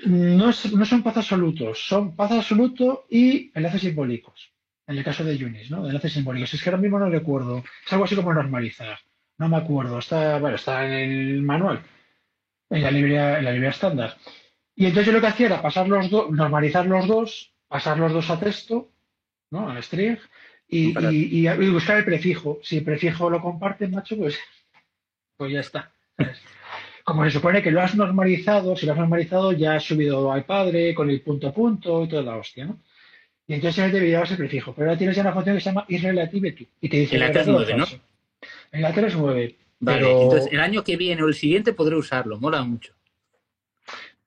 ¿no? son path absolutos, son path absoluto y enlaces simbólicos. En el caso de Unis, ¿no? Enlaces simbólicos. Es que ahora mismo no recuerdo. Es algo así como normalizar. No me acuerdo. Está, bueno, está en el manual, en la librería, en la librería estándar. Y entonces yo lo que hacía era pasar los dos, normalizar los dos, pasar los dos a texto, ¿no? A string, y, y, buscar el prefijo. Si el prefijo lo comparte, macho, pues, (laughs) pues ya está. Como se supone que lo has normalizado, si lo has normalizado, ya has subido al padre con el punto a punto y toda la hostia, ¿no? Y entonces te llevas el prefijo. Pero ahora tienes ya una función que se llama isRelativeTo. Y te dice. En la 3.9, ¿no? En la 3.9. Vale, entonces el año que viene o el siguiente podré usarlo. Mola mucho.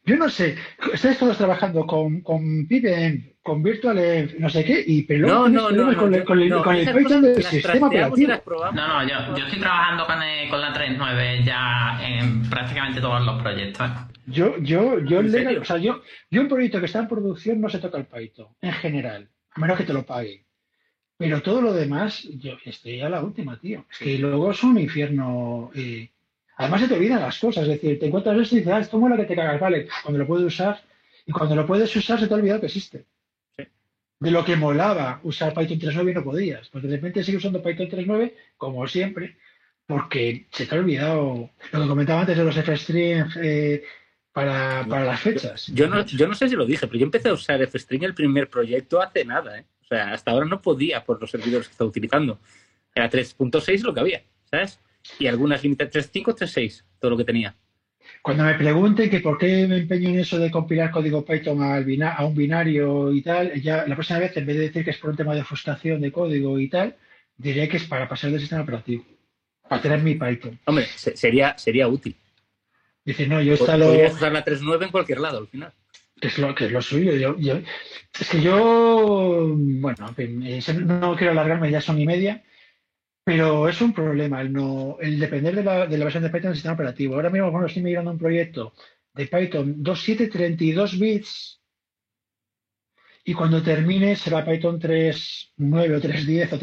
Yo no sé, estáis todos trabajando con, con Pipen, con VirtualEnv, no sé qué, y pero no, no, no, con, el, con, el, con el Python del sistema operativo. No, no, yo, yo, estoy trabajando con, con la 3.9 ya en prácticamente todos los proyectos. Yo, yo, yo, legal, o sea, yo, yo un proyecto que está en producción no se toca el Python, en general, a menos que te lo pague. Pero todo lo demás, yo estoy a la última, tío. Es que luego es un infierno. Eh, Además se te olvidan las cosas, es decir, te encuentras esto y dices, ah, esto mola que te cagas, vale, cuando lo puedes usar, y cuando lo puedes usar se te ha olvidado que existe. De lo que molaba usar Python 3.9 y no podías, porque de repente sigues usando Python 3.9, como siempre, porque se te ha olvidado lo que comentaba antes de los F-String eh, para, las fechas. Yo no, yo no sé si lo dije, pero yo empecé a usar F-String el primer proyecto hace nada, ¿eh? O sea, hasta ahora no podía por los servidores que estaba utilizando. Era 3.6 lo que había, ¿sabes? Y algunas limitaciones 3.5, 3.6, todo lo que tenía. Cuando me pregunten que por qué me empeño en eso de compilar código Python a un binario y tal, ya la próxima vez, en vez de decir que es por un tema de frustración de código y tal, diré que es para pasar del sistema operativo, para tener mi Python. Hombre, sería, sería útil. Dice, no, yo instalo... Podrías usar la 3.9 en cualquier lado al final. Que es lo, que es lo suyo. Yo, es que yo, bueno, no quiero alargarme, ya son y media. Pero es un problema el, no, el depender de la, de la versión de Python del sistema operativo. Ahora mismo, cuando estoy migrando un proyecto de Python 2.7.32 bits y cuando termine será Python 3.9 o 3.10 o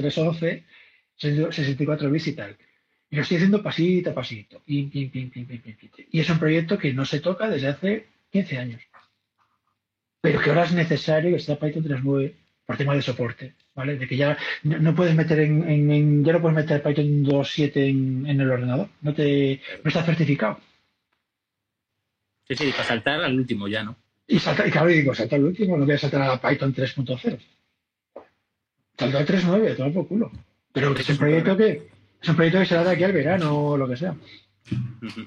3.11, 64 bits y tal. Y lo estoy haciendo pasito a pasito. y es un proyecto que no se toca desde hace 15 años. Pero que ahora es necesario que sea Python 3.9 por tema de soporte. ¿Vale? De que ya no, puedes meter en, ya no puedes meter Python 2.7 en, en el ordenador, no te no está certificado. Sí, sí, para saltar al último ya, ¿no? Y saltar, y claro, digo, saltar al último, no voy a saltar a Python 3.0. Saltar a 3.9, todo por culo. Pero que es un proyecto que es un proyecto que será de aquí al verano o lo que sea.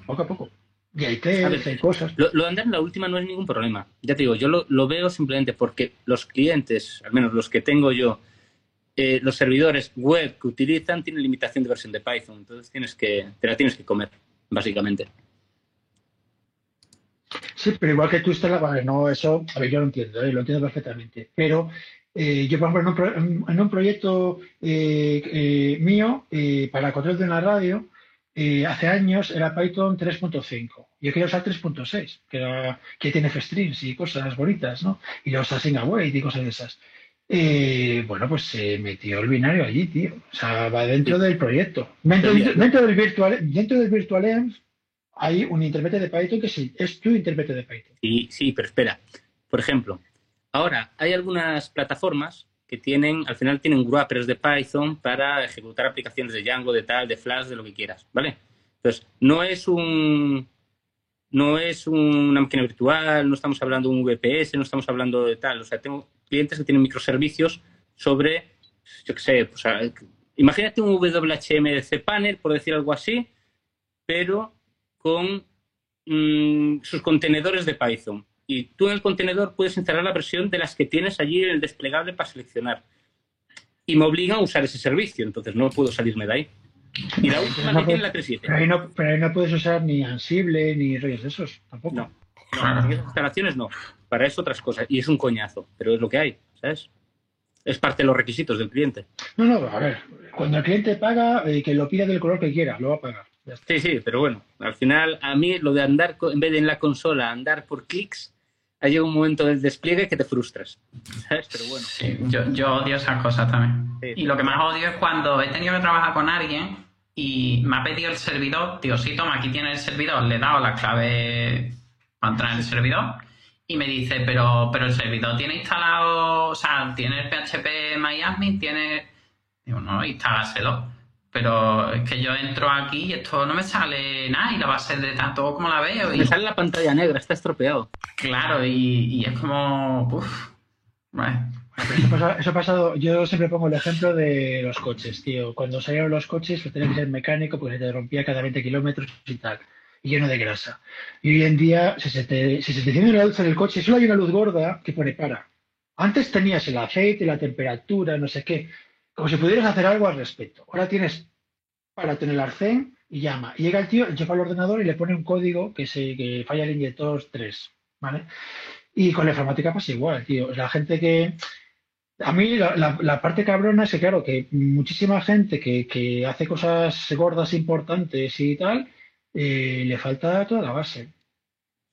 Poco a poco. Y hay test, hay cosas. Lo, de andar en la última no es ningún problema. Ya te digo, yo lo, veo simplemente porque los clientes, al menos los que tengo yo, eh, los servidores web que utilizan tienen limitación de versión de Python. Entonces tienes que, te la tienes que comer, básicamente. Sí, pero igual que tú instalabas, no, eso, a ver, yo lo entiendo, ¿eh? lo entiendo perfectamente. Pero eh, yo, por ejemplo, en un, proyecto eh, mío para control de una radio, hace años era Python 3.5. Yo quería usar 3.6, que, que tiene f-strings y cosas bonitas, ¿no? Y los async await y cosas de esas. Bueno, pues se metió el binario allí, tío. O sea, va dentro del proyecto. Dentro, del virtual, dentro del virtualenv hay un intérprete de Python que sí, es tu intérprete de Python. Sí, sí, pero espera. Por ejemplo, ahora hay algunas plataformas que tienen, al final tienen wrappers de Python para ejecutar aplicaciones de Django, de tal, de Flash, de lo que quieras, ¿vale? Entonces, no es un no es una máquina virtual, no estamos hablando de un VPS, no estamos hablando de tal. O sea, tengo clientes que tienen microservicios sobre, yo qué sé, imagínate un WHM panel, por decir algo así, pero con mm, sus contenedores de Python. Y tú en el contenedor puedes instalar la versión de las que tienes allí en el desplegable para seleccionar. Y me obliga a usar ese servicio, entonces no puedo salirme de ahí. Y la última no tiene la 3.7. Pero ahí, no, pero ahí no puedes usar ni Ansible ni rollos de esos, tampoco. No, no instalaciones no. Para eso otras cosas. Y es un coñazo, pero es lo que hay, ¿sabes? Es parte de los requisitos del cliente. No, no, a ver. Cuando el cliente paga, eh, que lo pida del color que quiera, lo va a pagar. Sí, sí, pero bueno, al final a mí lo de andar, en vez de en la consola, andar por clics, ha llegado un momento del despliegue que te frustras. ¿Sabes? Pero bueno. Sí, yo, yo odio esas cosas también. y lo que más odio es cuando he tenido que trabajar con alguien y me ha pedido el servidor, tío, sí, toma, aquí tiene el servidor, le he dado la clave para entrar en el servidor y me dice, pero, pero el servidor tiene instalado, o sea, tiene el PHP MyAdmin, tiene... Digo, no, instálaselo pero es que yo entro aquí y esto no me sale nada y la base de tanto como la veo. Y... Me sale la pantalla negra, está estropeado. Claro, y, es como. Uf, Eso, ha pasado, yo siempre pongo el ejemplo de los coches, tío. Cuando salieron los coches, lo tenía que ser mecánico porque se te rompía cada 20 kilómetros y tal, y lleno de grasa. Y hoy en día, si se te, si enciende una luz en el coche, solo hay una luz gorda que pone para. Antes tenías el aceite, la temperatura, no sé qué como si pudieras hacer algo al respecto. Ahora tienes para tener el arcén y llama. Y llega el tío, lleva al ordenador y le pone un código que, se, que falla el inyector 3. ¿vale? Y con la informática pasa igual, tío. La gente que. A mí la, parte cabrona es que, claro, que muchísima gente que, hace cosas gordas importantes y tal, eh, le falta toda la base.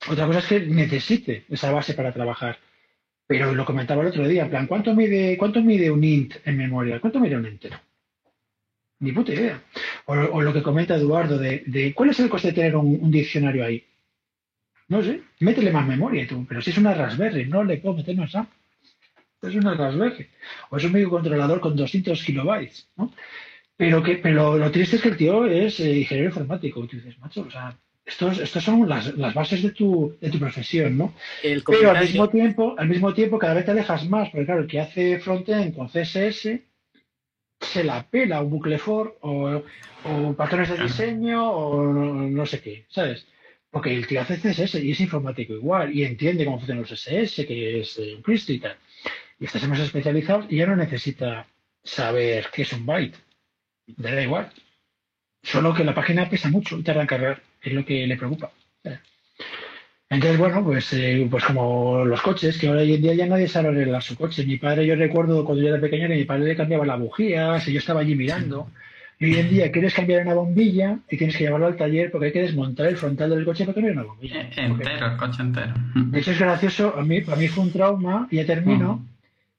Otra cosa es que necesite esa base para trabajar. Pero lo comentaba el otro día, en plan, ¿cuánto mide, cuánto mide un int en memoria? ¿Cuánto mide un entero? Ni puta idea. O, lo que comenta Eduardo de, cuál es el coste de tener un, diccionario ahí. No sé, métele más memoria tú, pero si es una Raspberry, no le puedo meter más RAM. Es una Raspberry. O es un microcontrolador con 200 kilobytes, ¿no? Pero, que, pero lo triste es que el tío es eh, ingeniero informático. Y tú dices, macho, o sea, estos, estos son las, las, bases de tu, de tu profesión, ¿no? Pero al mismo tiempo, al mismo tiempo, cada vez te alejas más, porque claro, el que hace frontend con CSS se la pela un bucle for o, o patrones de diseño o no, sé qué, ¿sabes? Porque el tío hace CSS y es informático igual y entiende cómo funcionan los CSS, que es eh, un Cristo y tal. Y estás más especializado y ya no necesita saber qué es un byte. Le da igual. Solo que la página pesa mucho y tarda en cargar es lo que le preocupa. Entonces, bueno, pues, eh, pues como los coches, que ahora hoy en día ya nadie sabe arreglar su coche. Mi padre, yo recuerdo cuando yo era pequeño que mi padre le cambiaba la bujía, si yo estaba allí mirando. Y hoy en día quieres cambiar una bombilla y tienes que llevarlo al taller porque hay que desmontar el frontal del coche para cambiar una bombilla. Eh, entero, el coche entero. De hecho es gracioso, a mí, para mí fue un trauma, y ya termino,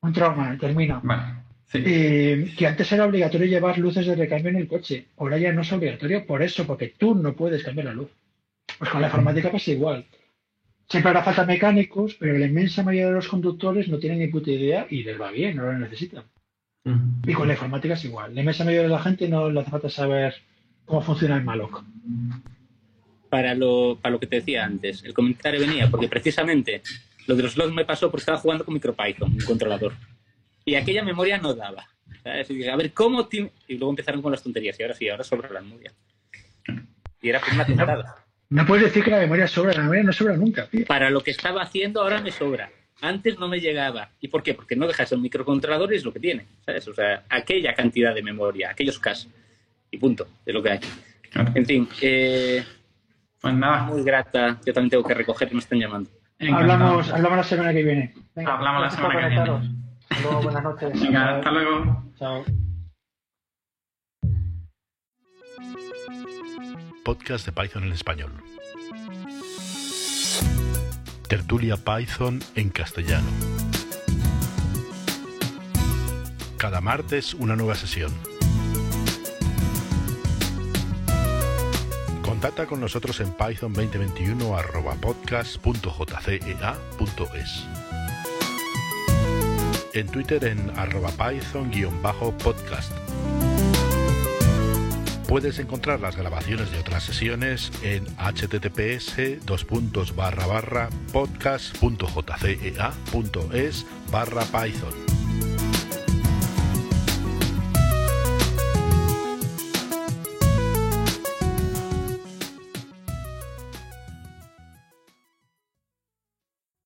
un trauma, termino. Eh, que antes era obligatorio llevar luces de recambio en el coche. Ahora ya no es obligatorio por eso, porque tú no puedes cambiar la luz. Pues con la informática pasa igual. Siempre hará falta mecánicos, pero la inmensa mayoría de los conductores no tienen ni puta idea y les va bien, no lo necesitan. Y con la informática es igual. La inmensa mayoría de la gente no le hace falta saber cómo funciona el malloc. Para lo, para lo que te decía antes, el comentario venía porque precisamente lo de los logs me pasó porque estaba jugando con MicroPython, un controlador. Y aquella memoria no daba. ¿sabes? Y dije, a ver, ¿cómo? ti-?" Y luego empezaron con las tonterías. Y ahora sí, ahora sobra la memoria. Y era por una tontada. No puedes decir que la memoria sobra, la memoria no sobra nunca, tío. Para lo que estaba haciendo ahora me sobra. Antes no me llegaba. ¿Y por qué? Porque no dejas un microcontrolador y es lo que tiene. ¿Sabes? O sea, aquella cantidad de memoria, aquellos casos. Y punto, es lo que hay. Claro. En fin, eh, Pues nada, muy grata. Yo también tengo que recoger, me están llamando. Encantado. Hablamos, hablamos la semana que viene. Hablamos la semana que viene. conectaros. Hasta luego, buenas noches. Venga, hasta luego. Chao. Podcast de Python en español. Tertulia Python en castellano. Cada martes una nueva sesión. Contacta con nosotros en python 2021 arroba podcast.jcea.es. En Twitter en arroba python-podcast. Puedes encontrar las grabaciones de otras sesiones en https podcast.jcea.es barra python.